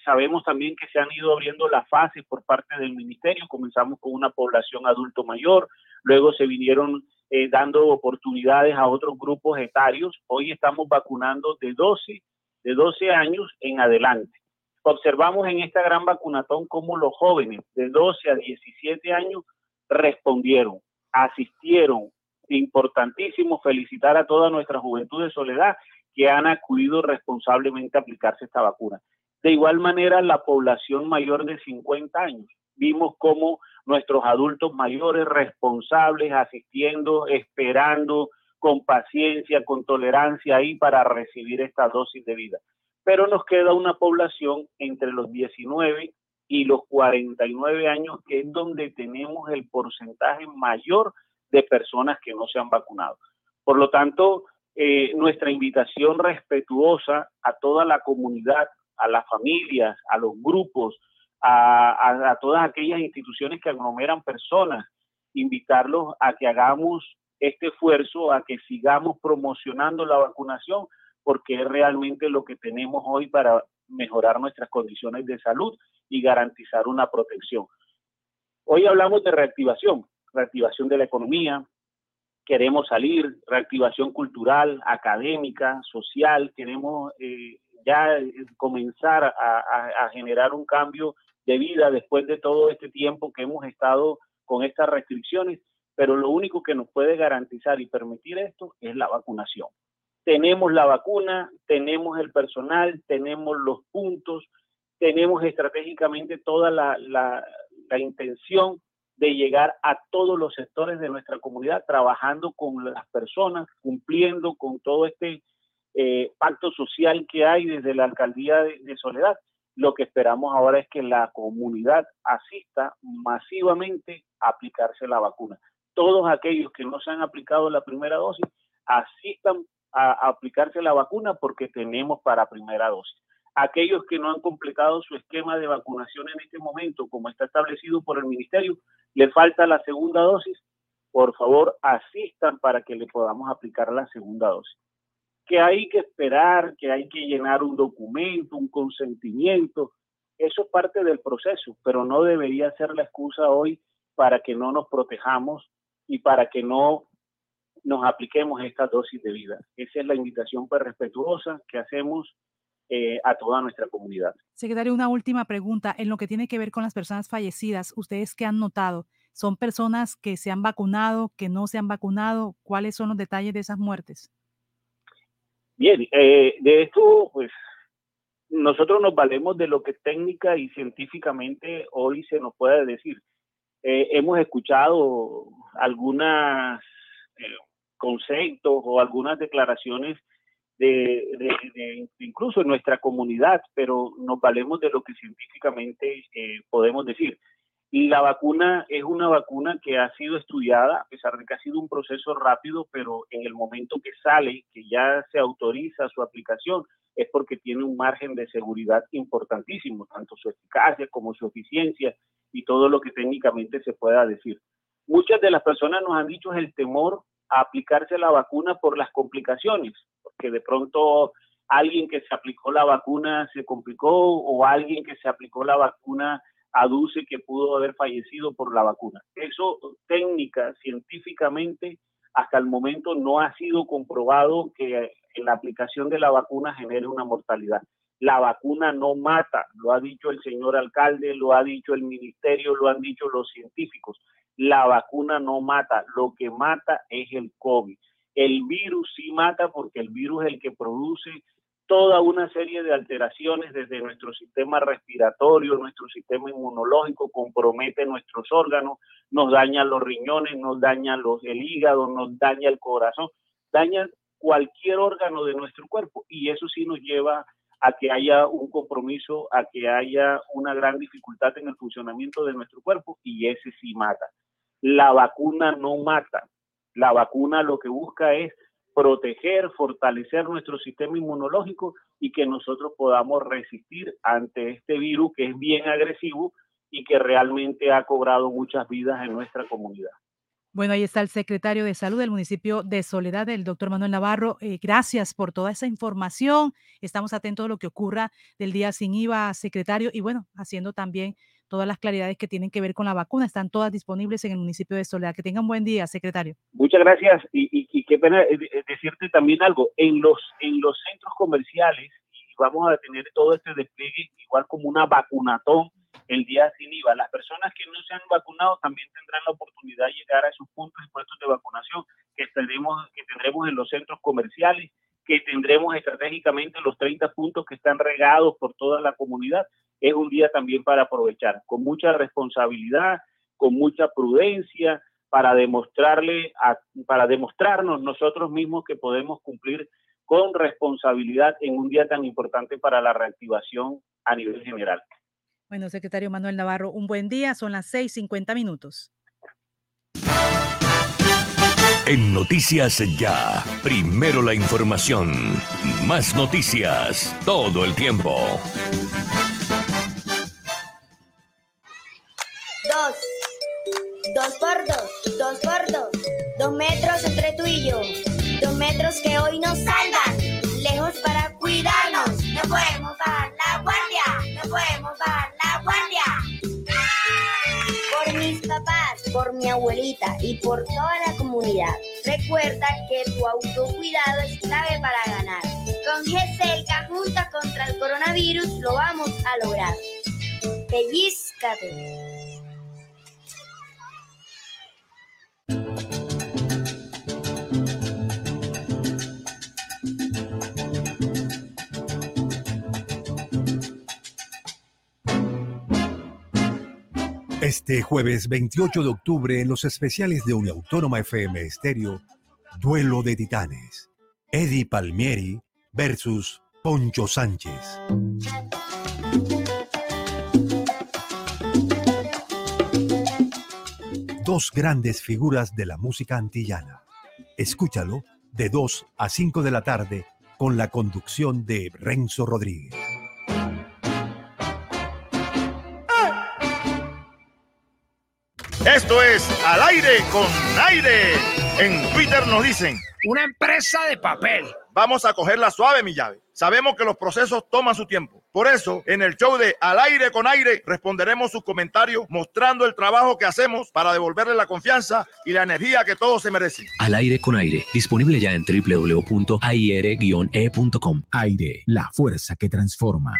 Sabemos también que se han ido abriendo las fases por parte del ministerio. Comenzamos con una población adulto mayor, luego se vinieron eh, dando oportunidades a otros grupos etarios. Hoy estamos vacunando de 12, de 12 años en adelante. Observamos en esta gran vacunatón cómo los jóvenes de 12 a 17 años respondieron, asistieron. Importantísimo felicitar a toda nuestra juventud de soledad que han acudido responsablemente a aplicarse esta vacuna. De igual manera, la población mayor de 50 años. Vimos cómo nuestros adultos mayores responsables, asistiendo, esperando con paciencia, con tolerancia ahí para recibir esta dosis de vida. Pero nos queda una población entre los 19 y los 49 años, que es donde tenemos el porcentaje mayor de personas que no se han vacunado. Por lo tanto, eh, nuestra invitación respetuosa a toda la comunidad, a las familias, a los grupos, a, todas aquellas instituciones que aglomeran personas, invitarlos a que hagamos este esfuerzo, a que sigamos promocionando la vacunación, porque es realmente lo que tenemos hoy para mejorar nuestras condiciones de salud y garantizar una protección. Hoy hablamos de reactivación, reactivación de la economía, queremos salir, reactivación cultural, académica, social, queremos eh, ya comenzar a, generar un cambio de vida después de todo este tiempo que hemos estado con estas restricciones, pero lo único que nos puede garantizar y permitir esto es la vacunación. Tenemos la vacuna, tenemos el personal, tenemos los puntos, tenemos estratégicamente toda la, la, la intención de llegar a todos los sectores de nuestra comunidad, trabajando con las personas, cumpliendo con todo este eh, pacto social que hay desde la alcaldía de, Soledad. Lo que esperamos ahora es que la comunidad asista masivamente a aplicarse la vacuna. Todos aquellos que no se han aplicado la primera dosis asistan a, aplicarse la vacuna porque tenemos para primera dosis. Aquellos que no han completado su esquema de vacunación en este momento, como está establecido por el ministerio, le falta la segunda dosis, por favor asistan para que le podamos aplicar la segunda dosis que hay que esperar, que hay que llenar un documento, un consentimiento. Eso es parte del proceso, pero no debería ser la excusa hoy para que no nos protejamos y para que no nos apliquemos esta dosis de vida. Esa es la invitación respetuosa que hacemos eh, a toda nuestra comunidad. Secretario, una última pregunta. En lo que tiene que ver con las personas fallecidas, ¿ustedes qué han notado? ¿Son personas que se han vacunado, que no se han vacunado? ¿Cuáles son los detalles de esas muertes? Bien, eh, de esto, pues nosotros nos valemos de lo que técnica y científicamente hoy se nos puede decir. Eh, hemos escuchado algunos eh, conceptos o algunas declaraciones de, incluso en nuestra comunidad, pero nos valemos de lo que científicamente podemos decir. La vacuna es una vacuna que ha sido estudiada, a pesar de que ha sido un proceso rápido, pero en el momento que sale, que ya se autoriza su aplicación, es porque tiene un margen de seguridad importantísimo, tanto su eficacia como su eficiencia y todo lo que técnicamente se pueda decir. Muchas de las personas nos han dicho el temor a aplicarse la vacuna por las complicaciones, porque de pronto alguien que se aplicó la vacuna se complicó o alguien que se aplicó la vacuna aduce que pudo haber fallecido por la vacuna. Eso técnica, científicamente, hasta el momento no ha sido comprobado que la aplicación de la vacuna genere una mortalidad. La vacuna no mata, lo ha dicho el señor alcalde, lo ha dicho el ministerio, lo han dicho los científicos. La vacuna no mata, lo que mata es el COVID. El virus sí mata porque el virus es el que produce toda una serie de alteraciones desde nuestro sistema respiratorio, nuestro sistema inmunológico, compromete nuestros órganos, nos daña los riñones, nos daña los, el hígado, nos daña el corazón, daña cualquier órgano de nuestro cuerpo y eso sí nos lleva a que haya un compromiso, a que haya una gran dificultad en el funcionamiento de nuestro cuerpo y ese sí mata. La vacuna no mata, la vacuna lo que busca es proteger, fortalecer nuestro sistema inmunológico y que nosotros podamos resistir ante este virus que es bien agresivo y que realmente ha cobrado muchas vidas en nuestra comunidad. Bueno, ahí está el secretario de Salud del municipio de Soledad, el doctor Manuel Navarro. Eh, gracias por toda esa información. Estamos atentos a lo que ocurra del día sin IVA, secretario, y bueno, haciendo también todas las claridades que tienen que ver con la vacuna. Están todas disponibles en el municipio de Soledad. Que tengan buen día, secretario. Muchas gracias. Y, qué pena eh, eh, decirte también algo. En los, en los centros comerciales, y vamos a tener todo este despliegue igual como una vacunatón el día sin IVA. Las personas que no se han vacunado también tendrán la oportunidad de llegar a esos puntos y puestos de vacunación que que tendremos en los centros comerciales, que tendremos estratégicamente los 30 puntos que están regados por toda la comunidad es un día también para aprovechar con mucha responsabilidad, con mucha prudencia, para demostrarle, para demostrarnos nosotros mismos que podemos cumplir con responsabilidad en un día tan importante para la reactivación a nivel general. Bueno, secretario Manuel Navarro, un buen día, son las 6:50 minutos. En Noticias Ya, primero la información, más noticias todo el tiempo. Dos. Dos por dos. Dos por dos. Dos metros entre tú y yo. Dos metros que hoy nos salvan. Lejos para cuidarnos. No podemos bajar por mi abuelita y por toda la comunidad. Recuerda que tu autocuidado es clave para ganar. Con GCLK junta contra el coronavirus lo vamos a lograr. Pellizcate. Este jueves 28 de octubre en los especiales de Autónoma FM Estéreo, Duelo de Titanes. Eddie Palmieri versus Poncho Sánchez. Dos grandes figuras de la música antillana. Escúchalo de 2 a 5 de la tarde con la conducción de Renzo Rodríguez. Esto es Al aire con aire. En Twitter nos dicen. Una empresa de papel. Vamos a cogerla suave, mi llave. Sabemos que los procesos toman su tiempo. Por eso, en el show de Al aire con aire, responderemos sus comentarios mostrando el trabajo que hacemos para devolverle la confianza y la energía que todos se merecen. Al aire con aire. Disponible ya en www.aire-e.com. Aire, la fuerza que transforma.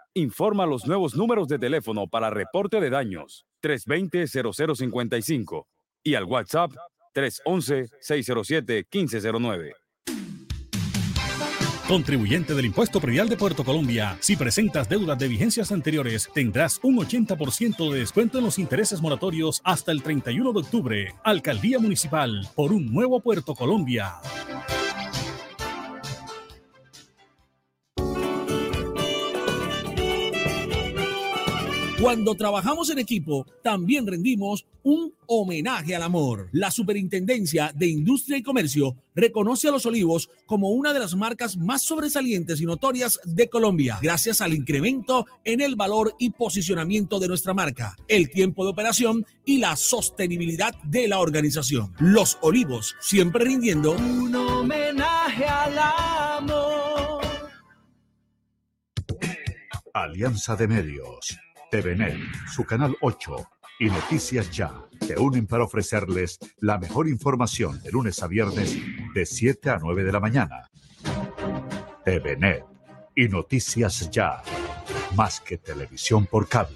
informa los nuevos números de teléfono para reporte de daños 320-0055 y al WhatsApp 311-607-1509. Contribuyente del Impuesto Predial de Puerto Colombia, si presentas deudas de vigencias anteriores, tendrás un 80% de descuento en los intereses moratorios hasta el 31 de octubre. Alcaldía Municipal, por un nuevo Puerto Colombia. Cuando trabajamos en equipo, también rendimos un homenaje al amor. La Superintendencia de Industria y Comercio reconoce a Los Olivos como una de las marcas más sobresalientes y notorias de Colombia, gracias al incremento en el valor y posicionamiento de nuestra marca, el tiempo de operación y la sostenibilidad de la organización. Los Olivos, siempre rindiendo un homenaje al amor. Alianza de Medios. TVNet, su canal 8 y Noticias Ya te unen para ofrecerles la mejor información de lunes a viernes de 7 a 9 de la mañana. TVNet y Noticias Ya, más que televisión por cable.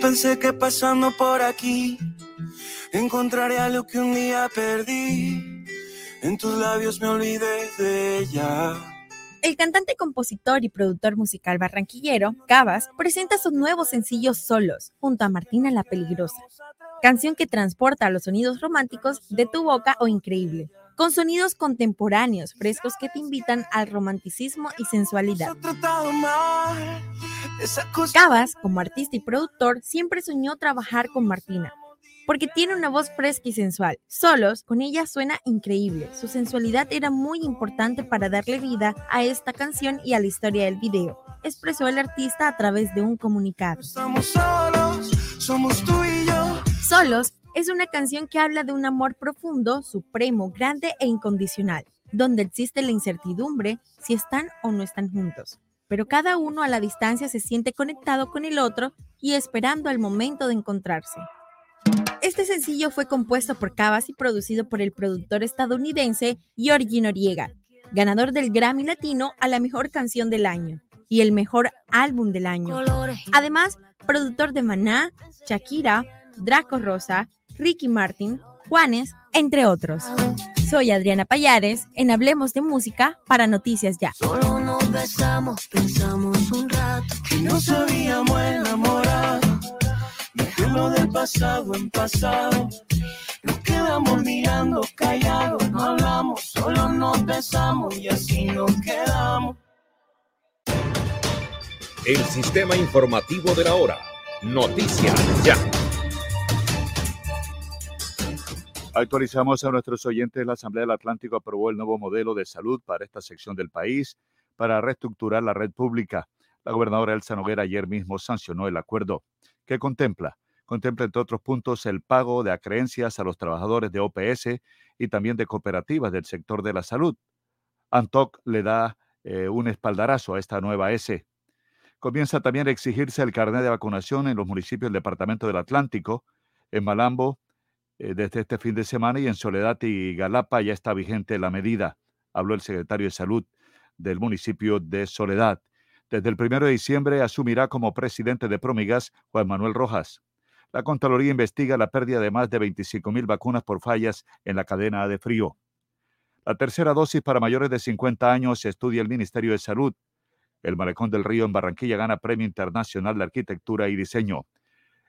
Pensé que pasando por aquí que un día perdí. En tus labios me olvidé de ella. El cantante, compositor y productor musical barranquillero, Cabas, presenta su nuevo sencillo Solos, junto a Martina la Peligrosa, canción que transporta los sonidos románticos de tu boca o increíble, con sonidos contemporáneos frescos que te invitan al romanticismo y sensualidad. Cabas, como artista y productor, siempre soñó trabajar con Martina, porque tiene una voz fresca y sensual. Solos, con ella suena increíble. Su sensualidad era muy importante para darle vida a esta canción y a la historia del video, expresó el artista a través de un comunicado. Somos solos, somos tú y yo. Solos es una canción que habla de un amor profundo, supremo, grande e incondicional, donde existe la incertidumbre si están o no están juntos. Pero cada uno a la distancia se siente conectado con el otro y esperando el momento de encontrarse. Este sencillo fue compuesto por Cabas y producido por el productor estadounidense Georgie Noriega, ganador del Grammy Latino a la mejor canción del año y el mejor álbum del año. Además, productor de Maná, Shakira, Draco Rosa, Ricky Martin, Juanes, entre otros. Soy Adriana Payares en Hablemos de Música para Noticias Ya. Solo nos besamos, pensamos un rato que no sabíamos enamorar. Dejemos del pasado en pasado. Nos quedamos mirando callados, no hablamos, solo nos besamos y así nos quedamos. El sistema informativo de la hora. Noticias Ya. Actualizamos a nuestros oyentes. La Asamblea del Atlántico aprobó el nuevo modelo de salud para esta sección del país para reestructurar la red pública. La gobernadora Elsa Noguera ayer mismo sancionó el acuerdo. ¿Qué contempla? Contempla, entre otros puntos, el pago de acreencias a los trabajadores de OPS y también de cooperativas del sector de la salud. ANTOC le da eh, un espaldarazo a esta nueva S. Comienza también a exigirse el carnet de vacunación en los municipios del Departamento del Atlántico. En Malambo, desde este fin de semana y en Soledad y Galapa ya está vigente la medida, habló el secretario de Salud del municipio de Soledad. Desde el primero de diciembre asumirá como presidente de Promigas Juan Manuel Rojas. La Contraloría investiga la pérdida de más de 25 mil vacunas por fallas en la cadena de frío. La tercera dosis para mayores de 50 años se estudia el Ministerio de Salud. El Malecón del Río en Barranquilla gana Premio Internacional de Arquitectura y Diseño.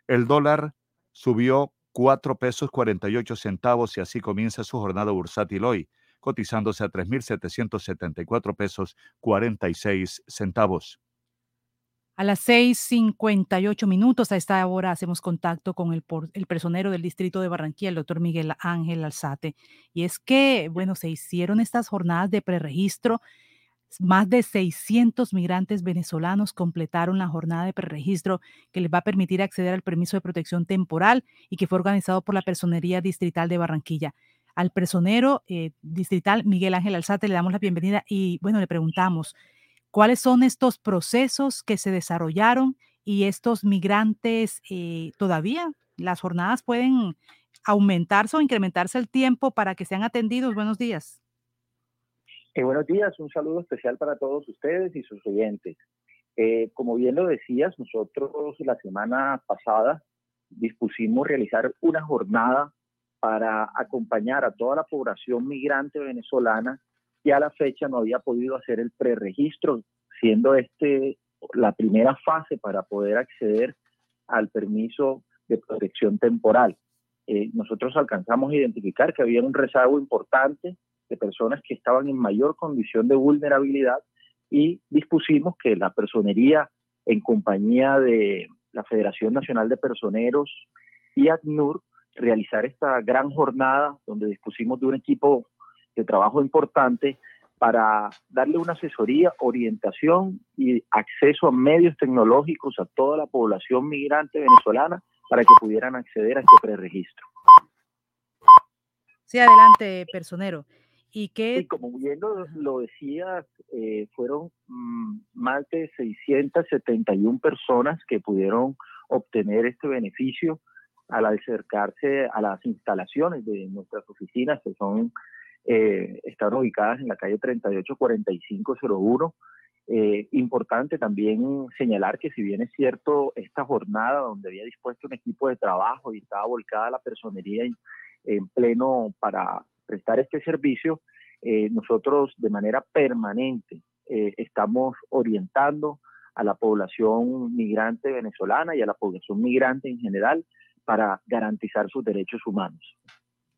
El dólar subió 4 pesos 48 centavos y así comienza su jornada bursátil hoy, cotizándose a 3.774 pesos 46 centavos. A las 6:58 minutos, a esta hora hacemos contacto con el, el, personero del distrito de Barranquilla, el doctor Miguel Ángel Alzate. Y es que, bueno, se hicieron estas jornadas de preregistro más de 600 migrantes venezolanos completaron la jornada de preregistro que les va a permitir acceder al permiso de protección temporal y que fue organizado por la Personería Distrital de Barranquilla. Al personero eh, distrital Miguel Ángel Alzate le damos la bienvenida y bueno, le preguntamos cuáles son estos procesos que se desarrollaron y estos migrantes eh, todavía las jornadas pueden aumentarse o incrementarse el tiempo para que sean atendidos. Buenos días. Eh, buenos días, un saludo especial para todos ustedes y sus oyentes. Eh, como bien lo decías, nosotros la semana pasada dispusimos realizar una jornada para acompañar a toda la población migrante venezolana que a la fecha no había podido hacer el preregistro, siendo este la primera fase para poder acceder al permiso de protección temporal. Eh, nosotros alcanzamos a identificar que había un rezago importante de personas que estaban en mayor condición de vulnerabilidad y dispusimos que la personería en compañía de la Federación Nacional de Personeros y ACNUR realizar esta gran jornada donde dispusimos de un equipo de trabajo importante para darle una asesoría, orientación y acceso a medios tecnológicos a toda la población migrante venezolana para que pudieran acceder a este preregistro. Sí, adelante, personero. Y que... como bien lo, decías, eh, fueron mm, más de 671 personas que pudieron obtener este beneficio al acercarse a las instalaciones de nuestras oficinas que son eh, están ubicadas en la calle 384501. Eh, importante también señalar que si bien es cierto esta jornada donde había dispuesto un equipo de trabajo y estaba volcada la personería en pleno para prestar este servicio, eh, nosotros de manera permanente eh, estamos orientando a la población migrante venezolana y a la población migrante en general para garantizar sus derechos humanos.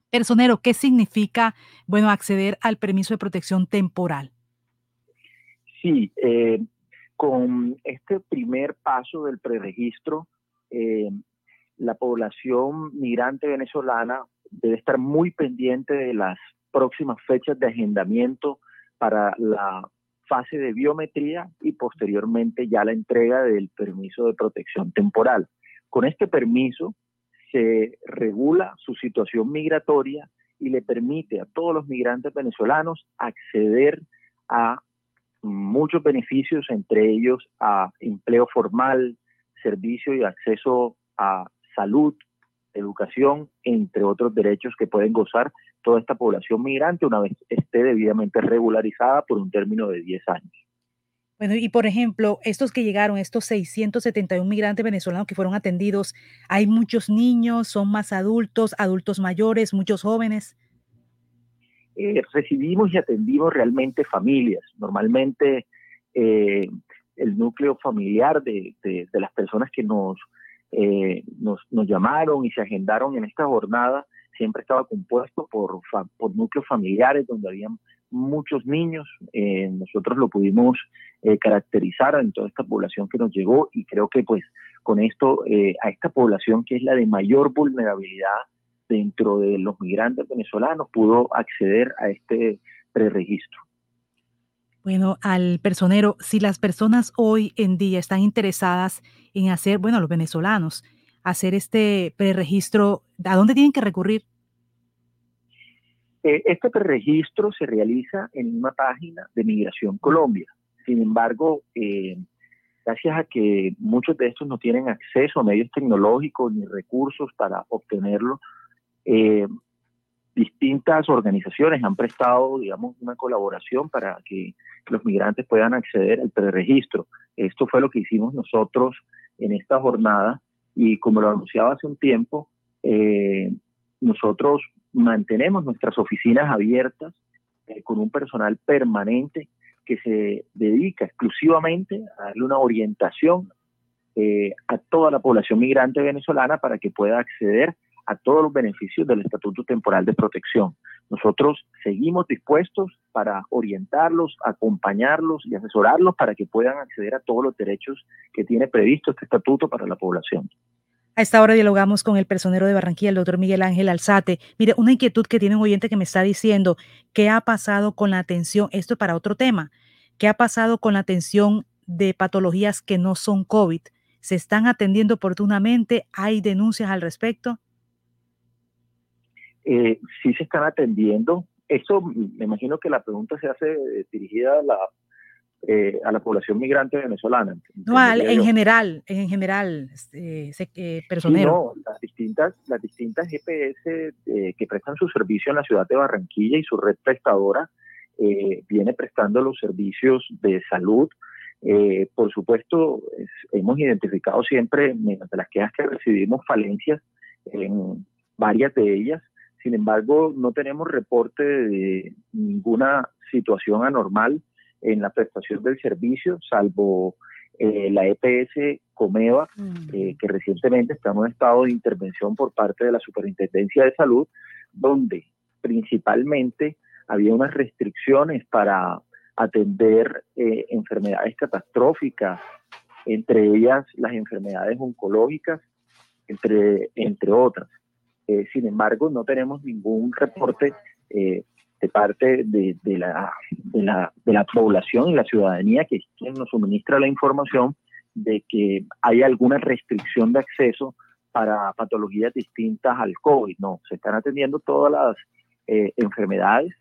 Personero, ¿qué significa, bueno, acceder al permiso de protección temporal? Sí, eh, con este primer paso del preregistro, la población migrante venezolana debe estar muy pendiente de las próximas fechas de agendamiento para la fase de biometría y posteriormente ya la entrega del permiso de protección temporal. Con este permiso se regula su situación migratoria y le permite a todos los migrantes venezolanos acceder a muchos beneficios, entre ellos a empleo formal, servicio y acceso a salud, educación, entre otros derechos que pueden gozar toda esta población migrante una vez esté debidamente regularizada por un término de 10 años. Bueno, y por ejemplo, estos que llegaron, estos 671 migrantes venezolanos que fueron atendidos, hay muchos niños, son más adultos, adultos mayores, muchos jóvenes. Eh, recibimos y atendimos realmente familias. Normalmente eh, el núcleo familiar de, las personas que nos, eh, nos, nos, llamaron y se agendaron en esta jornada siempre estaba compuesto por, por núcleos familiares donde había muchos niños. Eh, nosotros lo pudimos eh, caracterizar en toda esta población que nos llegó y creo que pues con esto a esta población que es la de mayor vulnerabilidad dentro de los migrantes venezolanos pudo acceder a este preregistro. Bueno, al personero, si las personas hoy en día están interesadas en hacer, bueno, los venezolanos, hacer este preregistro, ¿a dónde tienen que recurrir? Eh, este preregistro se realiza en una página de Migración Colombia. Sin embargo, eh, gracias a que muchos de estos no tienen acceso a medios tecnológicos ni recursos para obtenerlo, eh, distintas organizaciones han prestado, digamos, una colaboración para que los migrantes puedan acceder al preregistro. Esto fue lo que hicimos nosotros en esta jornada y como lo anunciaba hace un tiempo, eh, nosotros mantenemos nuestras oficinas abiertas eh, con un personal permanente que se dedica exclusivamente a darle una orientación eh, a toda la población migrante venezolana para que pueda acceder a todos los beneficios del Estatuto Temporal de Protección. Nosotros seguimos dispuestos para orientarlos, acompañarlos y asesorarlos para que puedan acceder a todos los derechos que tiene previsto este estatuto para la población. A esta hora dialogamos con el personero de Barranquilla, el doctor Miguel Ángel Alzate. Mire, una inquietud que tiene un oyente que me está diciendo, ¿qué ha pasado con la atención? Esto es para otro tema. ¿Qué ha pasado con la atención de patologías que no son COVID? ¿Se están atendiendo oportunamente? ¿Hay denuncias al respecto? Eh, sí se están atendiendo. Eso me imagino que la pregunta se hace eh, dirigida a la, eh, a la población migrante venezolana. No, en general, en general, este, eh, personero. no, las distintas, las distintas GPS que prestan su servicio en la ciudad de Barranquilla y su red prestadora viene prestando los servicios de salud. por supuesto, hemos identificado siempre, mediante las quejas que recibimos, falencias en varias de ellas. Sin embargo, no tenemos reporte de ninguna situación anormal en la prestación del servicio, salvo eh, la EPS Comeva, eh, que recientemente está en un estado de intervención por parte de la Superintendencia de Salud, donde principalmente había unas restricciones para atender eh, enfermedades catastróficas, entre ellas las enfermedades oncológicas, entre, entre otras. Eh, sin embargo, no tenemos ningún reporte eh, de parte de, la, de, la, población y la ciudadanía, que es quien nos suministra la información, de que hay alguna restricción de acceso para patologías distintas al COVID. No, se están atendiendo todas las eh, enfermedades,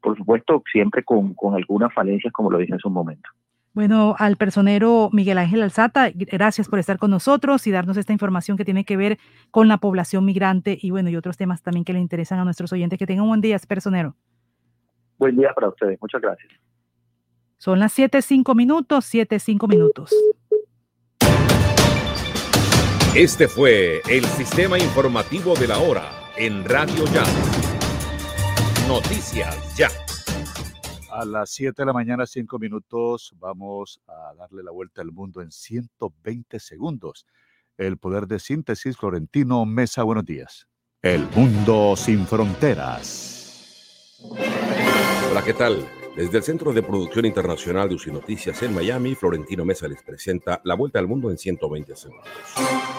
por supuesto, siempre con, con algunas falencias, como lo dije hace un momento. Bueno, al personero Miguel Ángel Alzata, gracias por estar con nosotros y darnos esta información que tiene que ver con la población migrante y bueno, y otros temas también que le interesan a nuestros oyentes. Que tengan un buen día, personero. Buen día para ustedes, muchas gracias. Son las 7.05 minutos, 7.05 minutos. Este fue el sistema informativo de la hora en Radio Ya. Noticias Ya. A las 7 de la mañana, 5 minutos, vamos a darle la vuelta al mundo en 120 segundos. El poder de síntesis, Florentino Mesa, buenos días. El mundo sin fronteras. Hola, ¿qué tal? Desde el Centro de Producción Internacional de UCI Noticias en Miami, Florentino Mesa les presenta La Vuelta al Mundo en 120 segundos.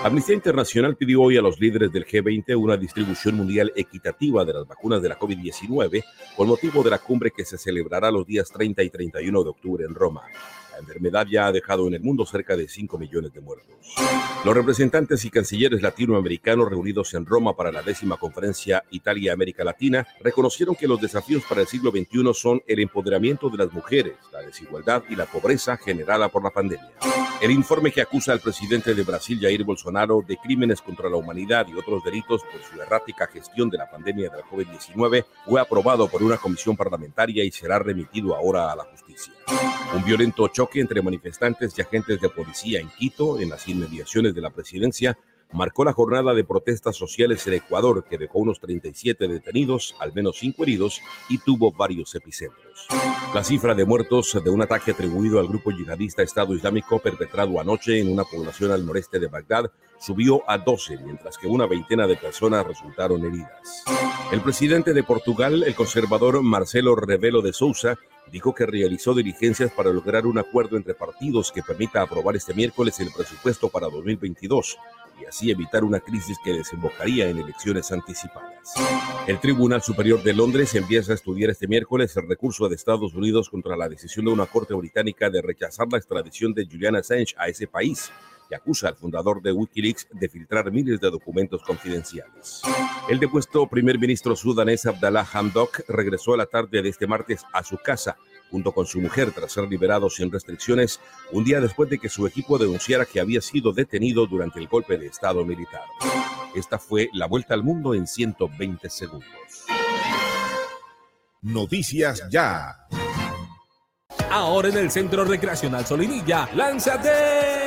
Amnistía Internacional pidió hoy a los líderes del G20 una distribución mundial equitativa de las vacunas de la COVID-19 con motivo de la cumbre que se celebrará los días 30 y 31 de octubre en Roma. La enfermedad ya ha dejado en el mundo cerca de 5 millones de muertos. Los representantes y cancilleres latinoamericanos reunidos en Roma para la décima conferencia Italia-América Latina reconocieron que los desafíos para el siglo XXI son el empoderamiento de las mujeres, la desigualdad y la pobreza generada por la pandemia. El informe que acusa al presidente de Brasil, Jair Bolsonaro, de crímenes contra la humanidad y otros delitos por su errática gestión de la pandemia de la COVID-19 fue aprobado por una comisión parlamentaria y será remitido ahora a la justicia. Un violento choque entre manifestantes y agentes de policía en Quito, en las inmediaciones de la presidencia, marcó la jornada de protestas sociales en Ecuador, que dejó unos 37 detenidos, al menos 5 heridos y tuvo varios epicentros. La cifra de muertos de un ataque atribuido al grupo yihadista Estado Islámico perpetrado anoche en una población al noreste de Bagdad subió a 12, mientras que una veintena de personas resultaron heridas. El presidente de Portugal, el conservador Marcelo Rebelo de Sousa, dijo que realizó diligencias para lograr un acuerdo entre partidos que permita aprobar este miércoles el presupuesto para 2022 y así evitar una crisis que desembocaría en elecciones anticipadas. El Tribunal Superior de Londres empieza a estudiar este miércoles el recurso de Estados Unidos contra la decisión de una corte británica de rechazar la extradición de Julian Assange a ese país que acusa al fundador de Wikileaks de filtrar miles de documentos confidenciales. El depuesto primer ministro sudanés Abdallah Hamdok regresó a la tarde de este martes a su casa junto con su mujer tras ser liberado sin restricciones un día después de que su equipo denunciara que había sido detenido durante el golpe de Estado militar. Esta fue la vuelta al mundo en 120 segundos. Noticias ya. Ahora en el Centro Recreacional Solinilla, lánzate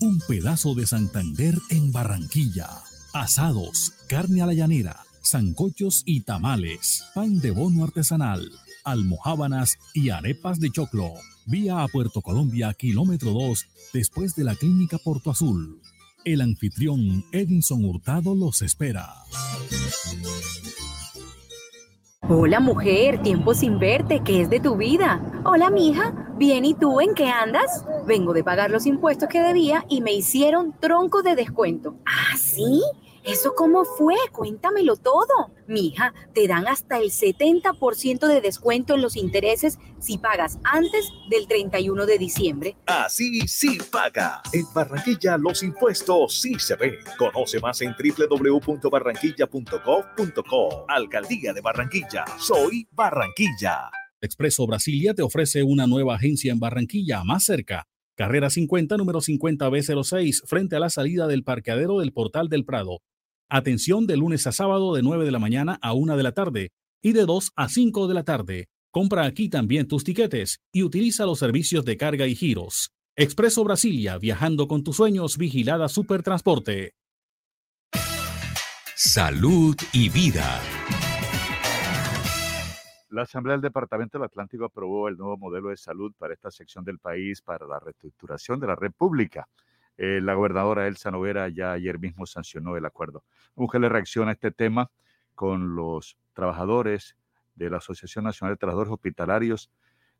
un pedazo de Santander en Barranquilla. Asados, carne a la llanera, zancochos y tamales, pan de bono artesanal, almohábanas y arepas de choclo. Vía a Puerto Colombia, kilómetro 2, después de la clínica Porto Azul. El anfitrión Edinson Hurtado los espera. Hola mujer, tiempo sin verte, ¿qué es de tu vida? Hola mija, bien y tú en qué andas? Vengo de pagar los impuestos que debía y me hicieron tronco de descuento. ¿Ah, sí? ¿Eso cómo fue? Cuéntamelo todo. Mija, te dan hasta el 70% de descuento en los intereses si pagas antes del 31 de diciembre. Así sí paga. En Barranquilla los impuestos sí se ven. Conoce más en www.barranquilla.gov.co. Alcaldía de Barranquilla. Soy Barranquilla. Expreso Brasilia te ofrece una nueva agencia en Barranquilla, más cerca. Carrera 50, número 50B06, frente a la salida del parqueadero del Portal del Prado. Atención de lunes a sábado de 9 de la mañana a 1 de la tarde y de 2 a 5 de la tarde. Compra aquí también tus tiquetes y utiliza los servicios de carga y giros. Expreso Brasilia, viajando con tus sueños, vigilada Supertransporte. Salud y vida. La Asamblea del Departamento del Atlántico aprobó el nuevo modelo de salud para esta sección del país para la reestructuración de la red pública. Eh, la gobernadora Elsa Noguera ya ayer mismo sancionó el acuerdo. ¿Cómo que le reacciona a este tema con los trabajadores de la Asociación Nacional de Trabajadores Hospitalarios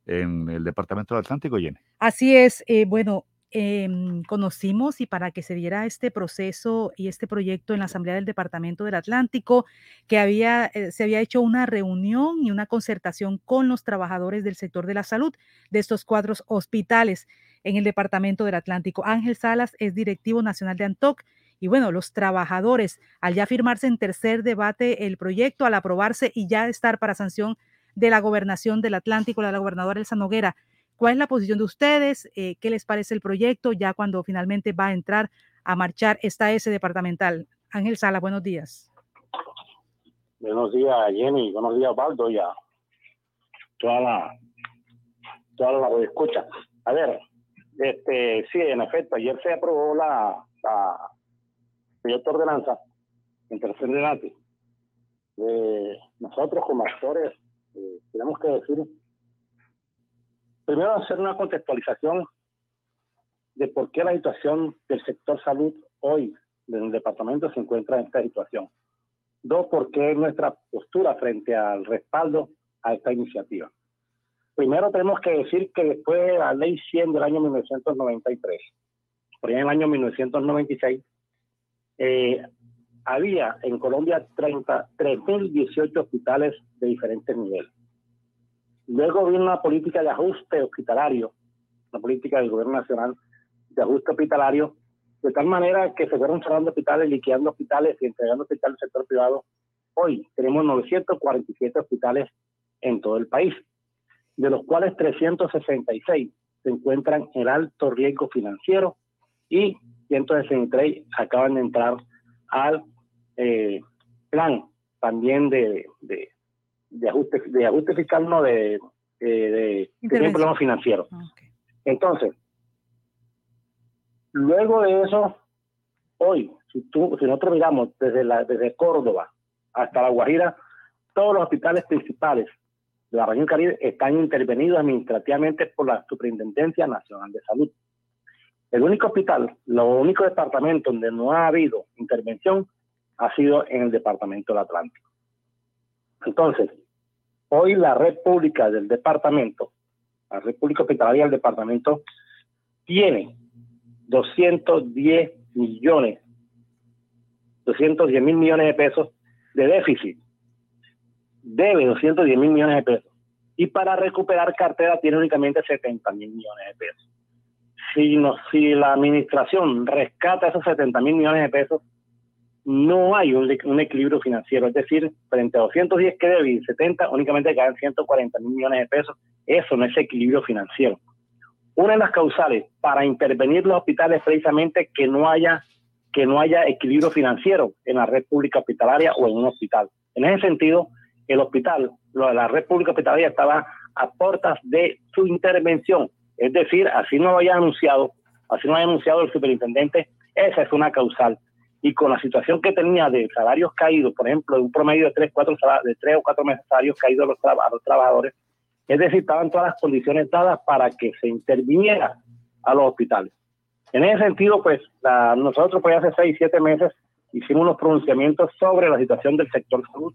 en el Departamento del Atlántico, Jenny? Así es. Eh, bueno, em, conocimos y para que se diera este proceso y este proyecto en la Asamblea del Departamento del Atlántico, que había, eh, se había hecho una reunión y una concertación con los trabajadores del sector de la salud de estos cuatro hospitales en el Departamento del Atlántico. Ángel Salas es directivo nacional de ANTOC. Y bueno, los trabajadores, al ya firmarse en tercer debate el proyecto, al aprobarse y ya estar para sanción de la gobernación del Atlántico, de la gobernadora Elsa Noguera, ¿cuál es la posición de ustedes? Eh, ¿Qué les parece el proyecto ya cuando finalmente va a entrar a marchar esta S departamental? Ángel Salas, buenos días. Buenos días, Jenny. Buenos días, Baldo. Ya toda la, toda la escucha. A ver, este, sí, en efecto, ayer se aprobó la, la proyecto de ordenanza debate. Eh, nosotros como actores eh, tenemos que decir, primero hacer una contextualización de por qué la situación del sector salud hoy en el departamento se encuentra en esta situación. Dos, por qué nuestra postura frente al respaldo a esta iniciativa. Primero tenemos que decir que después de la ley 100 del año 1993, por en el año 1996, eh, había en Colombia 30, 3.018 hospitales de diferentes niveles. Luego vino una política de ajuste hospitalario, una política del gobierno nacional de ajuste hospitalario, de tal manera que se fueron cerrando hospitales, liquidando hospitales y entregando hospitales al sector privado. Hoy tenemos 947 hospitales en todo el país, de los cuales 366 se encuentran en alto riesgo financiero y 163 acaban de entrar al eh, plan también de, de, ajuste de ajuste fiscal, no de, de, de problema financiero. Ah, Entonces, luego de eso, hoy, si, tú, si nosotros miramos desde, la, desde Córdoba hasta La Guajira, todos los hospitales principales de la región Caribe están intervenidos administrativamente por la Superintendencia Nacional de Salud. El único hospital, lo único departamento donde no ha habido intervención ha sido en el departamento del Atlántico. Entonces, hoy la red pública del departamento, la red pública hospitalaria del departamento, tiene 210 millones, 210 mil millones de pesos de déficit. Debe 210 mil millones de pesos. Y para recuperar cartera tiene únicamente 70 mil millones de pesos. Si, no, si la administración rescata esos 70 mil millones de pesos, no hay un, equilibrio financiero. Es decir, frente a 210 que debe y 70, únicamente caen 140 mil millones de pesos. Eso no es equilibrio financiero. Una de las causales para intervenir los hospitales es precisamente que no haya que no haya equilibrio financiero en la red pública hospitalaria o en un hospital. En ese sentido, el hospital, la red pública hospitalaria estaba a puertas de su intervención. Es decir, así no lo haya anunciado, así no lo haya anunciado el superintendente, esa es una causal y con la situación que tenía de salarios caídos, por ejemplo, de un promedio de tres, cuatro, de tres o cuatro meses salarios caídos a los, trabajadores, es decir, estaban todas las condiciones dadas para que se interviniera a los hospitales. En ese sentido, pues nosotros pues hace seis, siete meses hicimos unos pronunciamientos sobre la situación del sector salud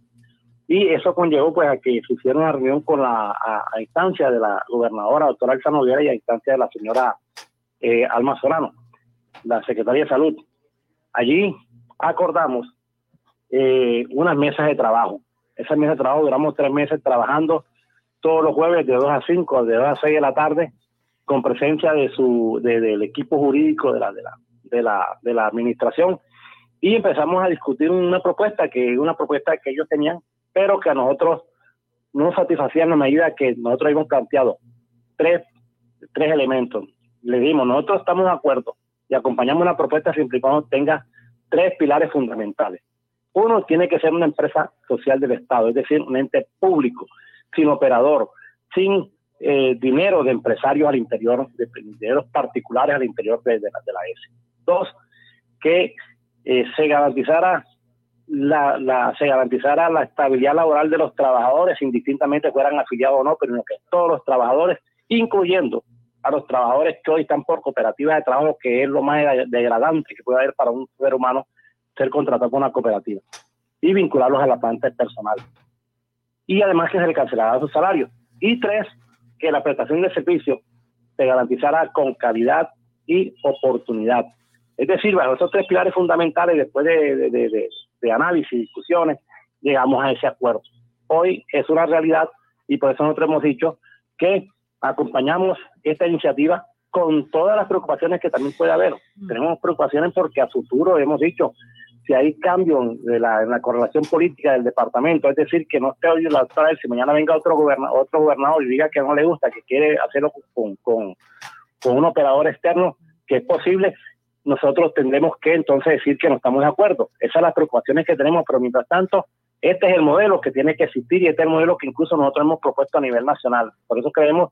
y eso conllevó pues a que se hiciera una reunión con la a, instancia de la gobernadora doctora Elsa Noguera y a instancia de la señora eh, Alma Solano, la secretaria de salud, Allí acordamos eh, unas mesas de trabajo. Esas mesas de trabajo duramos tres meses trabajando todos los jueves de 2 a 5, de 2 a 6 de la tarde, con presencia de su, del equipo jurídico de la, de la, de la, de la administración y empezamos a discutir una propuesta que una propuesta que ellos tenían, pero que a nosotros no nos satisfacía en la medida que nosotros habíamos planteado tres, tres elementos. Le dimos, nosotros estamos de acuerdo y acompañamos una propuesta siempre y cuando tenga tres pilares fundamentales. Uno, tiene que ser una empresa social del Estado, es decir, un ente público, sin operador, sin eh, dinero de empresarios al interior, de dineros particulares al interior de, la, de la S. Dos, que eh, se garantizara la, la, se garantizara la estabilidad laboral de los trabajadores, indistintamente fueran afiliados o no, pero que todos los trabajadores, incluyendo a los trabajadores que hoy están por cooperativas de trabajo, que es lo más degradante que puede haber para un ser humano ser contratado con una cooperativa, y vincularlos a la planta personal. Y además que se le cancelara su salario. Y tres, que la prestación de servicio se garantizara con calidad y oportunidad. Es decir, bajo estos tres pilares fundamentales, después de, de, de análisis y discusiones, llegamos a ese acuerdo. Hoy es una realidad y por eso nosotros hemos dicho que acompañamos esta iniciativa con todas las preocupaciones que también puede haber. Mm. Tenemos preocupaciones porque a futuro hemos dicho, si hay cambio de la, en la correlación política del departamento, es decir, que no esté hoy la otra vez, si mañana venga otro, gobernador, otro gobernador y diga que no le gusta, que quiere hacerlo con, con, con un operador externo, que es posible, nosotros tendremos que entonces decir que no estamos de acuerdo. Esas son las preocupaciones que tenemos, pero mientras tanto, este es el modelo que tiene que existir y este es el modelo que incluso nosotros hemos propuesto a nivel nacional. Por eso creemos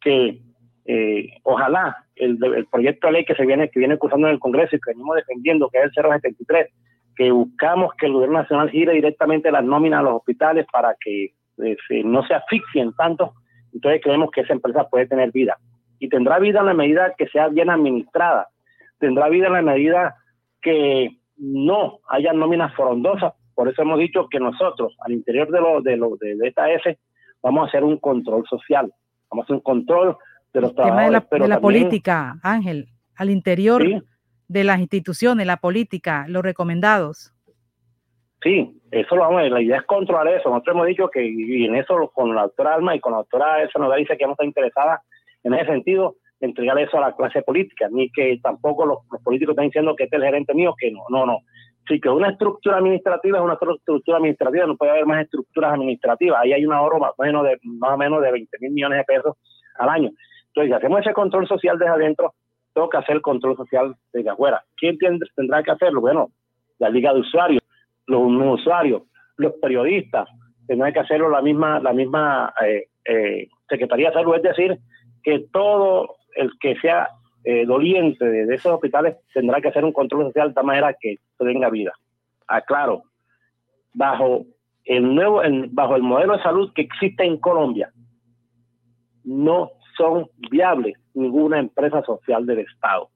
que eh, ojalá el, proyecto de ley que se viene que viene cursando en el Congreso y que venimos defendiendo, que es el 073, que buscamos que el gobierno nacional gire directamente las nóminas a los hospitales para que eh, no se asfixien tanto, entonces creemos que esa empresa puede tener vida. y tendrá vida en la medida que sea bien administrada, tendrá vida en la medida que no haya nóminas frondosas. Por eso hemos dicho que nosotros, al interior de, lo, de, lo, de, esta S, vamos a hacer un control social, vamos a hacer un control de los trabajadores. de la, pero de la política, Ángel, al interior de las instituciones, la política, los recomendados. Sí, eso lo vamos a La idea es controlar eso. Nosotros hemos dicho que, y en eso con la doctora Alma y con la doctora Elsa nos dice que no está interesada en ese sentido, entregar eso a la clase política, ni que tampoco los, políticos están diciendo que este es el gerente mío, que no, no, no. Sí, que una estructura administrativa es una estructura administrativa, no puede haber más estructuras administrativas. Ahí hay un ahorro más o menos de, más o menos de 20 mil millones de pesos al año. Entonces, si hacemos ese control social desde adentro, que hacer el control social desde afuera. ¿Quién tendrá que hacerlo? Bueno, la liga de usuarios, los usuarios, los periodistas, tendrán que hacerlo la misma, la misma eh, eh, Secretaría de Salud, es decir, que todo el que sea eh, doliente de, esos hospitales tendrá que hacer un control social de tal manera que tenga vida. Aclaro, bajo el nuevo, bajo el modelo de salud que existe en Colombia, no son viables ninguna empresa social del Estado.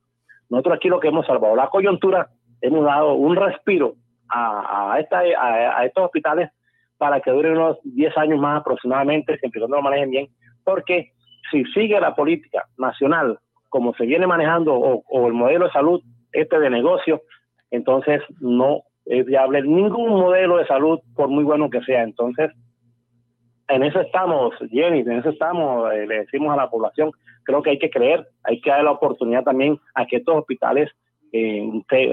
Nosotros aquí lo que hemos salvado la coyuntura, hemos dado un respiro a, a, estos hospitales para que duren unos 10 años más aproximadamente, siempre y cuando lo manejen bien, porque si sigue la política nacional como se viene manejando o, el modelo de salud este de negocio, entonces no es viable ningún modelo de salud por muy bueno que sea. Entonces, en eso estamos, Jenny, en eso estamos, eh, le decimos a la población, creo que hay que creer, hay que dar la oportunidad también a que estos hospitales eh,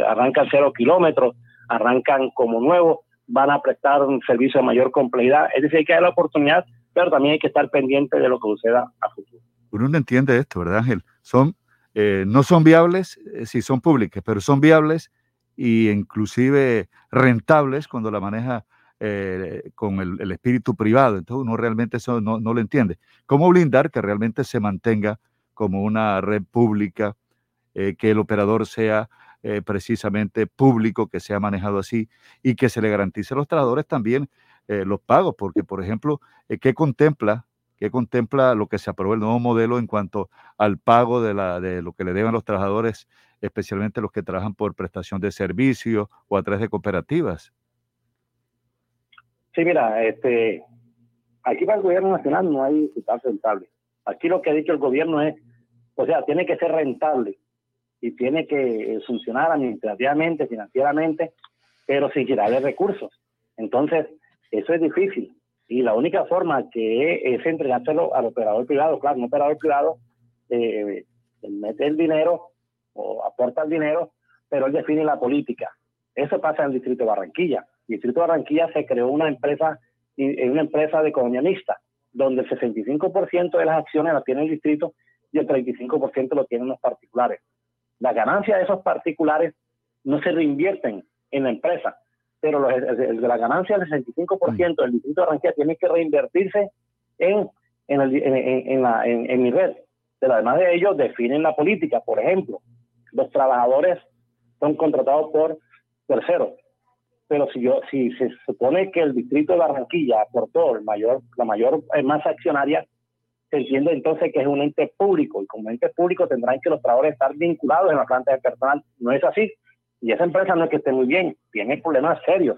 arrancan cero kilómetros, arrancan como nuevos, van a prestar un servicio de mayor complejidad, es decir, hay que dar la oportunidad pero también hay que estar pendiente de lo que suceda a futuro. Uno no entiende esto, ¿verdad, Ángel? Son, eh, no son viables eh, si son públicas, pero son viables e inclusive rentables cuando la maneja eh, con el, espíritu privado. Entonces uno realmente eso no, no lo entiende. ¿Cómo blindar que realmente se mantenga como una red pública, que el operador sea precisamente público, que sea manejado así y que se le garantice a los trabajadores también eh, los pagos, porque, por ejemplo, eh, ¿qué contempla? ¿Qué contempla lo que se aprobó el nuevo modelo en cuanto al pago de, la, de lo que le deben los trabajadores, especialmente los que trabajan por prestación de servicios o a través de cooperativas? Sí, mira, este, aquí para el gobierno nacional no hay hospital rentable. Aquí lo que ha dicho el gobierno es, o sea, tiene que ser rentable y tiene que funcionar administrativamente, financieramente, pero sin quitarle recursos. Entonces, eso es difícil. Y la única forma que es entregárselo al operador privado, claro, un operador privado eh, mete el dinero o aporta el dinero, pero él define la política. Eso pasa en el distrito de Barranquilla. Distrito de Barranquilla se creó una empresa, una empresa de economía donde el 65% de las acciones las tiene el distrito y el 35% lo tienen los particulares. La ganancia de esos particulares no se reinvierten en la empresa, pero los, el, la ganancia del 65% del distrito de Barranquilla tiene que reinvertirse en, en, el, en, la, en, mi red. Pero además de ello, definen la política. Por ejemplo, los trabajadores son contratados por terceros. Pero si yo si se supone que el distrito de Barranquilla aportó el mayor, la mayor eh, masa accionaria, se entiende entonces que es un ente público y como ente público tendrán que los trabajadores estar vinculados en la planta de personal. No es así. Y esa empresa no es que esté muy bien, tiene problemas serios.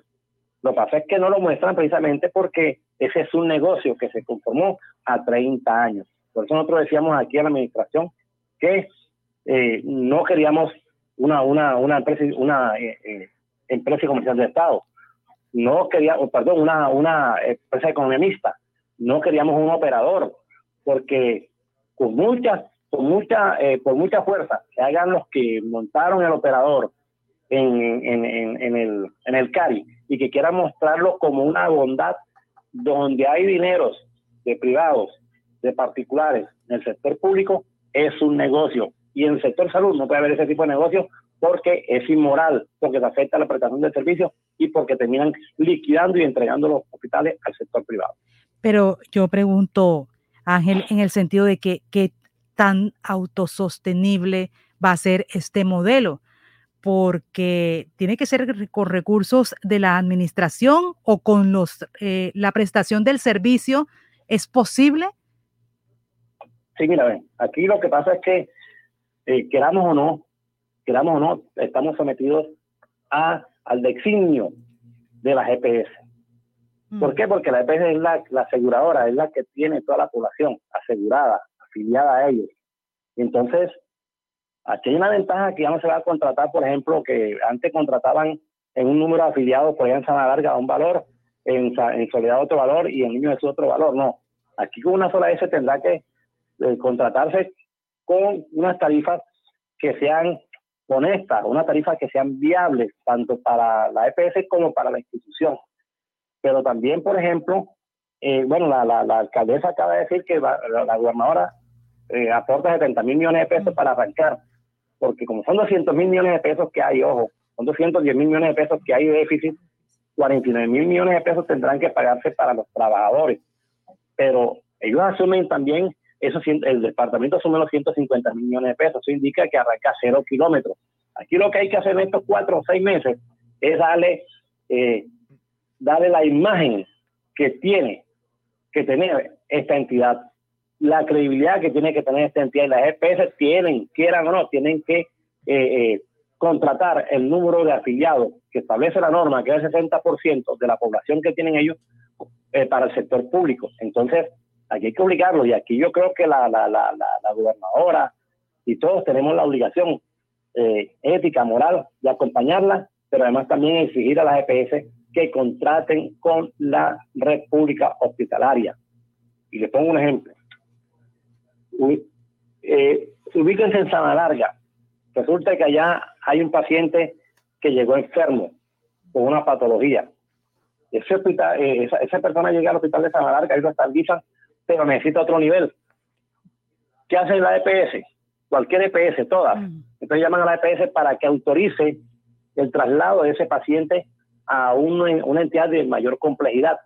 Lo que pasa es que no lo muestran precisamente porque ese es un negocio que se conformó a 30 años. Por eso nosotros decíamos aquí a la administración que eh, no queríamos una, una, una empresa, una eh, eh, empresa comercial de Estado. No queríamos, perdón, una, una empresa economista. No queríamos un operador, porque con mucha, con mucha, por mucha fuerza que hagan los que montaron el operador, en, en, en, el, en el CARI y que quiera mostrarlo como una bondad donde hay dineros de privados, de particulares, en el sector público, es un negocio. Y en el sector salud no puede haber ese tipo de negocio porque es inmoral, porque se afecta la prestación de servicios y porque terminan liquidando y entregando los hospitales al sector privado. Pero yo pregunto, Ángel, en el sentido de que qué tan autosostenible va a ser este modelo porque tiene que ser con recursos de la administración o con los, eh, la prestación del servicio. ¿Es posible? Sí, mira, aquí lo que pasa es que, eh, queramos o no, queramos o no, estamos sometidos a, al designio de las EPS. ¿Por qué? Porque la EPS es la, la aseguradora, es la que tiene toda la población asegurada, afiliada a ellos. Entonces, aquí hay una ventaja que ya no se va a contratar, por ejemplo, que antes contrataban en un número de afiliados, por ejemplo, en Sana Larga un valor, en, en Soledad otro valor y en Niño es otro valor. No, aquí con una sola S tendrá que eh, contratarse con unas tarifas que sean honestas, unas tarifas que sean viables, tanto para la EPS como para la institución. Pero también, por ejemplo, eh, bueno, la, alcaldesa acaba de decir que la, gobernadora eh, aporta 70 mil millones de pesos para arrancar, porque como son 200 mil millones de pesos que hay, ojo, son 210 mil millones de pesos que hay déficit, 49 mil millones de pesos tendrán que pagarse para los trabajadores. Pero ellos asumen también, eso, el departamento asume los 150 mil millones de pesos, eso indica que arranca cero kilómetros. Aquí lo que hay que hacer en estos cuatro o seis meses es darle, eh, darle la imagen que tiene que tener esta entidad, la credibilidad que tiene que tener esta entidad. Las EPS tienen, quieran o no, tienen que eh, eh, contratar el número de afiliados que establece la norma, que es el 60% de la población que tienen ellos eh, para el sector público. Entonces, aquí hay que obligarlo y aquí yo creo que la, la, la, la gobernadora y todos tenemos la obligación ética, moral de acompañarla, pero además también exigir a las EPS que contraten con la red pública hospitalaria. Y le pongo un ejemplo. Eh, ubíquense en Sana Larga. Resulta que allá hay un paciente que llegó enfermo con una patología. Ese hospital, eh, esa, persona llega al hospital de Sana Larga y lo estabilizan, pero necesita otro nivel. ¿Qué hace la EPS? Cualquier EPS, todas. Mm. Entonces llaman a la EPS para que autorice el traslado de ese paciente a una, entidad de mayor complejidad.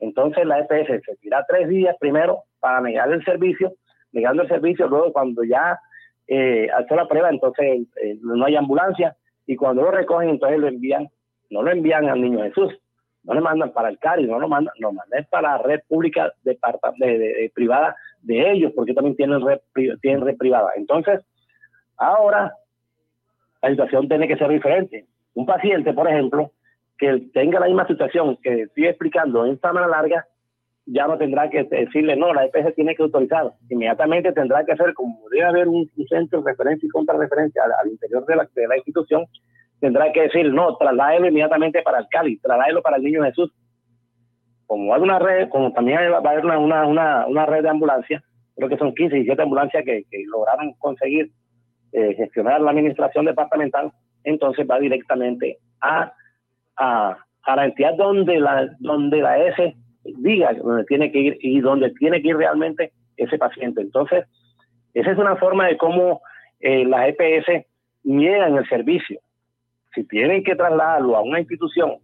Entonces la EPS se tira tres días primero para negar el servicio, negando el servicio, luego cuando ya eh, hace la prueba, entonces eh, no hay ambulancia y cuando lo recogen, entonces lo envían, no lo envían al Niño Jesús, no le mandan para el CARI, no lo mandan, lo mandan para la red pública de, de, privada de ellos, porque también tienen red, tienen red privada. Entonces, ahora la situación tiene que ser diferente. Un paciente, por ejemplo, que tenga la misma situación que estoy explicando en manera larga, ya no tendrá que decirle, no, la EPS tiene que autorizar. Inmediatamente tendrá que hacer, como debe haber un, centro de referencia y contrarreferencia al, al interior de la, de la, institución, tendrá que decir, no, trasládelo inmediatamente para el Cali, trasládelo para el Niño Jesús. Como hay una red, como también va a haber una, una, una, red de ambulancias, creo que son 15 y 17 ambulancias que, que lograron conseguir eh, gestionar la administración departamental, entonces va directamente a a, la entidad donde la, donde la S diga donde tiene que ir y donde tiene que ir realmente ese paciente. Entonces, esa es una forma de cómo eh, las EPS niegan el servicio. Si tienen que trasladarlo a una institución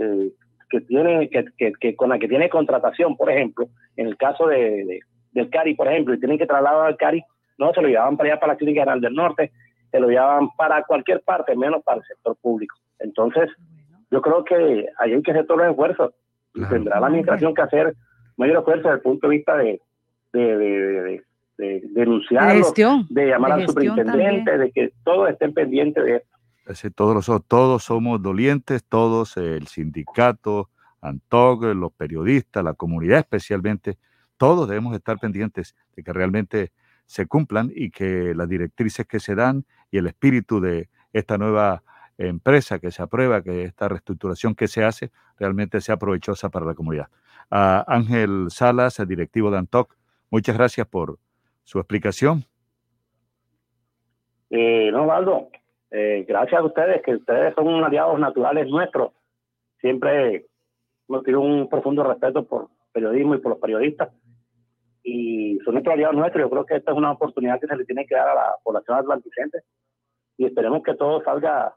eh, que tiene que, que, con la que tiene contratación, por ejemplo, en el caso de, del CARI, por ejemplo, y tienen que trasladar al CARI, no se lo llevaban para allá para la Clínica General del Norte, se lo llevaban para cualquier parte, menos para el sector público. Entonces, yo creo que hay que hacer todos los esfuerzos. Tendrá la administración que hacer mayor esfuerzo desde el punto de vista de, de, de, denunciarlo, de, llamar al superintendente, de que todos estén pendientes de esto. todos, todos somos dolientes, todos, el sindicato, ANTOG, los periodistas, la comunidad especialmente, todos debemos estar pendientes de que realmente se cumplan y que las directrices que se dan y el espíritu de esta nueva empresa que se aprueba, que esta reestructuración que se hace realmente sea provechosa para la comunidad. A Ángel Salas, el directivo de ANTOC, muchas gracias por su explicación. Eh, no, Valdo, eh, gracias a ustedes, que ustedes son aliados naturales nuestros. Siempre hemos tenido un profundo respeto por periodismo y por los periodistas. Y son nuestros aliados nuestros. Yo creo que esta es una oportunidad que se le tiene que dar a la población atlanticente. Y esperemos que todo salga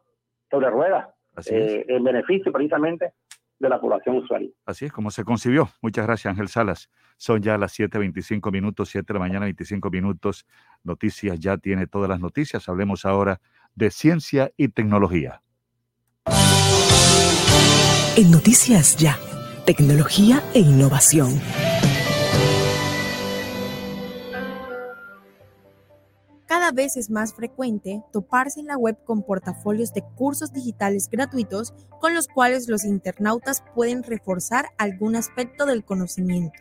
sobre ruedas, eh, en beneficio precisamente de la población usuaria. Así es como se concibió. Muchas gracias, Ángel Salas. Son ya las 7.25 minutos, 7 de la mañana, 25 minutos. Noticias ya tiene todas las noticias. Hablemos ahora de ciencia y tecnología. En Noticias Ya, tecnología e innovación. Cada vez es más frecuente toparse en la web con portafolios de cursos digitales gratuitos con los cuales los internautas pueden reforzar algún aspecto del conocimiento.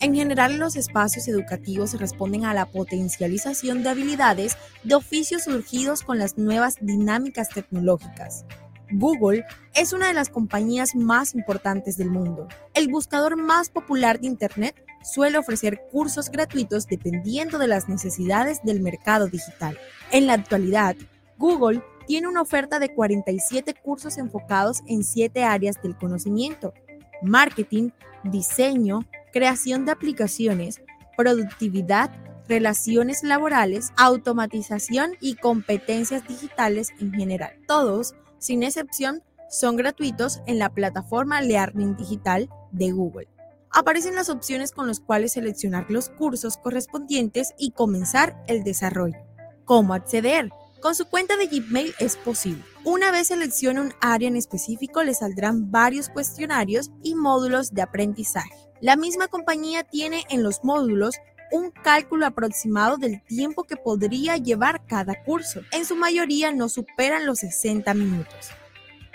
En general, los espacios educativos responden a la potencialización de habilidades de oficios surgidos con las nuevas dinámicas tecnológicas. Google es una de las compañías más importantes del mundo. El buscador más popular de Internet suele ofrecer cursos gratuitos dependiendo de las necesidades del mercado digital. En la actualidad, Google tiene una oferta de 47 cursos enfocados en 7 áreas del conocimiento, marketing, diseño, creación de aplicaciones, productividad, relaciones laborales, automatización y competencias digitales en general. Todos, sin excepción, son gratuitos en la plataforma Learning Digital de Google. Aparecen las opciones con las cuales seleccionar los cursos correspondientes y comenzar el desarrollo. ¿Cómo acceder? Con su cuenta de Gmail es posible. Una vez seleccione un área en específico, le saldrán varios cuestionarios y módulos de aprendizaje. La misma compañía tiene en los módulos un cálculo aproximado del tiempo que podría llevar cada curso. En su mayoría no superan los 60 minutos.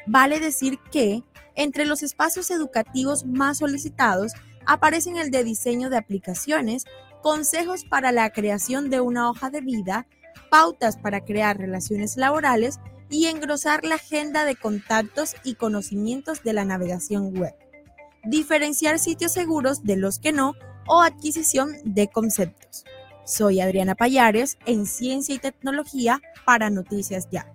Vale decir que entre los espacios educativos más solicitados aparecen el de diseño de aplicaciones, consejos para la creación de una hoja de vida, pautas para crear relaciones laborales y engrosar la agenda de contactos y conocimientos de la navegación web diferenciar sitios seguros de los que no o adquisición de conceptos. Soy Adriana Payares en Ciencia y Tecnología para Noticias Ya.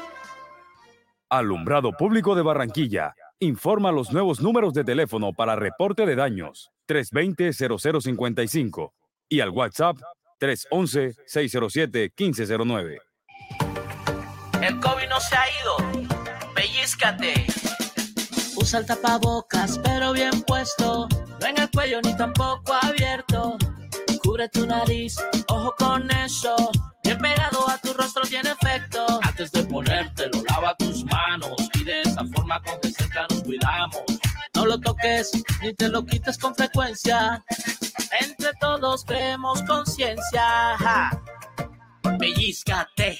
Alumbrado Público de Barranquilla. Informa los nuevos números de teléfono para reporte de daños 320-0055 y al WhatsApp 311-607-1509. El COVID no se ha ido. Pellizcate. Usa el tapabocas, pero bien puesto. No en el cuello ni tampoco abierto. Cubre tu nariz, ojo con eso. Bien pegado a tu rostro tiene efecto. Antes de ponértelo, lava tus manos. Y de esa forma con que cerca nos cuidamos. No lo toques ni te lo quites con frecuencia. Entre todos creemos conciencia. Pellizcate.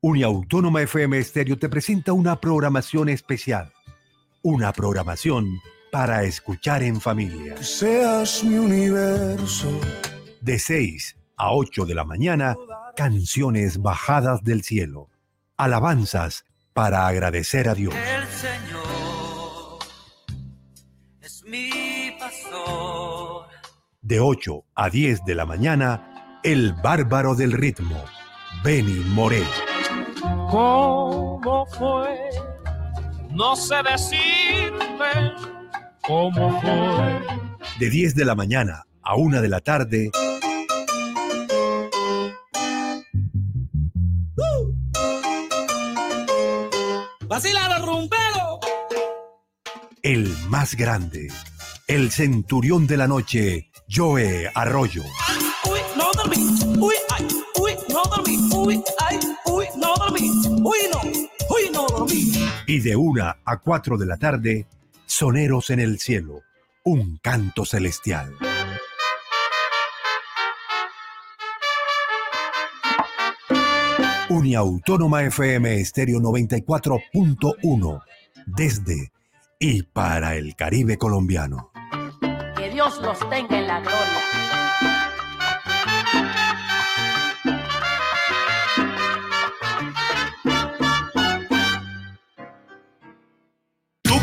Uniautónoma FM Estéreo te presenta una programación especial. Una programación para escuchar en familia. Seas mi universo. De 6 a 8 de la mañana, canciones bajadas del cielo. Alabanzas para agradecer a Dios. El Señor es mi pastor. De 8 a 10 de la mañana, El Bárbaro del Ritmo. Benny Morel. ¿Cómo fue? No sé decirme cómo fue. De 10 de la mañana a 1 de la tarde. ¡Vacila de rumbero! El más grande. el centurión de la noche, Joe Arroyo. Uy, no dormí. Uy, ay, uy, no dormí. Uy, Uy, no, uy, no dormí. Y de una a cuatro de la tarde, Soneros en el cielo, un canto celestial. Uniautónoma FM Estéreo 94.1, desde y para el Caribe colombiano. Que Dios los tenga en la gloria.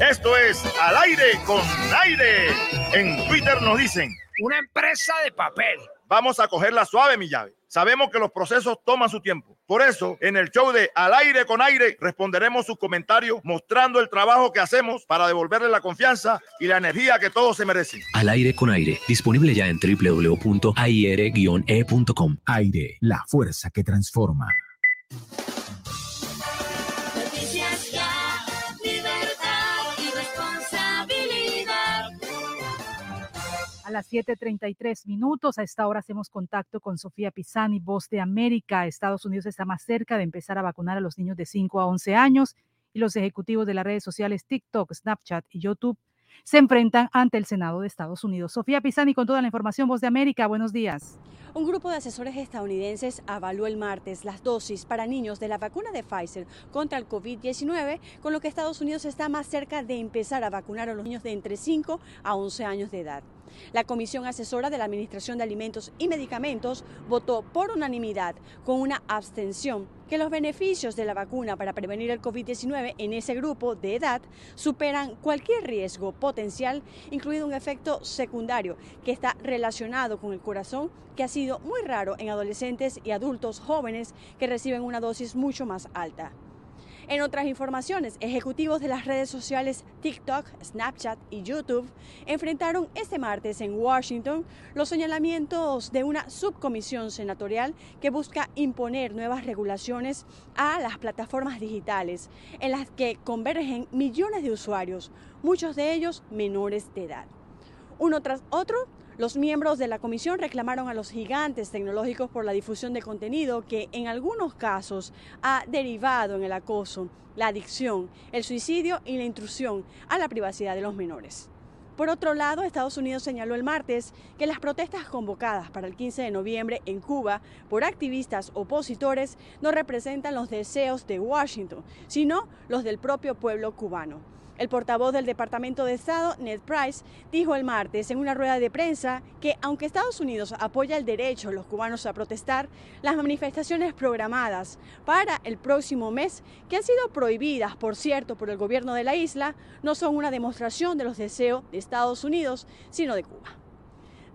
Esto es Al aire con aire. En Twitter nos dicen. Una empresa de papel. Vamos a cogerla suave, mi llave. Sabemos que los procesos toman su tiempo. Por eso, en el show de Al aire con aire, responderemos sus comentarios mostrando el trabajo que hacemos para devolverle la confianza y la energía que todos se merecen. Al aire con aire, disponible ya en www.aire-e.com. Aire, la fuerza que transforma. Las 7:33 minutos, a esta hora hacemos contacto con Sofía Pisani, Voz de América. Estados Unidos está más cerca de empezar a vacunar a los niños de 5 a 11 años y los ejecutivos de las redes sociales TikTok, Snapchat y YouTube se enfrentan ante el Senado de Estados Unidos. Sofía Pisani con toda la información, Voz de América. Buenos días. Un grupo de asesores estadounidenses avaló el martes las dosis para niños de la vacuna de Pfizer contra el COVID-19, con lo que Estados Unidos está más cerca de empezar a vacunar a los niños de entre 5 a 11 años de edad. La Comisión Asesora de la Administración de Alimentos y Medicamentos votó por unanimidad, con una abstención, que los beneficios de la vacuna para prevenir el COVID-19 en ese grupo de edad superan cualquier riesgo potencial, incluido un efecto secundario que está relacionado con el corazón, que ha sido muy raro en adolescentes y adultos jóvenes que reciben una dosis mucho más alta. En otras informaciones, ejecutivos de las redes sociales TikTok, Snapchat y YouTube enfrentaron este martes en Washington los señalamientos de una subcomisión senatorial que busca imponer nuevas regulaciones a las plataformas digitales en las que convergen millones de usuarios, muchos de ellos menores de edad. Uno tras otro, los miembros de la comisión reclamaron a los gigantes tecnológicos por la difusión de contenido que en algunos casos ha derivado en el acoso, la adicción, el suicidio y la intrusión a la privacidad de los menores. Por otro lado, Estados Unidos señaló el martes que las protestas convocadas para el 15 de noviembre en Cuba por activistas opositores no representan los deseos de Washington, sino los del propio pueblo cubano. El portavoz del Departamento de Estado, Ned Price, dijo el martes en una rueda de prensa que aunque Estados Unidos apoya el derecho de los cubanos a protestar, las manifestaciones programadas para el próximo mes, que han sido prohibidas, por cierto, por el gobierno de la isla, no son una demostración de los deseos de Estados Unidos, sino de Cuba.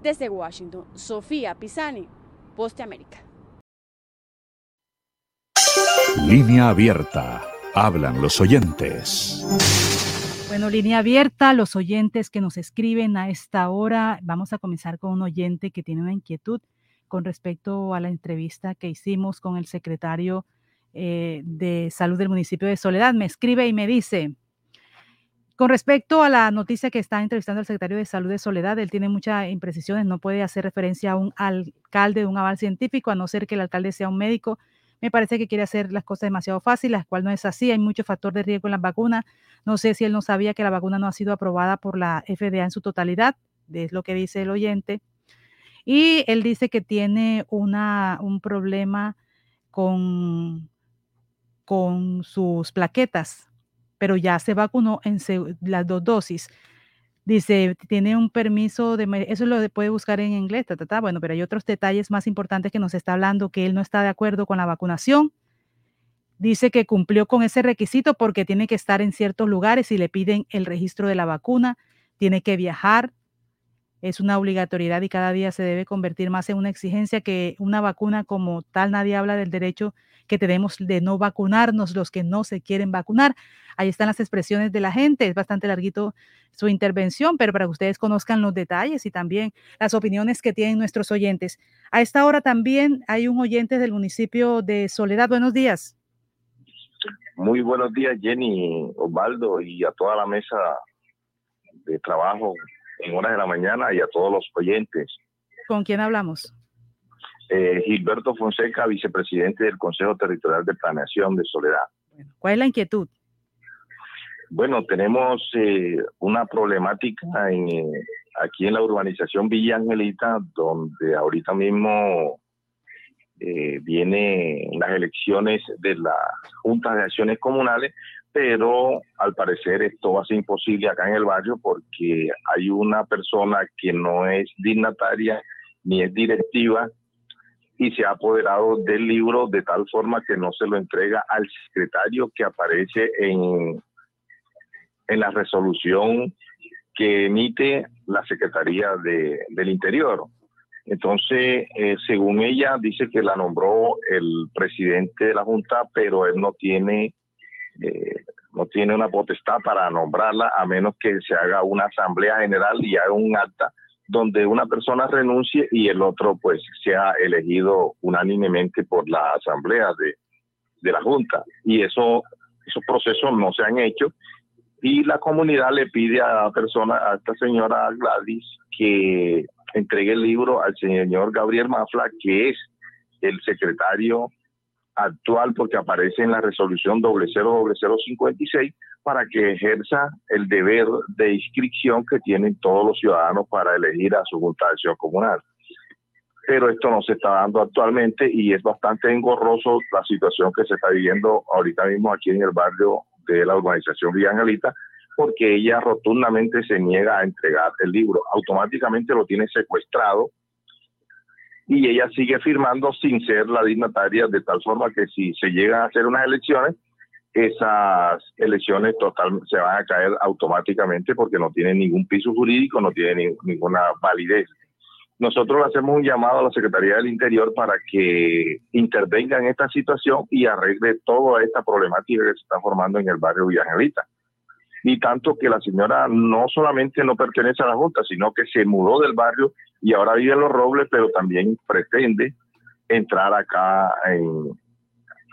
Desde Washington, Sofía Pisani, Poste América. Línea abierta. Hablan los oyentes. Bueno, línea abierta, los oyentes que nos escriben a esta hora. Vamos a comenzar con un oyente que tiene una inquietud con respecto a la entrevista que hicimos con el secretario eh, de salud del municipio de Soledad. Me escribe y me dice, Con respecto a la noticia que está entrevistando el secretario de Salud de Soledad, él tiene muchas imprecisiones, no puede hacer referencia a un alcalde de un aval científico, a no ser que el alcalde sea un médico. Me parece que quiere hacer las cosas demasiado fáciles, las cual no es así. Hay mucho factor de riesgo en las vacunas. No sé si él no sabía que la vacuna no ha sido aprobada por la FDA en su totalidad, es lo que dice el oyente. Y él dice que tiene una, un problema con, con sus plaquetas pero ya se vacunó en las dos dosis. Dice, tiene un permiso de, eso lo puede buscar en inglés, bueno, pero hay otros detalles más importantes que nos está hablando que él no está de acuerdo con la vacunación. Dice que cumplió con ese requisito porque tiene que estar en ciertos lugares y le piden el registro de la vacuna, tiene que viajar, es una obligatoriedad y cada día se debe convertir más en una exigencia que una vacuna como tal, nadie habla del derecho que tenemos de no vacunarnos los que no se quieren vacunar. Ahí están las expresiones de la gente, es bastante larguito su intervención, pero para que ustedes conozcan los detalles y también las opiniones que tienen nuestros oyentes. A esta hora también hay un oyente del municipio de Soledad. Buenos días. Muy buenos días, Jenny, Osvaldo, y a toda la mesa de trabajo en horas de la mañana y a todos los oyentes. ¿Con quién hablamos? Eh, Gilberto Fonseca, vicepresidente del Consejo Territorial de Planeación de Soledad. ¿Cuál es la inquietud? Bueno, tenemos eh, una problemática en, eh, aquí en la urbanización Villa Angelita, donde ahorita mismo vienen las elecciones de las juntas de acciones comunales, pero al parecer esto va a ser imposible acá en el barrio porque hay una persona que no es dignataria ni es directiva y se ha apoderado del libro de tal forma que no se lo entrega al secretario que aparece en, en la resolución que emite la Secretaría de, del Interior. Entonces, eh, según ella, dice que la nombró el presidente de la Junta, pero él no tiene, eh, no tiene una potestad para nombrarla a menos que se haga una asamblea general y haga un acta donde una persona renuncie y el otro pues sea elegido unánimemente por la asamblea de, la Junta. Y eso, esos procesos no se han hecho y la comunidad le pide a la persona, a esta señora Gladys, que entregue el libro al señor Gabriel Mafla, que es el secretario actual, porque aparece en la resolución 000056, para que ejerza el deber de inscripción que tienen todos los ciudadanos para elegir a su Junta de Acción Comunal. Pero esto no se está dando actualmente y es bastante engorroso la situación que se está viviendo ahorita mismo aquí en el barrio de la urbanización Villa Angelita, porque ella rotundamente se niega a entregar el libro. Automáticamente lo tiene secuestrado y ella sigue firmando sin ser la dignataria, de tal forma que si se llegan a hacer unas elecciones, esas elecciones total se van a caer automáticamente porque no tienen ningún piso jurídico, no tienen ninguna validez. Nosotros le hacemos un llamado a la Secretaría del Interior para que intervenga en esta situación y arregle toda esta problemática que se está formando en el barrio Villajangelita. Y tanto que la señora no solamente no pertenece a la Junta, sino que se mudó del barrio y ahora vive en Los Robles, pero también pretende entrar acá en,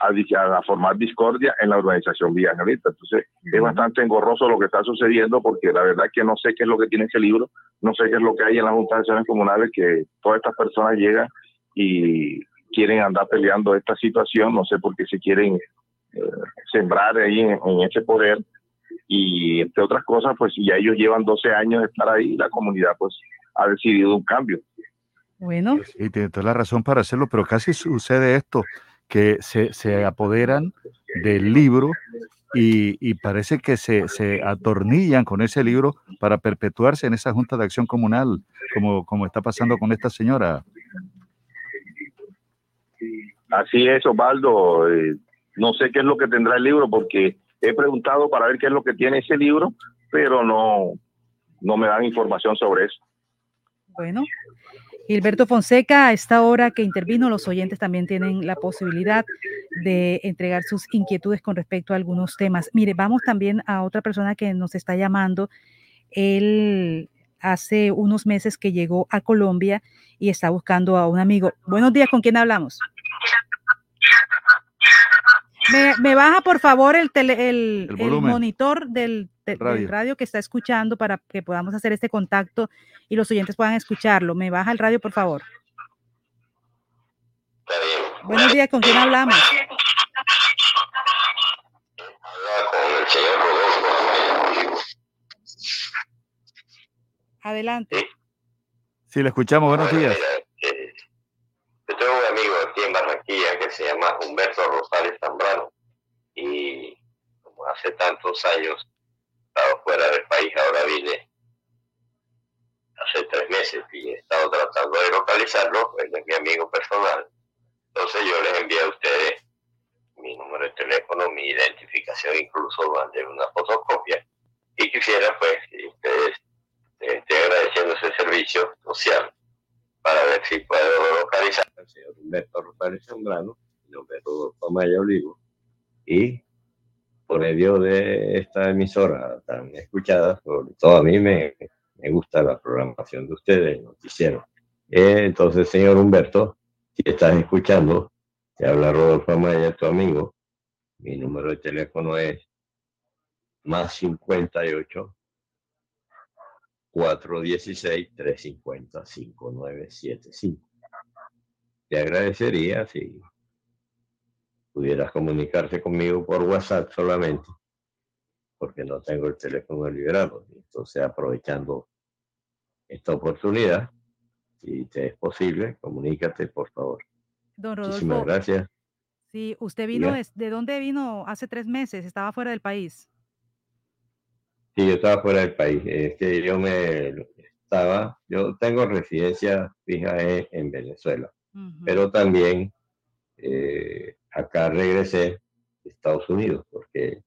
a, formar discordia en la urbanización Villa Angelita. Entonces, es bastante engorroso lo que está sucediendo porque la verdad que no sé qué es lo que tiene ese libro, no sé qué es lo que hay en las juntas de acciones comunales, que todas estas personas llegan y quieren andar peleando esta situación, no sé por qué se quieren eh, sembrar ahí en, ese poder y entre otras cosas, pues ya ellos llevan 12 años de estar ahí, la comunidad pues ha decidido un cambio. Bueno. Y tiene toda la razón para hacerlo, pero casi sucede esto que se, se apoderan del libro y, y parece que se, se, atornillan con ese libro para perpetuarse en esa Junta de Acción Comunal, como, como está pasando con esta señora. Así es, Osvaldo. Eh, no sé qué es lo que tendrá el libro porque he preguntado para ver qué es lo que tiene ese libro, pero no, no me dan información sobre eso. Bueno, Gilberto Fonseca, a esta hora que intervino, los oyentes también tienen la posibilidad de entregar sus inquietudes con respecto a algunos temas. Mire, vamos también a otra persona que nos está llamando. Él hace unos meses que llegó a Colombia y está buscando a un amigo. Buenos días, ¿con quién hablamos? Me, baja, por favor, el, el, monitor del Radio. del radio que está escuchando para que podamos hacer este contacto y los oyentes puedan escucharlo. Me baja el radio, por favor. Buenos días, ¿con quién hablamos? Adelante. Sí, le escuchamos. Buenos días. Eh, yo tengo un amigo aquí en Barranquilla se llama Humberto Rosales Zambrano y como hace tantos años estaba fuera del país, ahora vine hace tres meses y he estado tratando de localizarlo, él es mi amigo personal. Entonces yo les envié a ustedes mi número de teléfono, mi identificación, incluso mandé una fotocopia y quisiera pues que ustedes eh, estén agradeciendo ese servicio social para ver si puedo localizar al señor Humberto Rosales Zambrano, nombre Rodolfo Amaya Olivo, y por medio de esta emisora tan escuchada, sobre todo a mí me, me gusta la programación de ustedes, el noticiero. Eh, entonces, señor Humberto, si estás escuchando, te habla Rodolfo Amaya, tu amigo, mi número de teléfono es más 58 416-350-5975. Te agradecería si pudieras comunicarte conmigo por WhatsApp solamente, porque no tengo el teléfono liberado. Entonces, aprovechando esta oportunidad, si te es posible, comunícate, por favor. Don Muchísimas gracias. sí, usted vino, ¿de dónde vino hace tres meses? Estaba fuera del país. Sí, yo estaba fuera del país. Es que yo me estaba, yo tengo residencia fija en, en Venezuela, pero también eh, acá regresé a Estados Unidos porque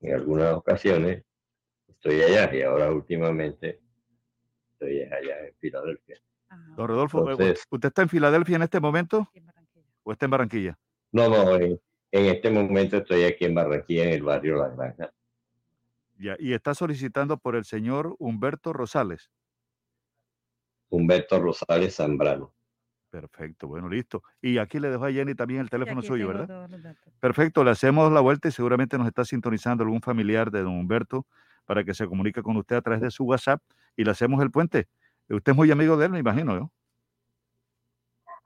en algunas ocasiones estoy allá y ahora últimamente estoy allá en Filadelfia. Don Rodolfo, Entonces- ¿usted está en Filadelfia en este momento? ¿O está en Barranquilla? No, no, en, en este momento estoy aquí en Barranquilla, en el barrio La Granja. Ya, y está solicitando por el señor Humberto Rosales. Humberto Rosales Zambrano. Perfecto, bueno, listo. Y aquí le dejo a Jenny también el teléfono suyo, tengo ¿verdad? todos los datos. Perfecto, le hacemos la vuelta y seguramente nos está sintonizando algún familiar de don Humberto para que se comunique con usted a través de su WhatsApp y le hacemos el puente. Usted es muy amigo de él, me imagino, ¿no?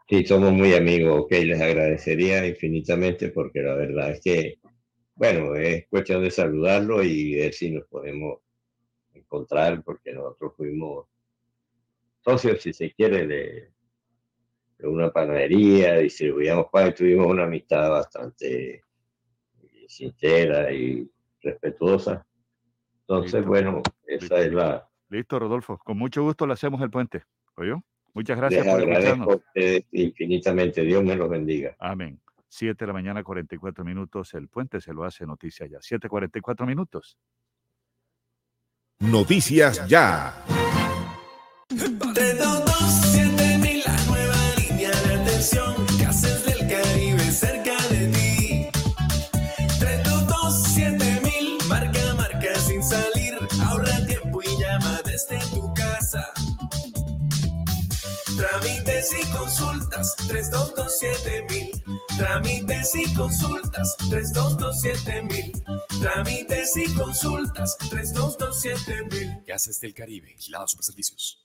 Sí, somos muy amigos, ok, les agradecería infinitamente porque la verdad es que, bueno, es cuestión de saludarlo y ver si nos podemos encontrar porque nosotros fuimos socios, si se quiere, de una panadería, distribuíamos pan, tuvimos una amistad bastante eh, sincera y respetuosa. Entonces, Listo. bueno, esa es la... Listo, Rodolfo. Con mucho gusto le hacemos el puente. ¿Oyó? Muchas gracias Les por agradezco a escucharnos. ustedes infinitamente. Dios me los bendiga. Amén. 7 de la mañana, 44 minutos. El puente se lo hace noticia ya. 7:44 minutos. Noticias ya. 322-7000, la nueva línea de atención. Casas del Caribe cerca de ti. 322-7000, marca, marca sin salir. Ahorra tiempo y llama desde tu casa. Trámites y consultas, 322-7000. Trámites y consultas, 322-7000. Trámites y consultas, 322-7000. Gases del Caribe, Vigilados Superservicios.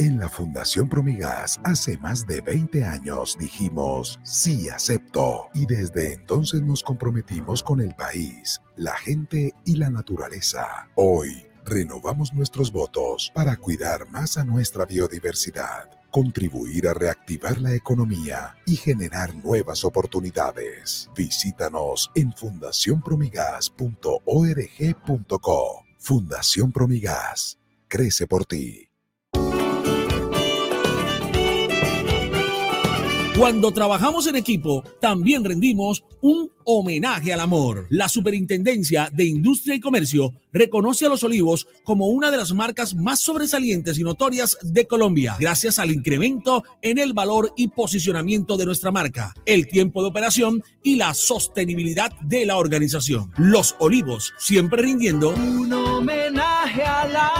En la Fundación Promigas, hace más de 20 años dijimos, sí acepto. Y desde entonces nos comprometimos con el país, la gente y la naturaleza. Hoy renovamos nuestros votos para cuidar más a nuestra biodiversidad. contribuir a reactivar la economía y generar nuevas oportunidades. Visítanos en fundacionpromigas.org.co. Fundación Promigas. Crece por ti. Cuando trabajamos en equipo, también rendimos un homenaje al amor. La Superintendencia de Industria y Comercio reconoce a Los Olivos como una de las marcas más sobresalientes y notorias de Colombia, gracias al incremento en el valor y posicionamiento de nuestra marca, el tiempo de operación y la sostenibilidad de la organización. Los Olivos, siempre rindiendo un homenaje al amor.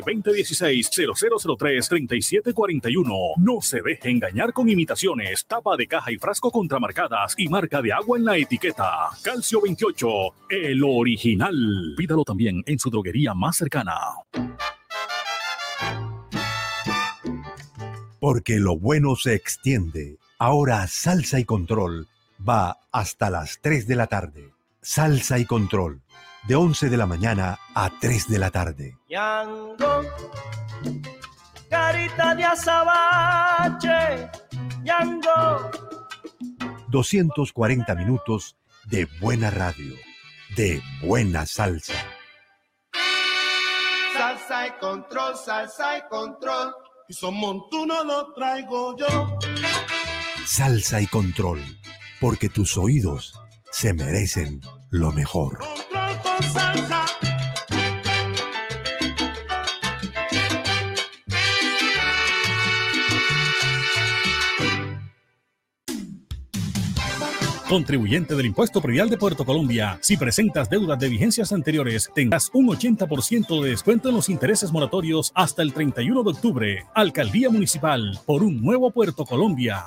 2016-0003-3741. No se deje engañar con imitaciones, tapa de caja y frasco contramarcadas y marca de agua en la etiqueta. Calcio 28, el original. Pídalo también en su droguería más cercana. Porque lo bueno se extiende. Ahora Salsa y Control va hasta las 3 de la tarde. Salsa y Control de 11 de la mañana a 3 de la tarde. Yango, carita de azabache, Yango. 240 minutos de buena radio, de buena salsa. Salsa y control, salsa y control. Y son montuno lo traigo yo. Salsa y control, porque tus oídos se merecen lo mejor. Contribuyente del Impuesto Predial de Puerto Colombia. Si presentas deudas de vigencias anteriores, tendrás un 80% de descuento en los intereses moratorios hasta el 31 de octubre. Alcaldía Municipal por un nuevo Puerto Colombia.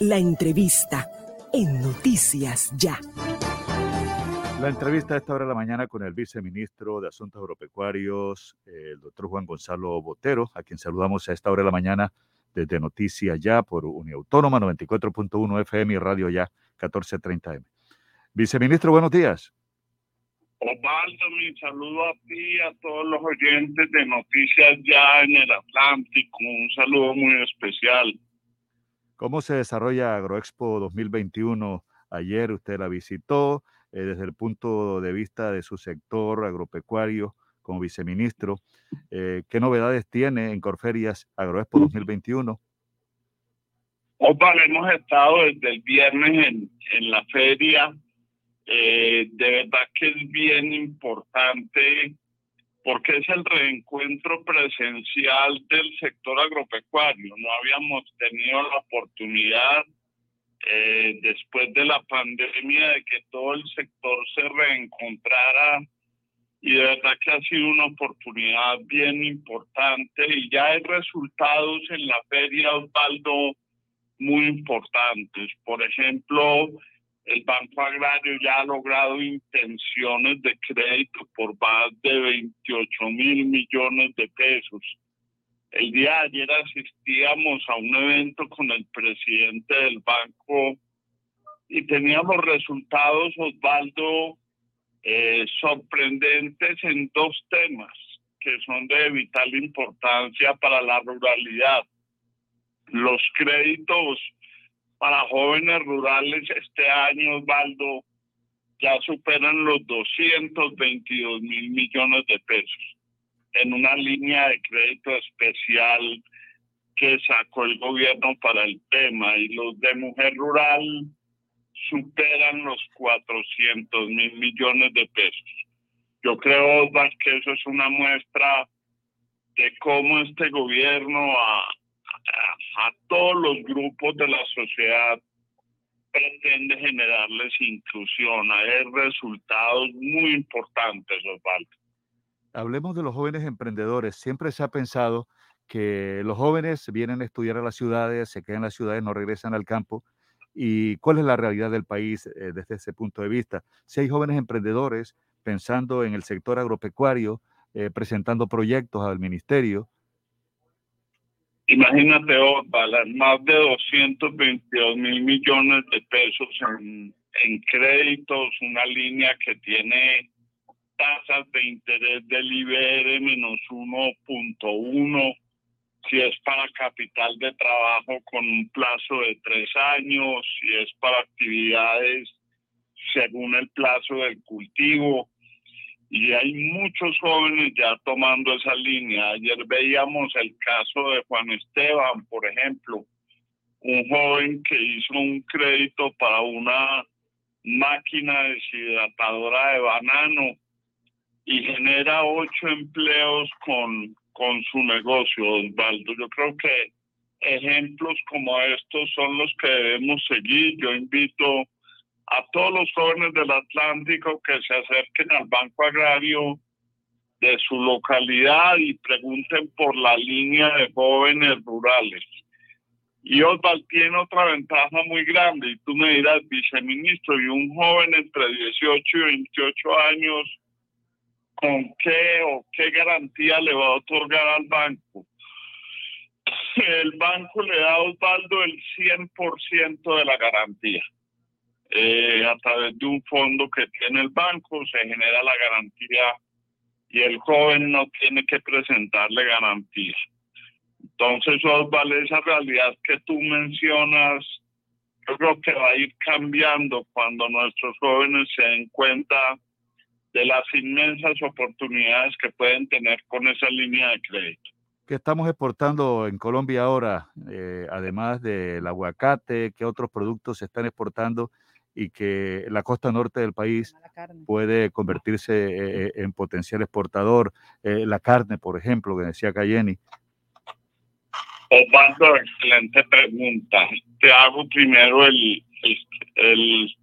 La entrevista en Noticias Ya. La entrevista a esta hora de la mañana con el viceministro de Asuntos Agropecuarios, el doctor Juan Gonzalo Botero, a quien saludamos a esta hora de la mañana desde Noticias Ya por Uniautónoma 94.1 FM y Radio Ya 1430M. Viceministro, buenos días. Osvaldo, mi saludo a ti y a todos los oyentes de Noticias Ya en el Atlántico. Un saludo muy especial. ¿Cómo se desarrolla AgroExpo 2021? Ayer usted la visitó eh, desde el punto de vista de su sector agropecuario como viceministro. Eh, ¿Qué novedades tiene en Corferias AgroExpo 2021? Osvaldo, hemos estado desde el viernes en, en la feria. Eh, de verdad que es bien importante porque es el reencuentro presencial del sector agropecuario. No habíamos tenido la oportunidad eh, después de la pandemia de que todo el sector se reencontrara y de verdad que ha sido una oportunidad bien importante y ya hay resultados en la feria Osvaldo muy importantes. Por ejemplo, el Banco Agrario ya ha logrado intenciones de crédito por más de 28 mil millones de pesos. El día de ayer asistíamos a un evento con el presidente del banco y teníamos resultados, Osvaldo, eh, sorprendentes en dos temas que son de vital importancia para la ruralidad. Los créditos para jóvenes rurales este año, Osvaldo, ya superan los 222 mil millones de pesos en una línea de crédito especial que sacó el gobierno para el tema y los de mujer rural superan los 400 mil millones de pesos. Yo creo, Osvaldo, que eso es una muestra de cómo este gobierno a, a, todos los grupos de la sociedad pretende generarles inclusión, hay resultados muy importantes, Osvaldo. Hablemos de los jóvenes emprendedores. Siempre se ha pensado que los jóvenes vienen a estudiar a las ciudades, se quedan en las ciudades, no regresan al campo. ¿Y cuál es la realidad del país eh, desde ese punto de vista? Si hay jóvenes emprendedores pensando en el sector agropecuario, eh, presentando proyectos al ministerio, Imagínate, Osvaldo, más de 222 mil millones de pesos en, créditos, una línea que tiene tasas de interés del IBR menos 1.1, si es para capital de trabajo con un plazo de tres años, si es para actividades según el plazo del cultivo y hay muchos jóvenes ya tomando esa línea. Ayer veíamos el caso de Juan Esteban, por ejemplo, un joven que hizo un crédito para una máquina deshidratadora de banano y genera ocho empleos con, con su negocio, Osvaldo. Yo creo que ejemplos como estos son los que debemos seguir. Yo invito a todos los jóvenes del Atlántico que se acerquen al Banco Agrario de su localidad y pregunten por la línea de jóvenes rurales. Y Osval tiene otra ventaja muy grande, y tú me dirás, viceministro, y un joven entre 18 y 28 años, ¿con qué o qué garantía le va a otorgar al banco? El banco le da a Osvaldo el 100% de la garantía. Eh, a través de un fondo que tiene el banco se genera la garantía y el joven no tiene que presentarle garantía. Entonces, Osvaldo, esa realidad que tú mencionas, yo creo que va a ir cambiando cuando nuestros jóvenes se den cuenta de las inmensas oportunidades que pueden tener con esa línea de crédito. ¿Qué estamos exportando en Colombia ahora? Eh, además del aguacate, ¿qué otros productos se están exportando? Y que la costa norte del país puede convertirse eh, eh, en potencial exportador. Eh, la carne, por ejemplo, que decía Cayeni. Osvaldo, excelente pregunta. Te hago primero el, el,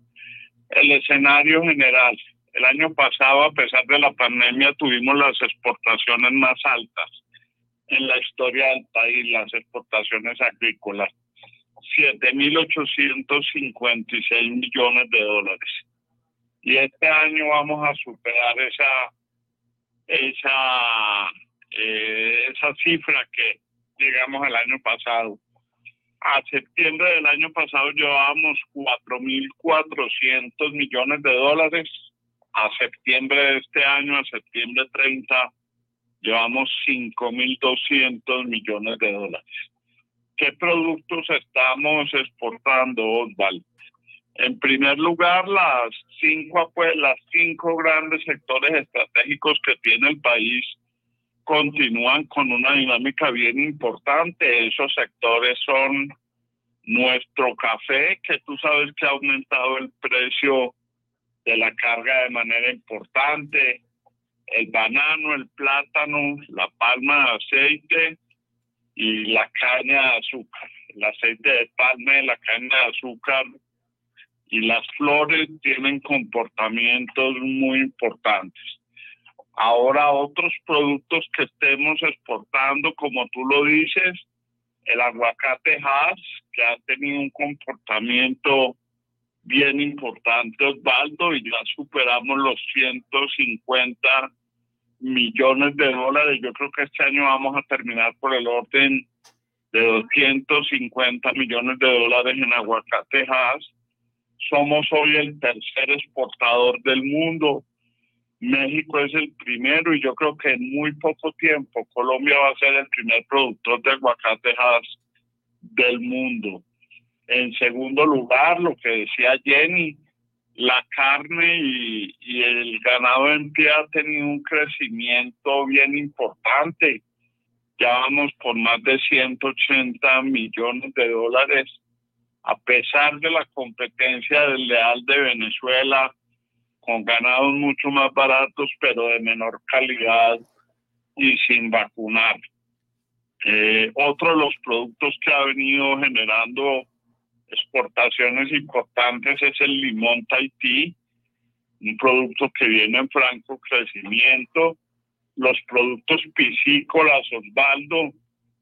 el escenario general. El año pasado, a pesar de la pandemia, tuvimos las exportaciones más altas en la historia del país, las exportaciones agrícolas 7.856 millones de dólares. Y este año vamos a superar esa, esa, eh, esa cifra que llegamos el año pasado. A septiembre del año pasado llevábamos 4.400 millones de dólares. A septiembre de este año, a septiembre 30, llevamos 5.200 millones de dólares. ¿Qué productos estamos exportando, Osvaldo? En primer lugar, las cinco, pues, las cinco grandes sectores estratégicos que tiene el país continúan con una dinámica bien importante. Esos sectores son nuestro café, que tú sabes que ha aumentado el precio de la carga de manera importante, el banano, el plátano, la palma de aceite, la caña de azúcar, el aceite de palma, la caña de azúcar y las flores tienen comportamientos muy importantes. Ahora otros productos que estemos exportando, como tú lo dices, el aguacate Hass, que ha tenido un comportamiento bien importante, Osvaldo, y ya superamos los 150 millones de dólares. Yo creo que este año vamos a terminar por el orden de 250 millones de dólares en aguacate Hass. Somos hoy el tercer exportador del mundo. México es el primero y yo creo que en muy poco tiempo Colombia va a ser el primer productor de aguacate Hass del mundo. En segundo lugar, lo que decía Jenny, la carne y, el ganado en pie ha tenido un crecimiento bien importante. Ya vamos por más de 180 millones de dólares, a pesar de la competencia desleal de Venezuela, con ganados mucho más baratos, pero de menor calidad y sin vacunar. Eh, otro de los productos que ha venido generando exportaciones importantes es el limón Tahití, un producto que viene en franco crecimiento. Los productos piscícolas, Osvaldo,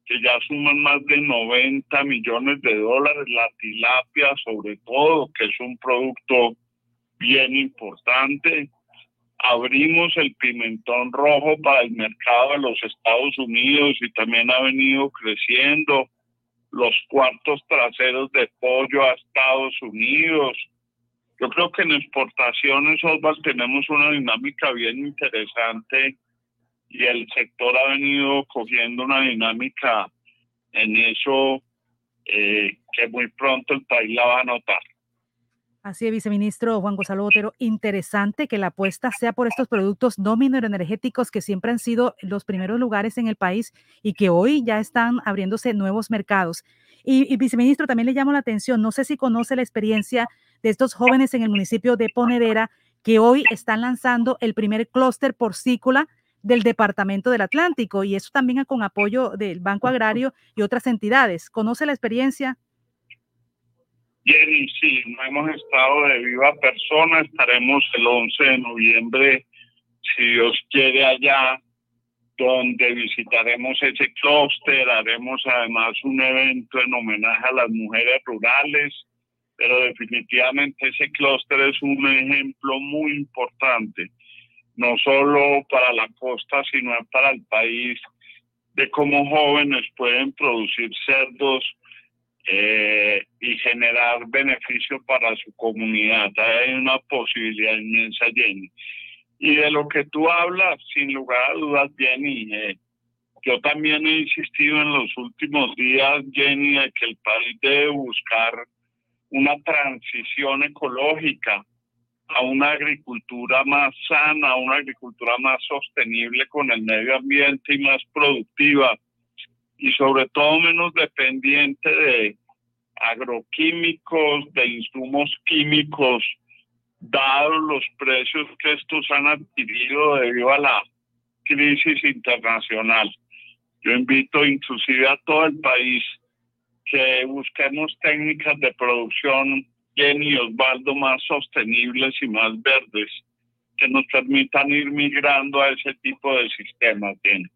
que ya suman más de 90 millones de dólares, la tilapia sobre todo, que es un producto bien importante. Abrimos el pimentón rojo para el mercado de los Estados Unidos y también ha venido creciendo. Los cuartos traseros de pollo a Estados Unidos. Yo creo que en exportaciones, Osval, tenemos una dinámica bien interesante y el sector ha venido cogiendo una dinámica en eso eh, que muy pronto el país la va a notar. Así es, viceministro Juan Gonzalo Botero, interesante que la apuesta sea por estos productos no mineroenergéticos que siempre han sido los primeros lugares en el país y que hoy ya están abriéndose nuevos mercados. Y, viceministro, también le llamo la atención, no sé si conoce la experiencia de estos jóvenes en el municipio de Ponedera que hoy están lanzando el primer clúster porcícola del Departamento del Atlántico y eso también con apoyo del Banco Agrario y otras entidades. ¿Conoce la experiencia? Jenny, sí, no hemos estado de viva persona, estaremos el 11 de noviembre, si Dios quiere, allá, donde visitaremos ese clúster, haremos además un evento en homenaje a las mujeres rurales, pero definitivamente ese clúster es un ejemplo muy importante, no solo para la costa, sino para el país, de cómo jóvenes pueden producir cerdos eh, y generar beneficio para su comunidad. Hay una posibilidad inmensa, Jenny. Y de lo que tú hablas, sin lugar a dudas, Jenny, eh, yo también he insistido en los últimos días, Jenny, de que el país debe buscar una transición ecológica a una agricultura más sana, a una agricultura más sostenible con el medio ambiente y más productiva y sobre todo menos dependiente de agroquímicos, de insumos químicos, dados los precios que estos han adquirido debido a la crisis internacional. Yo invito inclusive a todo el país que busquemos técnicas de producción, Jenny Osvaldo, más sostenibles y más verdes, que nos permitan ir migrando a ese tipo de sistemas, Jenny.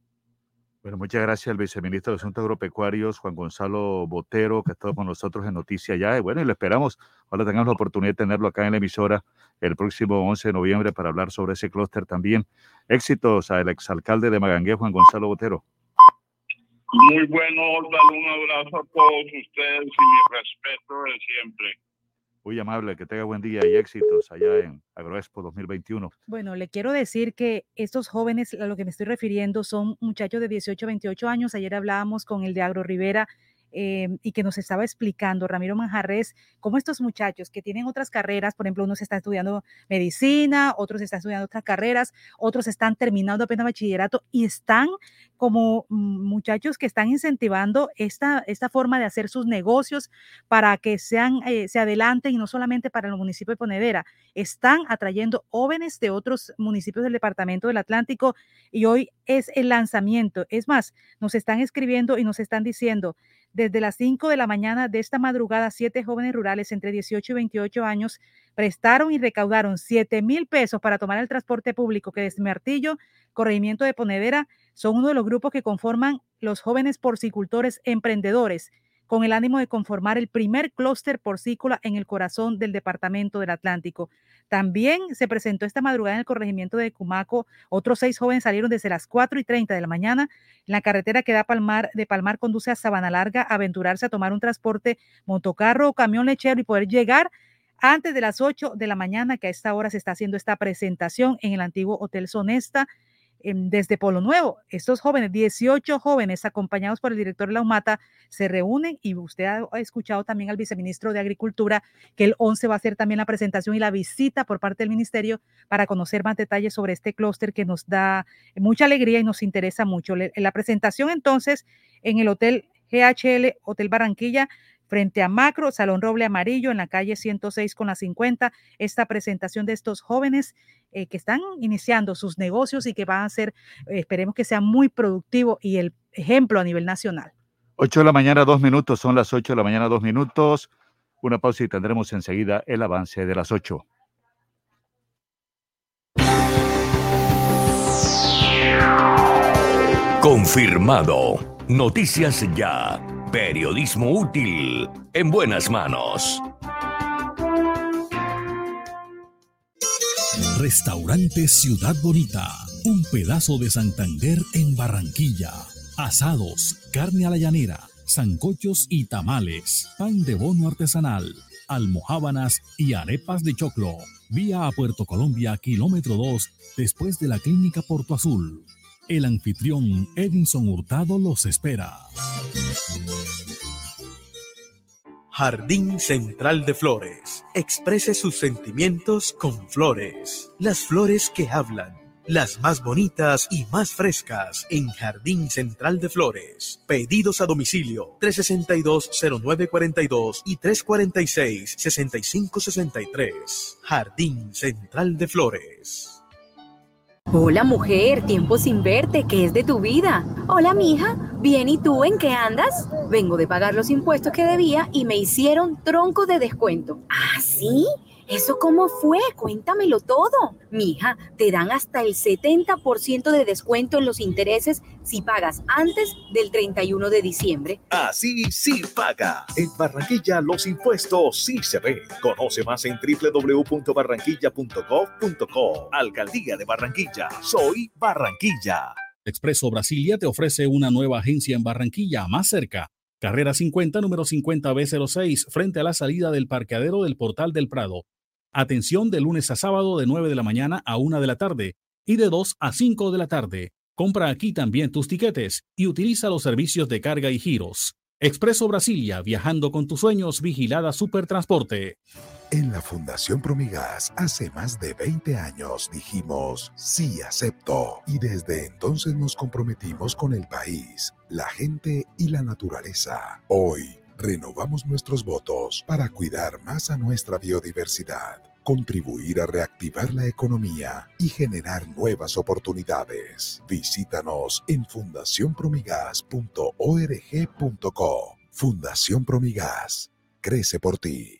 Bueno, muchas gracias al viceministro de Asuntos Agropecuarios, Juan Gonzalo Botero, que ha estado con nosotros en Noticia Ya. Y bueno, y le esperamos, ahora tengamos la oportunidad de tenerlo acá en la emisora el próximo 11 de noviembre para hablar sobre ese clúster también. Éxitos al exalcalde de Magangué, Juan Gonzalo Botero. Muy bueno, Osvaldo, un abrazo a todos ustedes y mi respeto de siempre. Muy amable, que tenga buen día y éxitos allá en Agroexpo 2021. Bueno, le quiero decir que estos jóvenes, a lo que me estoy refiriendo, son muchachos de 18, 28 años. Ayer hablábamos con el de Agro Rivera Em, y que nos estaba explicando Ramiro Manjarres cómo estos muchachos que tienen otras carreras, por ejemplo, unos están estudiando medicina, otros están estudiando otras carreras, otros están terminando apenas bachillerato y están como muchachos que están incentivando esta, esta forma de hacer sus negocios para que sean, eh, se adelanten y no solamente para el municipio de Ponedera, están atrayendo jóvenes de otros municipios del departamento del Atlántico y hoy es el lanzamiento. Es más, nos están escribiendo y nos están diciendo, Desde las 5 de la mañana de esta madrugada, siete jóvenes rurales entre 18 y 28 años prestaron y recaudaron 7 mil pesos para tomar el transporte público que desde Martillo, Corregimiento de Ponedera, son uno de los grupos que conforman los jóvenes porcicultores emprendedores con el ánimo de conformar el primer clúster porcícola en el corazón del departamento del Atlántico. También se presentó esta madrugada en el corregimiento de Cumaco. Otros seis jóvenes salieron desde las 4 y 30 de la mañana en la carretera que da Palmar, de Palmar conduce a Sabana Larga a aventurarse a tomar un transporte motocarro o camión lechero y poder llegar antes de las 8 de la mañana, que a esta hora se está haciendo esta presentación en el antiguo Hotel Sonesta desde Polo Nuevo. Estos jóvenes, 18 jóvenes acompañados por el director de la UMATA, se reúnen y usted ha escuchado también al viceministro de Agricultura que el 11 va a hacer también la presentación y la visita por parte del ministerio para conocer más detalles sobre este clúster que nos da mucha alegría y nos interesa mucho. La presentación entonces en el Hotel GHL, Hotel Barranquilla, frente a Macro, Salón Roble Amarillo, en la calle 106 con la 50, esta presentación de estos jóvenes eh, que están iniciando sus negocios y que van a ser, eh, esperemos que sea muy productivo y el ejemplo a nivel nacional. 8 de la mañana, dos minutos, son las 8 de la mañana, dos minutos. Una pausa y tendremos enseguida el avance de las 8. Confirmado. Noticias ya. Periodismo útil. En buenas manos. Restaurante Ciudad Bonita. Un pedazo de Santander en Barranquilla. Asados, carne a la llanera, zancochos y tamales, pan de bono artesanal, almohábanas y arepas de choclo. Vía a Puerto Colombia, kilómetro 2, después de la clínica Porto Azul. El anfitrión Edinson Hurtado los espera. Jardín Central de Flores. Exprese sus sentimientos con flores. Las flores que hablan. Las más bonitas y más frescas en Jardín Central de Flores. Pedidos a domicilio 362-0942 y 346-6563. Jardín Central de Flores. Hola mujer, tiempo sin verte, ¿qué es de tu vida? Hola mija, bien y tú en qué andas? Vengo de pagar los impuestos que debía y me hicieron tronco de descuento. ¿Ah, sí? ¿Eso cómo fue? Cuéntamelo todo. Mija, te dan hasta el 70% de descuento en los intereses si pagas antes del 31 de diciembre. Así sí paga. En Barranquilla los impuestos sí se ven. Conoce más en www.barranquilla.gov.co. Alcaldía de Barranquilla. Soy Barranquilla. Expreso Brasilia te ofrece una nueva agencia en Barranquilla, más cerca. Carrera 50, número 50B06, frente a la salida del parqueadero del Portal del Prado. Atención de lunes a sábado de 9 de la mañana a 1 de la tarde y de 2 a 5 de la tarde. Compra aquí también tus tiquetes y utiliza los servicios de carga y giros. Expreso Brasilia, viajando con tus sueños, vigilada Supertransporte. En la Fundación Promigas, hace más de 20 años dijimos, sí acepto. Y desde entonces nos comprometimos con el país, la gente y la naturaleza. Hoy renovamos nuestros votos para cuidar más a nuestra biodiversidad, contribuir a reactivar la economía y generar nuevas oportunidades. Visítanos en fundacionpromigas.org.co. Fundación Promigas. Crece por ti.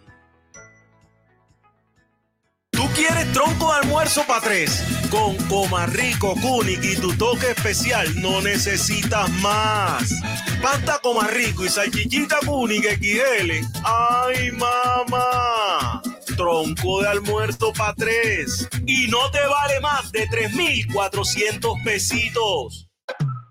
¿Tú quieres tronco de almuerzo para tres? Con Comarrico, Kunik y tu toque especial no necesitas más. Pasta Comarrico y salchichita Kunik XL. ¡Ay, mamá! Tronco de almuerzo para tres. Y no te vale más de 3,400 pesitos.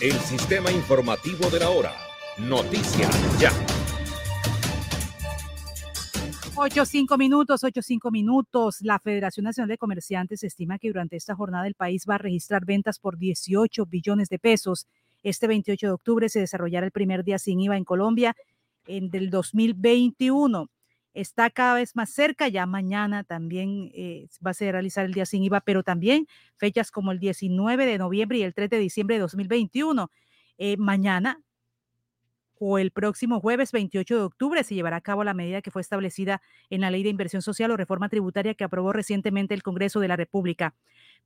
El sistema informativo de la hora. Noticias ya. 8, 5 minutos, 8, 5 minutos. La Federación Nacional de Comerciantes estima que durante esta jornada el país va a registrar ventas por 18 billones de pesos. Este 28 de octubre se desarrollará el primer día sin IVA en Colombia en del 2021. Está cada vez más cerca, ya mañana también eh, va a ser realizar el día sin IVA, pero también fechas como el 19 de noviembre y el 3 de diciembre de 2021. Eh, mañana o el próximo jueves 28 de octubre se llevará a cabo la medida que fue establecida en la Ley de Inversión Social o Reforma Tributaria que aprobó recientemente el Congreso de la República.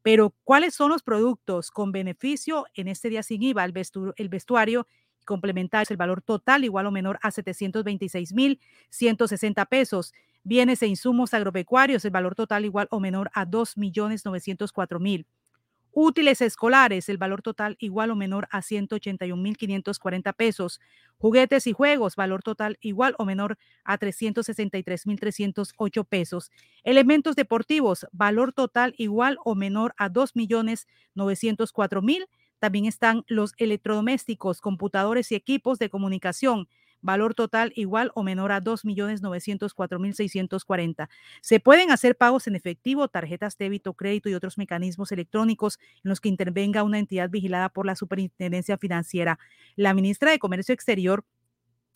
Pero, ¿cuáles son los productos con beneficio en este día sin IVA? El, el vestuario complementario, el valor total igual o menor a 726.160 pesos. Bienes e insumos agropecuarios, el valor total igual o menor a 2.904.000. Útiles escolares, el valor total igual o menor a 181.540 pesos. Juguetes y juegos, valor total igual o menor a 363.308 pesos. Elementos deportivos, valor total igual o menor a 2.904.000. También están los electrodomésticos, computadores y equipos de comunicación, valor total igual o menor a 2.904.640. Se pueden hacer pagos en efectivo, tarjetas débito, crédito y otros mecanismos electrónicos en los que intervenga una entidad vigilada por la Superintendencia Financiera. La ministra de Comercio Exterior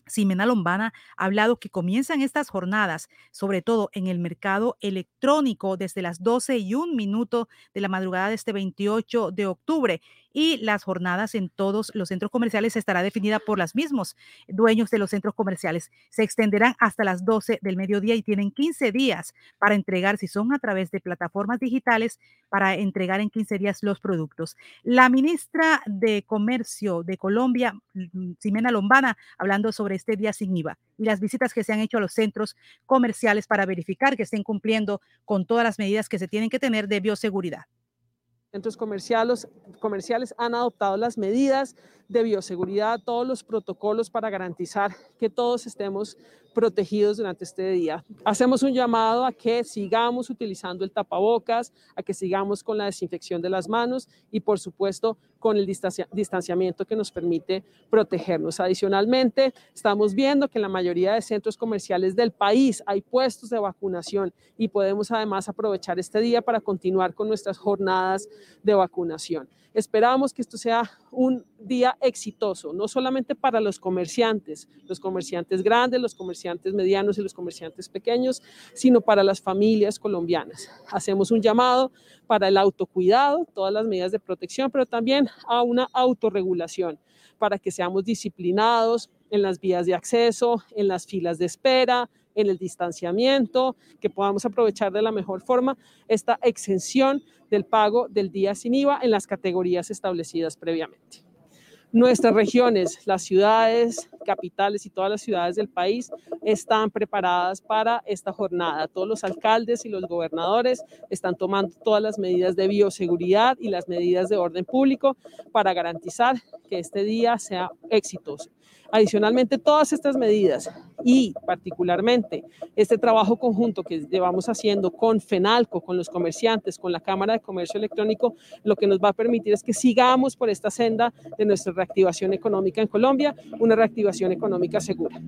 Simena Lombana ha hablado que comienzan estas jornadas, sobre todo en el mercado electrónico, desde las 12 y un minuto de la madrugada de este 28 de octubre y las jornadas en todos los centros comerciales estará definida por los mismos dueños de los centros comerciales. Se extenderán hasta las 12 del mediodía y tienen 15 días para entregar, si son a través de plataformas digitales, para entregar en 15 días los productos. La ministra de Comercio de Colombia, Ximena Lombana, hablando sobre este día sin IVA y las visitas que se han hecho a los centros comerciales para verificar que estén cumpliendo con todas las medidas que se tienen que tener de bioseguridad centros comerciales, comerciales han adoptado las medidas de bioseguridad, todos los protocolos para garantizar que todos estemos protegidos durante este día. Hacemos un llamado a que sigamos utilizando el tapabocas, a que sigamos con la desinfección de las manos y por supuesto con el distanciamiento que nos permite protegernos. Adicionalmente, estamos viendo que en la mayoría de centros comerciales del país hay puestos de vacunación y podemos además aprovechar este día para continuar con nuestras jornadas de vacunación. Esperamos que esto sea un día exitoso, no solamente para los comerciantes, los comerciantes grandes, los comerciantes medianos y los comerciantes pequeños, sino para las familias colombianas. Hacemos un llamado para el autocuidado, todas las medidas de protección, pero también a una autorregulación para que seamos disciplinados en las vías de acceso, en las filas de espera, en el distanciamiento, que podamos aprovechar de la mejor forma esta exención del pago del día sin IVA en las categorías establecidas previamente. Nuestras regiones, las ciudades, capitales y todas las ciudades del país están preparadas para esta jornada. Todos los alcaldes y los gobernadores están tomando todas las medidas de bioseguridad y las medidas de orden público para garantizar que este día sea exitoso. Adicionalmente, todas estas medidas y particularmente este trabajo conjunto que llevamos haciendo con FENALCO, con los comerciantes, con la Cámara de Comercio Electrónico, lo que nos va a permitir es que sigamos por esta senda de nuestra reactivación económica en Colombia, una reactivación económica segura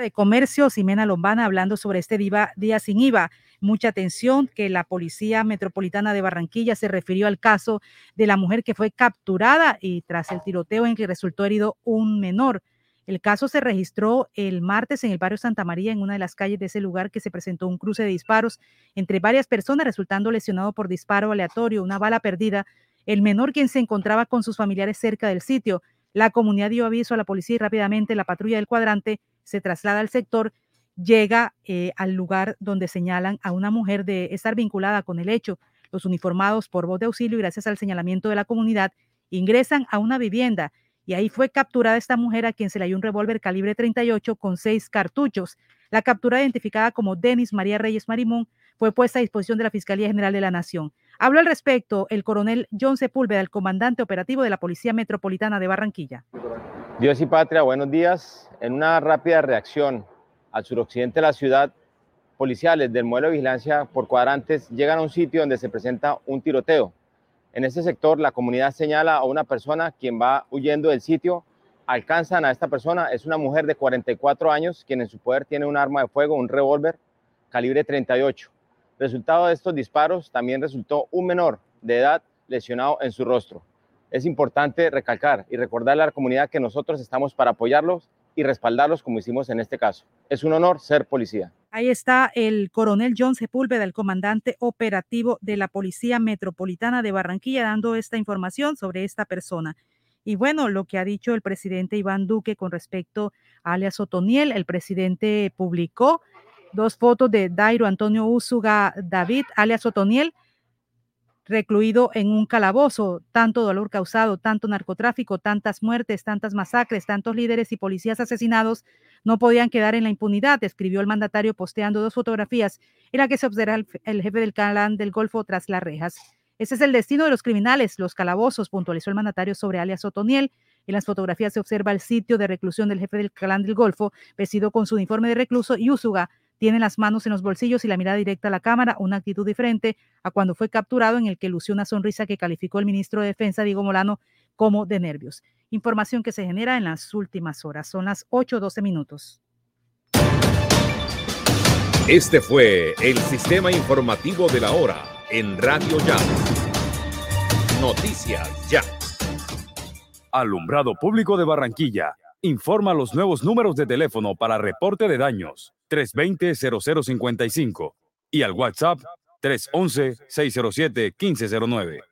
de Comercio, Ximena Lombana, hablando sobre este día sin IVA. Mucha atención que la Policía Metropolitana de Barranquilla se refirió al caso de la mujer que fue capturada y tras el tiroteo en que resultó herido un menor. El caso se registró el martes en el barrio Santa María, en una de las calles de ese lugar, que se presentó un cruce de disparos entre varias personas, resultando lesionado por disparo aleatorio, una bala perdida. El menor, quien se encontraba con sus familiares cerca del sitio, la comunidad dio aviso a la policía y rápidamente la patrulla del cuadrante se traslada al sector, llega eh, al lugar donde señalan a una mujer de estar vinculada con el hecho. Los uniformados, por voz de auxilio y gracias al señalamiento de la comunidad, ingresan a una vivienda y ahí fue capturada esta mujer a quien se le halló un revólver calibre 38 con seis cartuchos. La captura identificada como Denis María Reyes Marimón fue puesta a disposición de la Fiscalía General de la Nación. Habló al respecto el coronel John Sepúlveda, el comandante operativo de la Policía Metropolitana de Barranquilla. Dios y patria, buenos días. En una rápida reacción al suroccidente de la ciudad, policiales del modelo de vigilancia por cuadrantes llegan a un sitio donde se presenta un tiroteo. En este sector, la comunidad señala a una persona quien va huyendo del sitio. Alcanzan a esta persona, es una mujer de 44 años, quien en su poder tiene un arma de fuego, un revólver calibre 38. Resultado de estos disparos, también resultó un menor de edad lesionado en su rostro. Es importante recalcar y recordarle a la comunidad que nosotros estamos para apoyarlos y respaldarlos como hicimos en este caso. Es un honor ser policía. Ahí está el coronel John Sepúlveda, el comandante operativo de la Policía Metropolitana de Barranquilla, dando esta información sobre esta persona. Y bueno, lo que ha dicho el presidente Iván Duque con respecto a alias Otoniel, el presidente publicó dos fotos de Dairo Antonio Úsuga David, alias Otoniel, recluido en un calabozo, tanto dolor causado, tanto narcotráfico, tantas muertes, tantas masacres, tantos líderes y policías asesinados no podían quedar en la impunidad, escribió el mandatario posteando dos fotografías en la que se observa el, jefe del clan del Golfo tras las rejas. Ese es el destino de los criminales, los calabozos, puntualizó el mandatario sobre alias Otoniel. En las fotografías se observa el sitio de reclusión del jefe del clan del Golfo, vestido con su uniforme de recluso, y Úsuga tiene las manos en los bolsillos y la mirada directa a la cámara, una actitud diferente a cuando fue capturado en el que lució una sonrisa que calificó el ministro de Defensa, Diego Molano, como de nervios. Información que se genera en las últimas horas. Son las 8.12 minutos. Este fue el sistema informativo de la hora en Radio Ya. Noticias Ya. Alumbrado Público de Barranquilla informa los nuevos números de teléfono para reporte de daños 320-0055 y al WhatsApp 311-607-1509.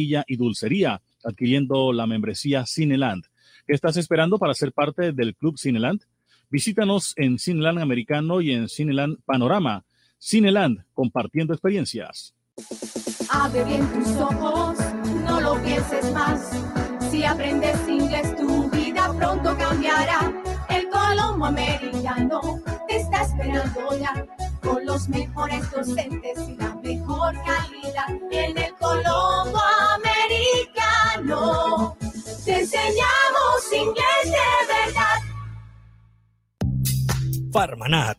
y dulcería adquiriendo la membresía Cineland. ¿Qué estás esperando para ser parte del Club Cineland? Visítanos en Cineland Americano y en Cineland Panorama. Cineland, compartiendo experiencias. Abre bien tus ojos, no lo pienses más. Si aprendes inglés, tu vida pronto cambiará. El Colombo Americano te está esperando ya con los mejores docentes y la mejor calidad en el Colombo Americano. Te enseñamos inglés de verdad. Farmanat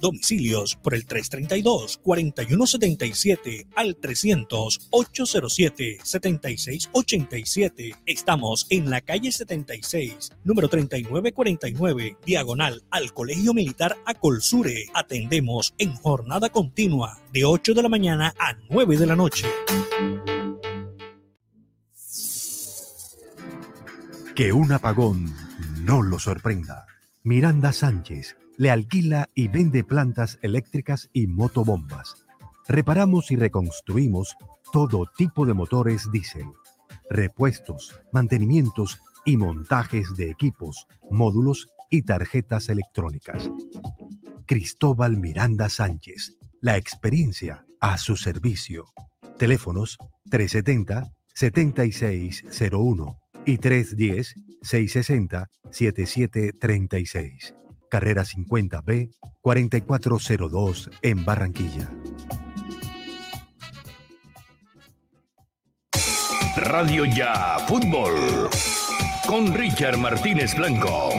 Domicilios por el 332-4177 al 300-807-7687. Estamos en la calle 76, número 3949, diagonal al Colegio Militar Acolsure. Atendemos en jornada continua de 8 de la mañana a 9 de la noche. Que un apagón no lo sorprenda. Miranda Sánchez le alquila y vende plantas eléctricas y motobombas. Reparamos y reconstruimos todo tipo de motores diésel, repuestos, mantenimientos y montajes de equipos, módulos y tarjetas electrónicas. Cristóbal Miranda Sánchez, la experiencia a su servicio. Teléfonos 370 7601 y 310 660-7736. Carrera 50B 4402 en Barranquilla. Radio Ya Fútbol con Richard Martínez Blanco.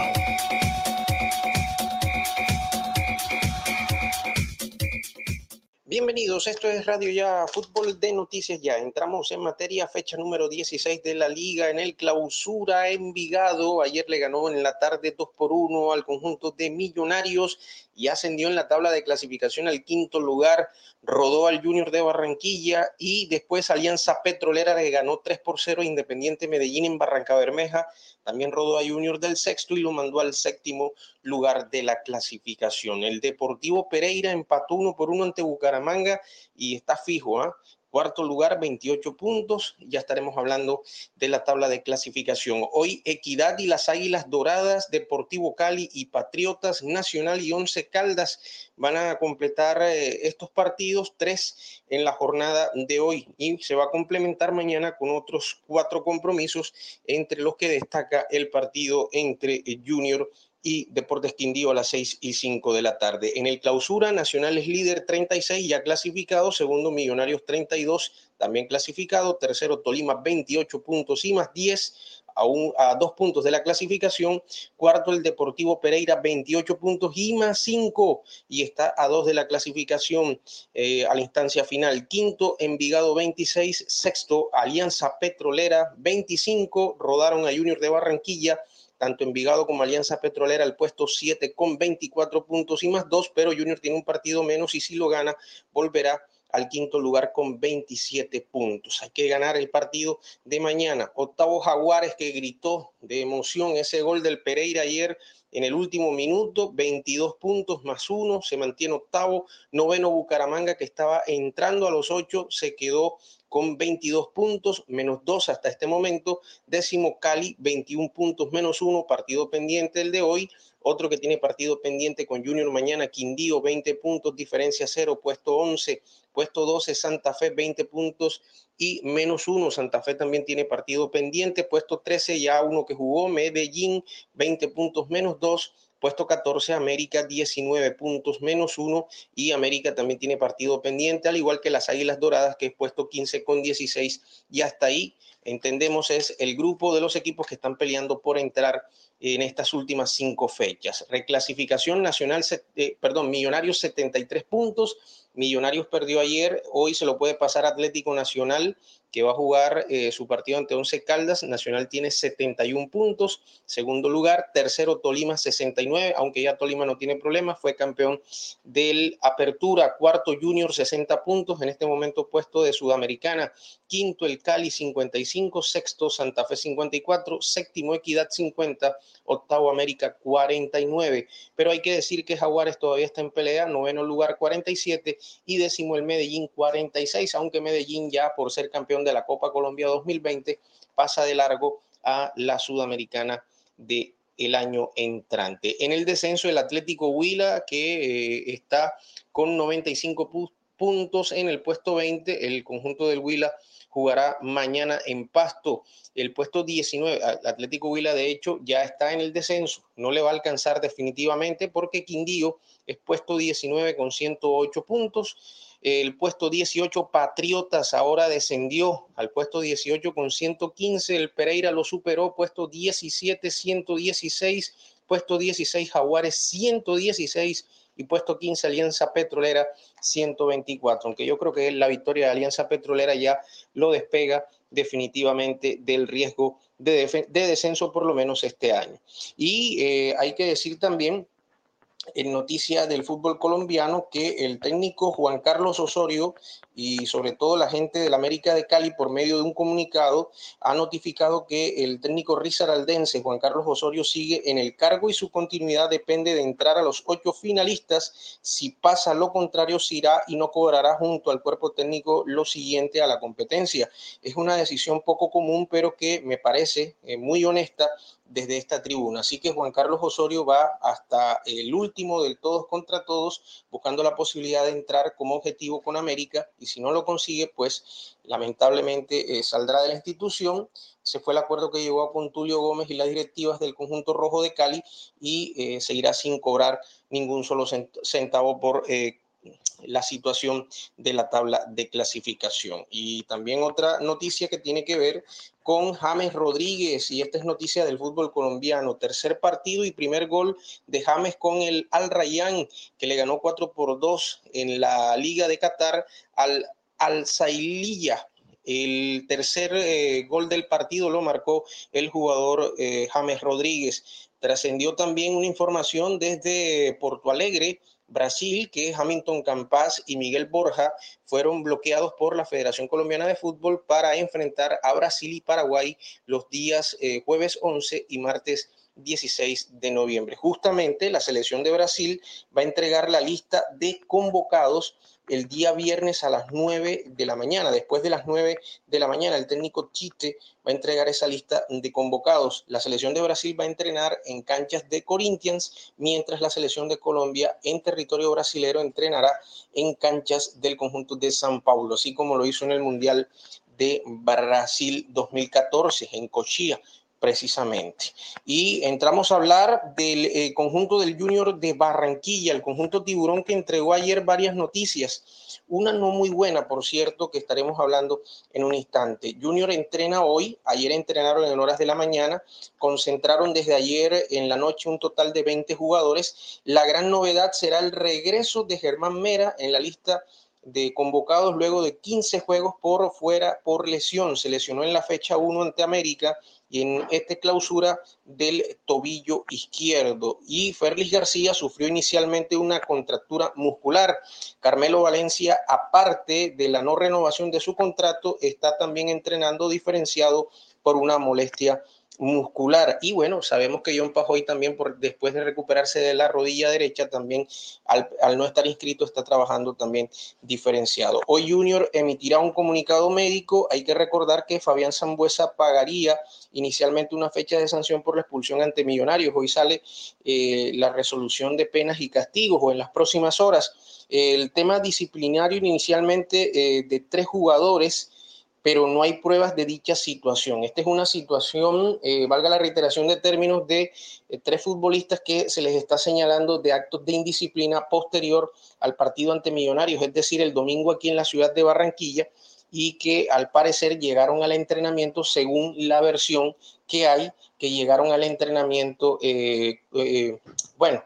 Bienvenidos, esto es Radio Ya, Fútbol de Noticias Ya. Entramos en materia, fecha número 16 de la liga en el clausura Envigado. Ayer le ganó en la tarde 2 por 1 al conjunto de Millonarios y ascendió en la tabla de clasificación al quinto lugar. Rodó al Junior de Barranquilla y después Alianza Petrolera le ganó 3 por 0 a Independiente Medellín en Barranca Bermeja. También rodó a Junior del sexto y lo mandó al séptimo lugar de la clasificación. El Deportivo Pereira empató uno por uno ante Bucaramanga y está fijo, ¿ah? Cuarto lugar, 28 puntos. Ya estaremos hablando de la tabla de clasificación. Hoy Equidad y las Águilas Doradas, Deportivo Cali y Patriotas Nacional y Once Caldas van a completar eh, estos partidos, tres en la jornada de hoy. Y se va a complementar mañana con otros cuatro compromisos, entre los que destaca el partido entre Junior y Deportes Quindío a las 6 y 5 de la tarde. En el clausura, Nacional es líder 36, ya clasificado. Segundo, Millonarios 32, también clasificado. Tercero, Tolima 28 puntos y más 10 a, a dos puntos de la clasificación. Cuarto, el Deportivo Pereira, 28 puntos y más 5 y está a dos de la clasificación eh, a la instancia final. Quinto, Envigado, 26. Sexto, Alianza Petrolera, 25. Rodaron a Junior de Barranquilla tanto Envigado como Alianza Petrolera al puesto 7 con 24 puntos y más 2, pero Junior tiene un partido menos y si lo gana volverá al quinto lugar con 27 puntos. Hay que ganar el partido de mañana. Octavo Jaguares que gritó de emoción ese gol del Pereira ayer en el último minuto, 22 puntos más uno, se mantiene octavo. Noveno Bucaramanga que estaba entrando a los ocho, se quedó con 22 puntos, menos 2 hasta este momento. Décimo Cali, 21 puntos, menos 1, partido pendiente el de hoy. Otro que tiene partido pendiente con Junior mañana, Quindío, 20 puntos, diferencia 0, puesto 11. Puesto 12, Santa Fe, 20 puntos y menos 1. Santa Fe también tiene partido pendiente. Puesto 13, ya uno que jugó, Medellín, 20 puntos, menos 2. Puesto 14, América 19 puntos menos 1 y América también tiene partido pendiente, al igual que las Águilas Doradas, que es puesto 15 con 16 y hasta ahí entendemos es el grupo de los equipos que están peleando por entrar en estas últimas cinco fechas. Reclasificación nacional, eh, perdón, Millonarios 73 puntos, Millonarios perdió ayer, hoy se lo puede pasar Atlético Nacional, que va a jugar eh, su partido ante Once Caldas. Nacional tiene 71 puntos, segundo lugar, tercero Tolima 69, aunque ya Tolima no tiene problemas, fue campeón del Apertura, cuarto Junior 60 puntos, en este momento puesto de Sudamericana, quinto el Cali 55, sexto Santa Fe 54, séptimo Equidad 50, octavo América 49, pero hay que decir que Jaguares todavía está en pelea, noveno lugar 47 y décimo el Medellín 46, aunque Medellín ya por ser campeón de la Copa Colombia 2020 pasa de largo a la Sudamericana de el año entrante. En el descenso, el Atlético Huila, que eh, está con 95 puntos en el puesto 20, el conjunto del Huila jugará mañana en Pasto. El puesto 19, Atlético Huila, de hecho, ya está en el descenso. No le va a alcanzar definitivamente porque Quindío es puesto 19 con 108 puntos. El puesto 18, Patriotas, ahora descendió al puesto 18 con 115. El Pereira lo superó, puesto 17, 116. Puesto 16, Jaguares, 116 y puesto 15 Alianza Petrolera 124, aunque yo creo que la victoria de Alianza Petrolera ya lo despega definitivamente del riesgo de, descenso por lo menos este año. Y eh, hay que decir también en noticia del fútbol colombiano que el técnico Juan Carlos Osorio y sobre todo la gente del América de Cali por medio de un comunicado ha notificado que el técnico risaraldense Juan Carlos Osorio sigue en el cargo y su continuidad depende de entrar a los ocho finalistas. Si pasa lo contrario, se irá y no cobrará junto al cuerpo técnico lo siguiente a la competencia. Es una decisión poco común, pero que me parece eh, muy honesta desde esta tribuna. Así que Juan Carlos Osorio va hasta el último del todos contra todos, buscando la posibilidad de entrar como objetivo con América y si no lo consigue, pues lamentablemente eh, saldrá de la institución. Se fue el acuerdo que llegó con Tulio Gómez y las directivas del conjunto rojo de Cali y eh, seguirá sin cobrar ningún solo centavo por... Eh, la situación de la tabla de clasificación. Y también otra noticia que tiene que ver con James Rodríguez, y esta es noticia del fútbol colombiano. Tercer partido y primer gol de James con el Al Rayyan, que le ganó 4 por 2 en la Liga de Qatar al Al Zaililla. El tercer eh, gol del partido lo marcó el jugador eh, James Rodríguez. Trascendió también una información desde Porto Alegre Brasil, que Hamilton Campas y Miguel Borja fueron bloqueados por la Federación Colombiana de Fútbol para enfrentar a Brasil y Paraguay los días eh, jueves 11 y martes 16 de noviembre. Justamente la selección de Brasil va a entregar la lista de convocados el día viernes a las 9 de la mañana. Después de las 9 de la mañana, el técnico Chite va a entregar esa lista de convocados. La selección de Brasil va a entrenar en canchas de Corinthians, mientras la selección de Colombia en territorio brasilero entrenará en canchas del conjunto de San Paulo, así como lo hizo en el Mundial de Brasil 2014 en Cochilla precisamente. Y entramos a hablar del eh, conjunto del Junior de Barranquilla, el conjunto tiburón que entregó ayer varias noticias. Una no muy buena, por cierto, que estaremos hablando en un instante. Junior entrena hoy, ayer entrenaron en horas de la mañana, concentraron desde ayer en la noche un total de 20 jugadores. La gran novedad será el regreso de Germán Mera en la lista de convocados luego de 15 juegos por fuera por lesión. Se lesionó en la fecha 1 ante América en esta clausura del tobillo izquierdo. Y Félix García sufrió inicialmente una contractura muscular. Carmelo Valencia, aparte de la no renovación de su contrato, está también entrenando diferenciado por una molestia muscular. Y bueno, sabemos que John Pajoy también, por, después de recuperarse de la rodilla derecha, también al, no estar inscrito, está trabajando también diferenciado. Hoy Junior emitirá un comunicado médico. Hay que recordar que Fabián Zambuesa pagaría inicialmente una fecha de sanción por la expulsión ante Millonarios. Hoy sale eh, la resolución de penas y castigos o en las próximas horas. el tema disciplinario inicialmente eh, de tres jugadores pero no hay pruebas de dicha situación. Esta es una situación, eh, valga la reiteración de términos, de eh, tres futbolistas que se les está señalando de actos de indisciplina posterior al partido ante Millonarios, es decir, el domingo aquí en la ciudad de Barranquilla, y que al parecer llegaron al entrenamiento según la versión que hay, que llegaron al entrenamiento, eh, bueno,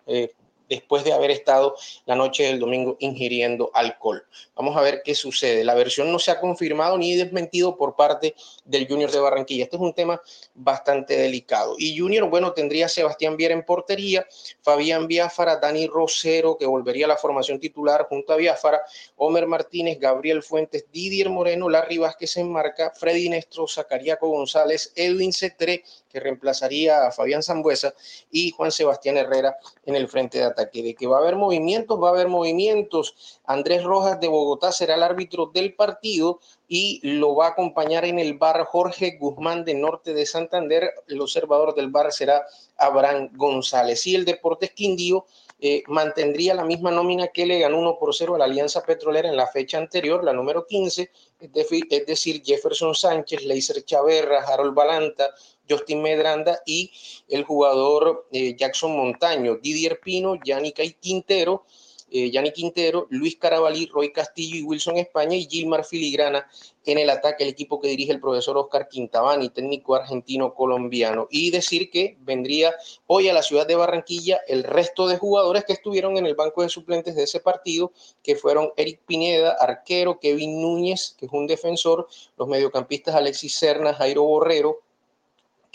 después de haber estado la noche del domingo ingiriendo alcohol. Vamos a ver qué sucede. La versión no se ha confirmado ni desmentido por parte del Junior de Barranquilla. Este es un tema bastante delicado. Y Junior, bueno, tendría Sebastián Viera en portería, Fabián Biafara, Dani Rosero, que volvería a la formación titular junto a Biafara, Homer Martínez, Gabriel Fuentes, Didier Moreno, Larry Vázquez en marca, Freddy Nestro, Zacariaco González, Edwin Cetré, que reemplazaría a Fabián Zambuesa, y Juan Sebastián Herrera en el frente de ataque. De que va a haber movimientos, va a haber movimientos. Andrés Rojas de Bogotá será el árbitro del partido y lo va a acompañar en el bar Jorge Guzmán de Norte de Santander. El observador del bar será Abraham González. Y el Deportes Quindío eh, mantendría la misma nómina que le ganó 1 por 0 a la Alianza Petrolera en la fecha anterior, la número 15, es decir, Jefferson Sánchez, Leiser Chaverra, Harold Balanta, Justin Medranda y el jugador eh, Jackson Montaño, Didier Pino, Yannick Quintero, eh, Yanni Quintero, Luis Carabalí, Roy Castillo y Wilson España y Gilmar Filigrana en el ataque, el equipo que dirige el profesor Oscar Quintabani, técnico argentino colombiano. Y decir que vendría hoy a la ciudad de Barranquilla el resto de jugadores que estuvieron en el banco de suplentes de ese partido, que fueron Eric Pineda, arquero, Kevin Núñez, que es un defensor, los mediocampistas Alexis Cerna, Jairo Borrero,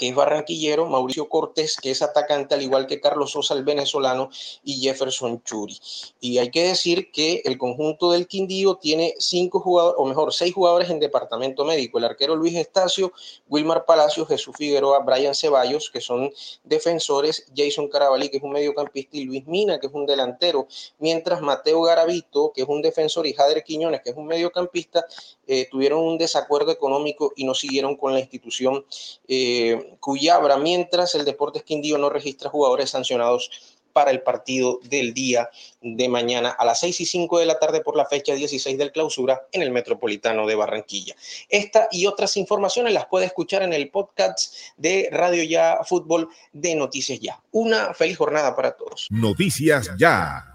que es barranquillero, Mauricio Cortés, que es atacante, al igual que Carlos Sosa, el venezolano, y Jefferson Churi. Y hay que decir que el conjunto del Quindío tiene cinco jugadores, o mejor, seis jugadores en departamento médico. El arquero Luis Estacio, Wilmar Palacios, Jesús Figueroa, Brian Ceballos, que son defensores, Jason Carabalí, que es un mediocampista, y Luis Mina, que es un delantero. Mientras Mateo Garavito, que es un defensor, y Jader Quiñones, que es un mediocampista, eh, tuvieron un desacuerdo económico y no siguieron con la institución eh, Cuyabra, mientras el Deportes Quindío no registra jugadores sancionados para el partido del día de mañana a las 6 y 5 de la tarde por la fecha 16 del clausura en el Metropolitano de Barranquilla. Esta y otras informaciones las puede escuchar en el podcast de Radio Ya Fútbol de Noticias Ya. Una feliz jornada para todos. Noticias Ya.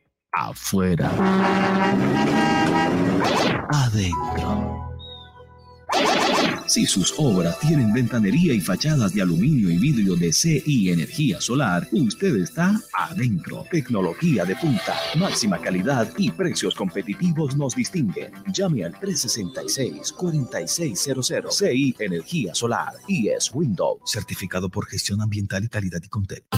Afuera, adentro. Si sus obras tienen ventanería y fachadas de aluminio y vidrio de CI Energía Solar, usted está adentro. Tecnología de punta, máxima calidad y precios competitivos nos distinguen. Llame al 366-4600 CI Energía Solar y es Windows, certificado por gestión ambiental y calidad y Contexto.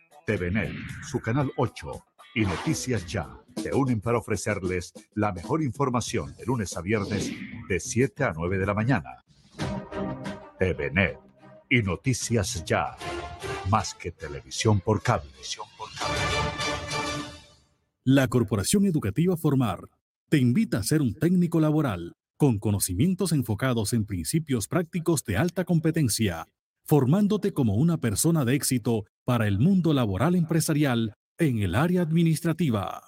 TVNet, su canal 8 y Noticias Ya se unen para ofrecerles la mejor información de lunes a viernes de 7 a 9 de la mañana. TVNet y Noticias Ya, más que televisión por cable. La Corporación Educativa Formar te invita a ser un técnico laboral con conocimientos enfocados en principios prácticos de alta competencia formándote como una persona de éxito para el mundo laboral empresarial en el área administrativa.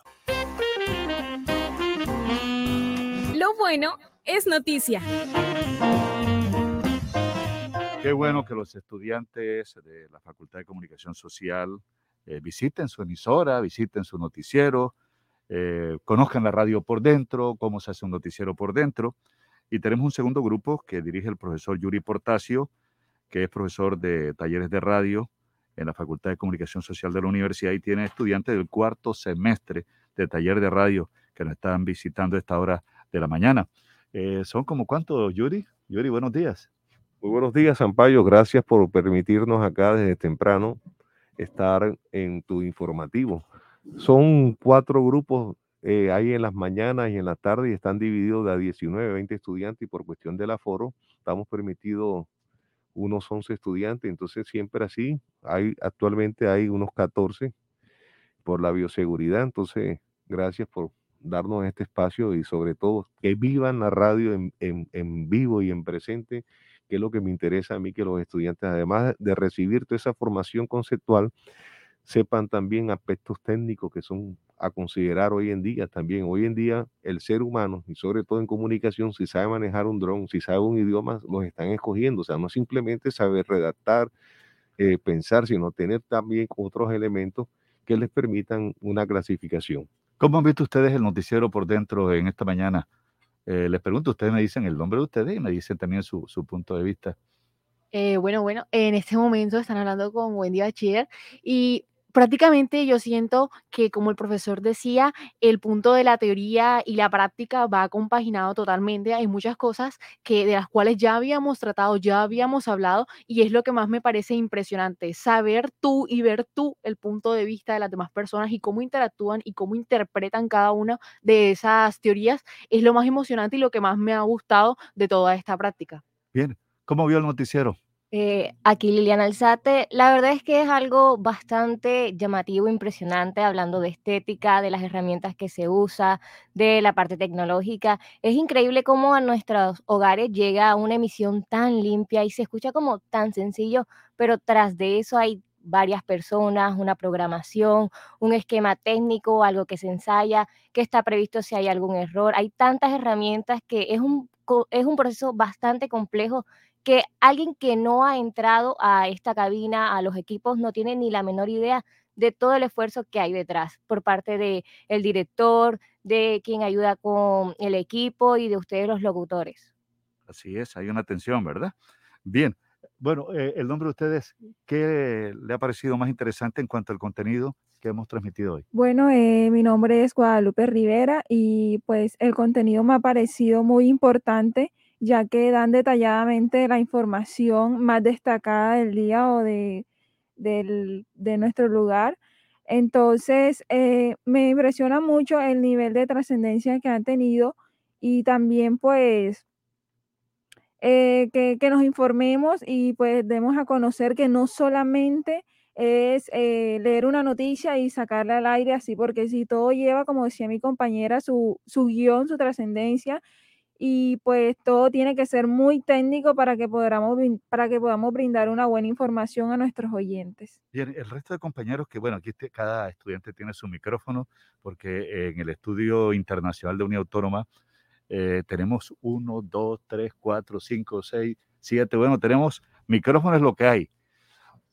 Lo bueno es noticia. Qué bueno que los estudiantes de la Facultad de Comunicación Social eh, visiten su emisora, visiten su noticiero, eh, conozcan la radio por dentro, cómo se hace un noticiero por dentro. Y tenemos un segundo grupo que dirige el profesor Yuri Portacio, que es profesor de talleres de radio en la Facultad de Comunicación Social de la Universidad y tiene estudiantes del cuarto semestre de taller de radio que nos están visitando a esta hora de la mañana. Eh, ¿Son como cuántos, Yuri? Yuri, buenos días. Muy buenos días, Sampaio. Gracias por permitirnos acá desde temprano estar en tu informativo. Son cuatro grupos eh, ahí en las mañanas y en la tarde y están divididos de a 19, 20 estudiantes y por cuestión del aforo estamos permitidos unos 11 estudiantes, entonces siempre así, hay, actualmente hay unos 14 por la bioseguridad, entonces gracias por darnos este espacio y sobre todo que vivan la radio en, en, vivo y en presente, que es lo que me interesa a mí, que los estudiantes, además de recibir toda esa formación conceptual, sepan también aspectos técnicos que son a considerar hoy en día también. Hoy en día el ser humano, y sobre todo en comunicación, si sabe manejar un dron, si sabe un idioma, los están escogiendo. O sea, no simplemente saber redactar, eh, pensar, sino tener también otros elementos que les permitan una clasificación. ¿Cómo han visto ustedes el noticiero por dentro en esta mañana? Eh, les pregunto, ustedes me dicen el nombre de ustedes y me dicen también su, su punto de vista. Eh, bueno, bueno, en este momento están hablando con Wendy Bachiller y prácticamente yo siento que, como el profesor decía, el punto de la teoría y la práctica va compaginado totalmente. Hay muchas cosas que de las cuales ya habíamos tratado, ya habíamos hablado, y es lo que más me parece impresionante, saber tú y ver tú el punto de vista de las demás personas y cómo interactúan y cómo interpretan cada una de esas teorías, es lo más emocionante y lo que más me ha gustado de toda esta práctica. Bien, ¿cómo vio el noticiero? Eh, aquí Liliana Alzate, la verdad es que es algo bastante llamativo, impresionante, hablando de estética, de las herramientas que se usa, de la parte tecnológica. Es increíble cómo a nuestros hogares llega una emisión tan limpia y se escucha como tan sencillo, pero tras de eso hay varias personas, una programación, un esquema técnico, algo que se ensaya, que está previsto si hay algún error. Hay tantas herramientas que es un, es un proceso bastante complejo que alguien que no ha entrado a esta cabina, a los equipos, no tiene ni la menor idea de todo el esfuerzo que hay detrás por parte del el director, de quien ayuda con el equipo y de ustedes los locutores. Así es, hay una atención, ¿verdad? Bien, bueno, eh, el nombre de ustedes, ¿qué le ha parecido más interesante en cuanto al contenido que hemos transmitido hoy? Bueno, eh, mi nombre es Guadalupe Rivera y pues el contenido me ha parecido muy importante ya que dan detalladamente la información más destacada del día o de, de nuestro lugar. Entonces, eh, me impresiona mucho el nivel de trascendencia que han tenido y también pues eh, que, que, nos informemos y pues demos a conocer que no solamente es eh, leer una noticia y sacarla al aire así, porque si todo lleva, como decía mi compañera, su, su guion, su trascendencia, y pues todo tiene que ser muy técnico para que, podamos, para que podamos brindar una buena información a nuestros oyentes. Bien, el resto de compañeros que, bueno, aquí cada estudiante tiene su micrófono, porque en el estudio internacional de Unión Autónoma, eh, tenemos uno, dos, tres, cuatro, cinco, seis, siete. Bueno, tenemos micrófonos, lo que hay.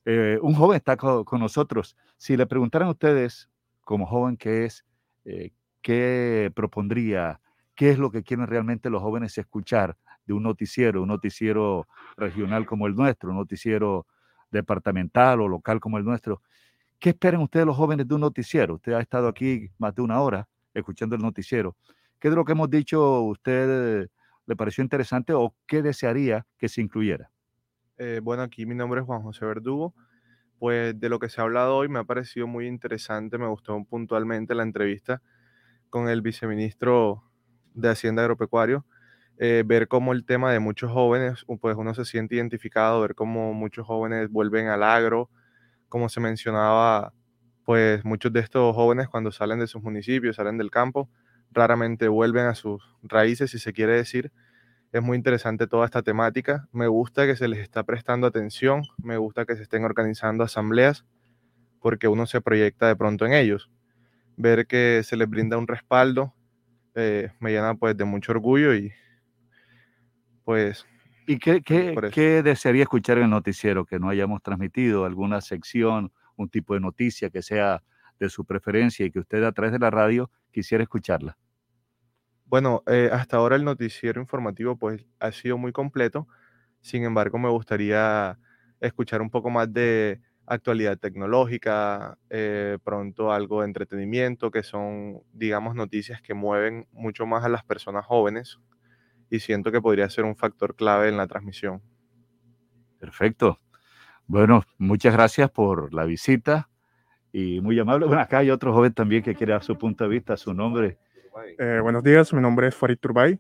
Eh, un joven está con, nosotros. Si le preguntaran a ustedes, como joven que es, eh, ¿qué propondría? ¿Qué es lo que quieren realmente los jóvenes escuchar de un noticiero, un noticiero regional como el nuestro, un noticiero departamental o local como el nuestro? ¿Qué esperan ustedes los jóvenes de un noticiero? Usted ha estado aquí más de una hora escuchando el noticiero. ¿Qué de lo que hemos dicho usted le pareció interesante o qué desearía que se incluyera? Eh, bueno, aquí mi nombre es Juan José Verdugo. Pues de lo que se ha hablado hoy me ha parecido muy interesante, me gustó puntualmente la entrevista con el viceministro de Hacienda Agropecuario, eh, ver cómo el tema de muchos jóvenes, pues uno se siente identificado, ver cómo muchos jóvenes vuelven al agro, como se mencionaba, pues muchos de estos jóvenes cuando salen de sus municipios, salen del campo, raramente vuelven a sus raíces, si se quiere decir. Es muy interesante toda esta temática. Me gusta que se les está prestando atención, me gusta que se estén organizando asambleas, porque uno se proyecta de pronto en ellos. Ver que se les brinda un respaldo eh, me llena pues de mucho orgullo y pues... ¿Y qué, qué, qué desearía escuchar en el noticiero que no hayamos transmitido? ¿Alguna sección, un tipo de noticia que sea de su preferencia y que usted a través de la radio quisiera escucharla? Bueno, eh, hasta ahora el noticiero informativo pues ha sido muy completo. Sin embargo, me gustaría escuchar un poco más de actualidad tecnológica, eh, pronto algo de entretenimiento, que son, digamos, noticias que mueven mucho más a las personas jóvenes y siento que podría ser un factor clave en la transmisión. Perfecto. Bueno, muchas gracias por la visita y muy amable. Bueno, acá hay otro joven también que quiere dar su punto de vista, su nombre. Eh, buenos días, mi nombre es Farid Turbay.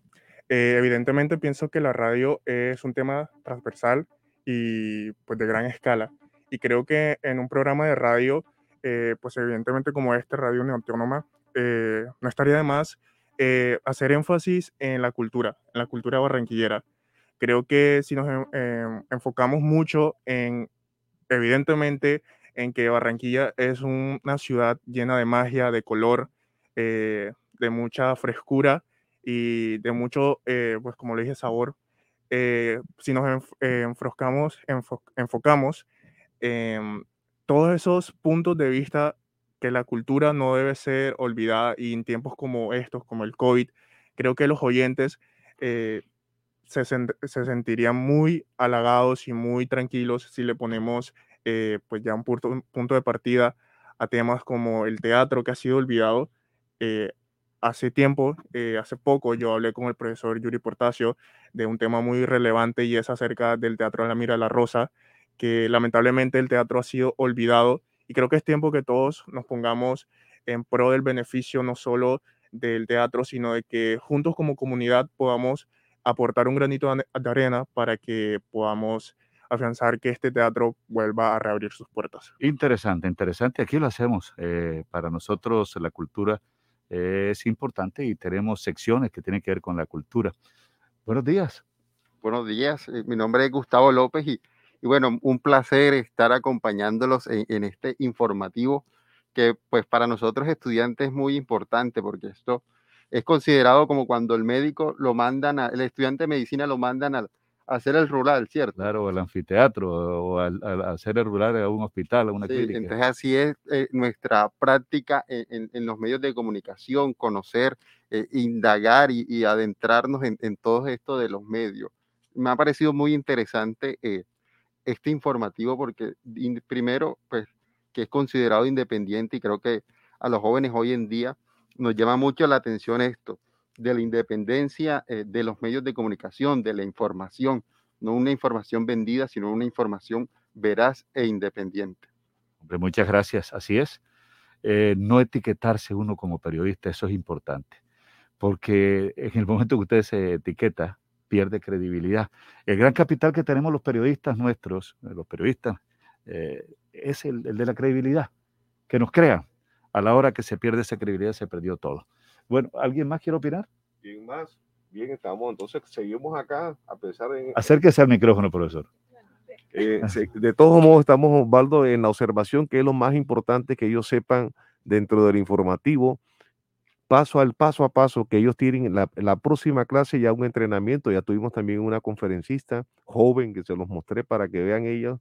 Eh, evidentemente pienso que la radio es un tema transversal y pues de gran escala. Y creo que en un programa de radio, eh, pues evidentemente como este, Radio Autónoma, no estaría de más hacer énfasis en la cultura, en la cultura barranquillera. Creo que si nos enfocamos mucho en, evidentemente, en que Barranquilla es una ciudad llena de magia, de color, eh, de mucha frescura y de mucho, eh, pues como le dije, sabor. Eh, si nos enfocamos, enfocamos en todos esos puntos de vista que la cultura no debe ser olvidada y en tiempos como estos, como el COVID, creo que los oyentes se, se, sentirían muy halagados y muy tranquilos si le ponemos eh, pues ya un punto, punto, de partida a temas como el teatro que ha sido olvidado. Eh, hace tiempo, eh, hace poco, yo hablé con el profesor Yuri Portacio de un tema muy relevante y es acerca del teatro a la mira la rosa, que lamentablemente el teatro ha sido olvidado y creo que es tiempo que todos nos pongamos en pro del beneficio no solo del teatro, sino de que juntos como comunidad podamos aportar un granito de arena para que podamos afianzar que este teatro vuelva a reabrir sus puertas. Interesante, interesante. Aquí lo hacemos. Eh, para nosotros la cultura es importante y tenemos secciones que tienen que ver con la cultura. Buenos días. Buenos días. Eh, mi nombre es Gustavo López y, Y bueno, un placer estar acompañándolos en, en este informativo que pues para nosotros estudiantes es muy importante porque esto es considerado como cuando el médico lo mandan, a, el estudiante de medicina lo mandan a, a hacer el rural, ¿cierto? Claro, al anfiteatro o al, al hacer el rural a un hospital, a una Sí, clínica. entonces así es eh, nuestra práctica en, en- en los medios de comunicación, conocer, eh, indagar y, y adentrarnos en, en todo esto de los medios. Me ha parecido muy interesante eh, este informativo porque primero, pues, que es considerado independiente y creo que a los jóvenes hoy en día nos llama mucho la atención esto, de la independencia eh, de los medios de comunicación, de la información, no una información vendida, sino una información veraz e independiente. Hombre, muchas gracias. Así es. Eh, no etiquetarse uno como periodista, eso es importante. Porque en el momento que usted se etiqueta, pierde credibilidad. El gran capital que tenemos los periodistas nuestros, eh, los periodistas, eh, es el, el de la credibilidad. Que nos crean. A la hora que se pierde esa credibilidad, se perdió todo. Bueno, ¿alguien más quiere opinar? Bien más, bien estamos. Entonces seguimos acá a pesar de... Acérquese al micrófono, profesor. Eh, de todos modos, estamos, Osvaldo, en la observación, que es lo más importante que ellos sepan dentro del informativo, paso al paso a paso, que ellos tienen la, la próxima clase ya un entrenamiento. Ya tuvimos también una conferencista joven que se los mostré para que vean ellos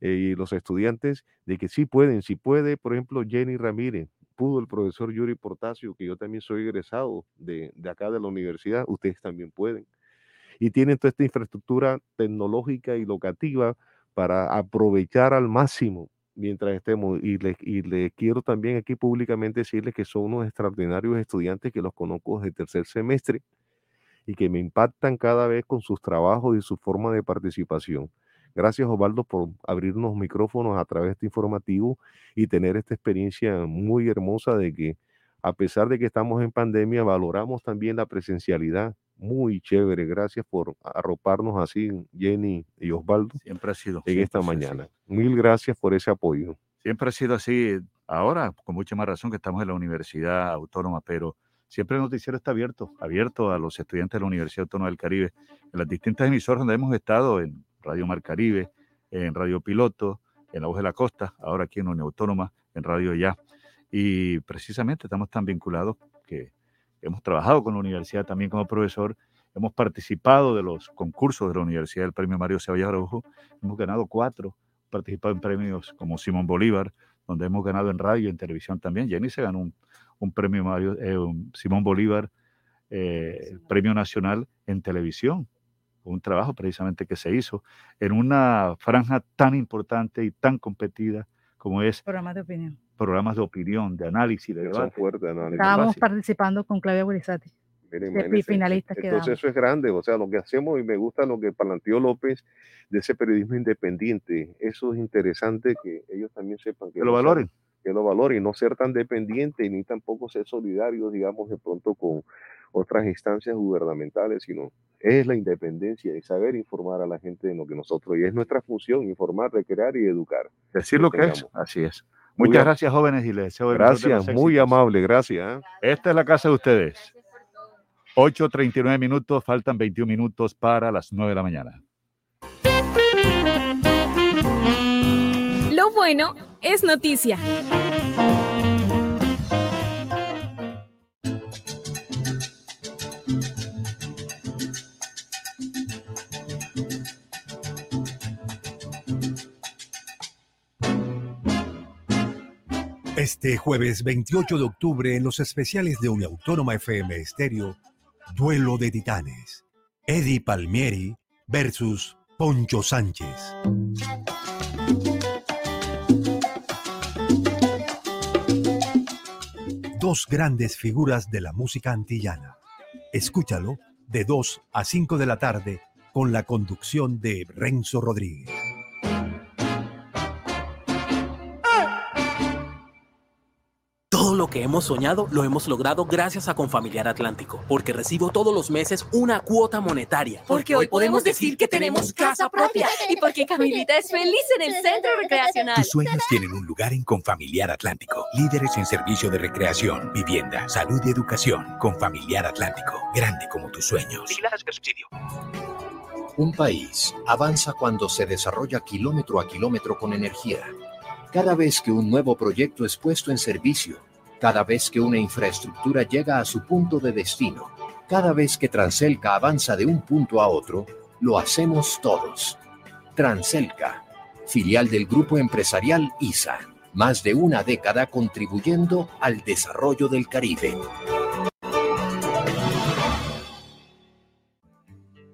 eh, y los estudiantes de que sí pueden, sí puede, por ejemplo, Jenny Ramírez, pudo el profesor Yuri Portasio, que yo también soy egresado de, de acá de la universidad, ustedes también pueden y tienen toda esta infraestructura tecnológica y locativa para aprovechar al máximo mientras estemos. Y les, y les quiero también aquí públicamente decirles que son unos extraordinarios estudiantes que los conozco desde tercer semestre y que me impactan cada vez con sus trabajos y su forma de participación. Gracias Osvaldo por abrirnos micrófonos a través de este informativo y tener esta experiencia muy hermosa de que a pesar de que estamos en pandemia, valoramos también la presencialidad. Muy chévere. Gracias por arroparnos así, Jenny y Osvaldo. Siempre ha sido. En esta mañana. Mil gracias por ese apoyo. Siempre ha sido así, ahora con mucha más razón que estamos en la Universidad Autónoma, pero siempre el noticiero está abierto, abierto a los estudiantes de la Universidad Autónoma del Caribe, en las distintas emisoras donde hemos estado, en Radio Mar Caribe, en Radio Piloto, en La Voz de la Costa, ahora aquí en Unión Autónoma, en Radio Ya. Y precisamente estamos tan vinculados que hemos trabajado con la universidad también como profesor, hemos participado de los concursos de la universidad del premio Mario Ceballos Araujo, hemos ganado cuatro, participado en premios como Simón Bolívar, donde hemos ganado en radio y en televisión también. Jenny se ganó un, un premio Mario, eh, un Simón Bolívar, eh, el premio nacional en televisión, un trabajo precisamente que se hizo en una franja tan importante y tan competida como es Programas de opinión. programas de opinión, de análisis, de Son debate. fuertes, análisis. Estábamos participando con Claudia Gurizati. Mira, de imagínense, finalistas Entonces quedamos. eso es grande, o sea, lo que hacemos y me gusta lo que planteó López de ese periodismo independiente. Eso es interesante que ellos también sepan que, Que lo valoren. Que lo valoren, y no ser tan dependientes ni tampoco ser solidarios, digamos, de pronto con otras instancias gubernamentales, sino es la independencia y saber informar a la gente de lo que nosotros, y es nuestra función, informar, recrear y educar. Decir lo que es, así es. Muy Muchas gracias, jóvenes, y les deseo de Gracias, muy amable, gracias. ¿eh? Esta es la casa de ustedes. 8.39 minutos, faltan 21 minutos para las 9 de la mañana. Lo bueno es noticia. Este jueves 28 de octubre en los especiales de Uniautónoma FM Estéreo, Duelo de Titanes. Eddie Palmieri versus Poncho Sánchez. Dos grandes figuras de la música antillana. Escúchalo de 2 a 5 de la tarde con la conducción de Renzo Rodríguez. Lo que hemos soñado lo hemos logrado gracias a Confamiliar Atlántico, porque recibo todos los meses una cuota monetaria. Porque hoy podemos decir que tenemos casa propia y porque Camilita es feliz en el centro recreacional. Tus sueños tienen un lugar en Confamiliar Atlántico. Líderes en servicio de recreación, vivienda, salud y educación. Confamiliar Atlántico. Grande como tus sueños. Un país avanza cuando se desarrolla kilómetro a kilómetro con energía. Cada vez que un nuevo proyecto es puesto en servicio, cada vez que una infraestructura llega a su punto de destino, cada vez que Transelca avanza de un punto a otro, lo hacemos todos. Transelca, filial del grupo empresarial ISA, más de una década contribuyendo al desarrollo del Caribe.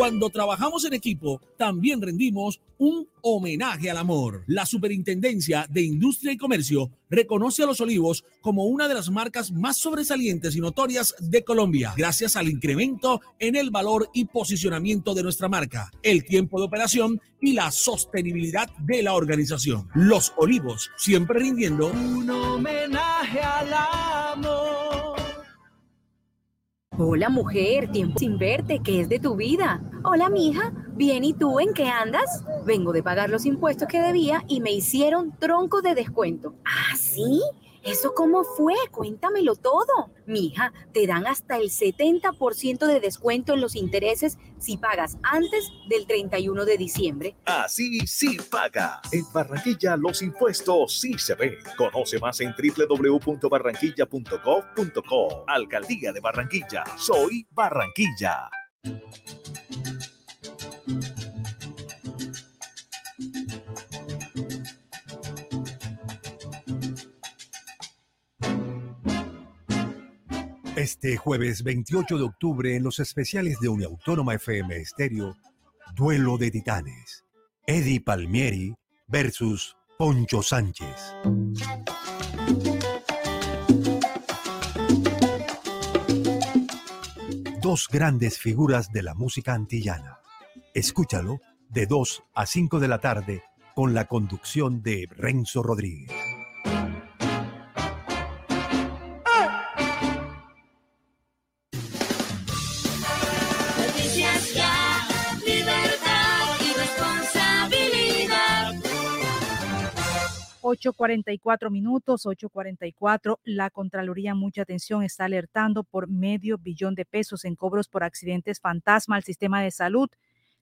Cuando trabajamos en equipo, también rendimos un homenaje al amor. La Superintendencia de Industria y Comercio reconoce a Los Olivos como una de las marcas más sobresalientes y notorias de Colombia, gracias al incremento en el valor y posicionamiento de nuestra marca, el tiempo de operación y la sostenibilidad de la organización. Los Olivos, siempre rindiendo un homenaje al amor. Hola mujer, tiempo sin verte, ¿qué es de tu vida? Hola mija, bien y tú en qué andas? Vengo de pagar los impuestos que debía y me hicieron tronco de descuento. ¿Ah, sí? ¿Eso cómo fue? Cuéntamelo todo. Mija, te dan hasta el 70% de descuento en los intereses si pagas antes del 31 de diciembre. Así sí paga. En Barranquilla los impuestos sí se ven. Conoce más en www.barranquilla.gov.co. Alcaldía de Barranquilla. Soy Barranquilla. Este jueves 28 de octubre en los especiales de Uniautónoma FM Estéreo, Duelo de Titanes. Eddie Palmieri versus Poncho Sánchez. Dos grandes figuras de la música antillana. Escúchalo de 2 a 5 de la tarde con la conducción de Renzo Rodríguez. 8.44 minutos, 8.44. La Contraloría, mucha atención, está alertando por medio billón de pesos en cobros por accidentes fantasma al sistema de salud.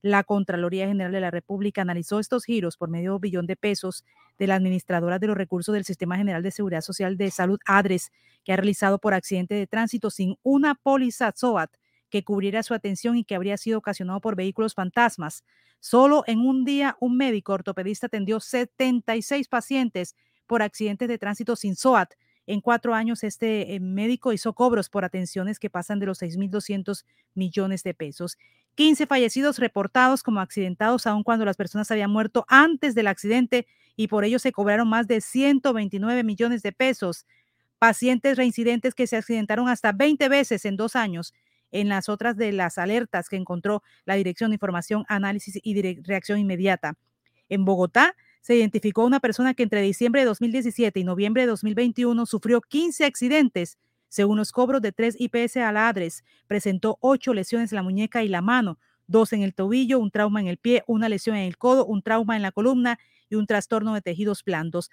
La Contraloría General de la República analizó estos giros por medio billón de pesos de la administradora de los recursos del Sistema General de Seguridad Social de Salud, ADRES, que ha realizado por accidente de tránsito sin una póliza SOAT que cubriera su atención y que habría sido ocasionado por vehículos fantasmas. Solo en un día, un médico ortopedista atendió 76 pacientes por accidentes de tránsito sin SOAT. En cuatro años, este eh, médico hizo cobros por atenciones que pasan de los 6.200 millones de pesos. 15 fallecidos reportados como accidentados, aun cuando las personas habían muerto antes del accidente y por ello se cobraron más de 129 millones de pesos. Pacientes reincidentes que se accidentaron hasta 20 veces en dos años en las otras de las alertas que encontró la Dirección de Información, Análisis y Reacción Inmediata. En Bogotá se identificó una persona que entre diciembre de 2017 y noviembre de 2021 sufrió 15 accidentes. Según los cobros de 3 IPS a la ADRES, presentó 8 lesiones en la muñeca y la mano, dos en el tobillo, un trauma en el pie, una lesión en el codo, un trauma en la columna y un trastorno de tejidos blandos.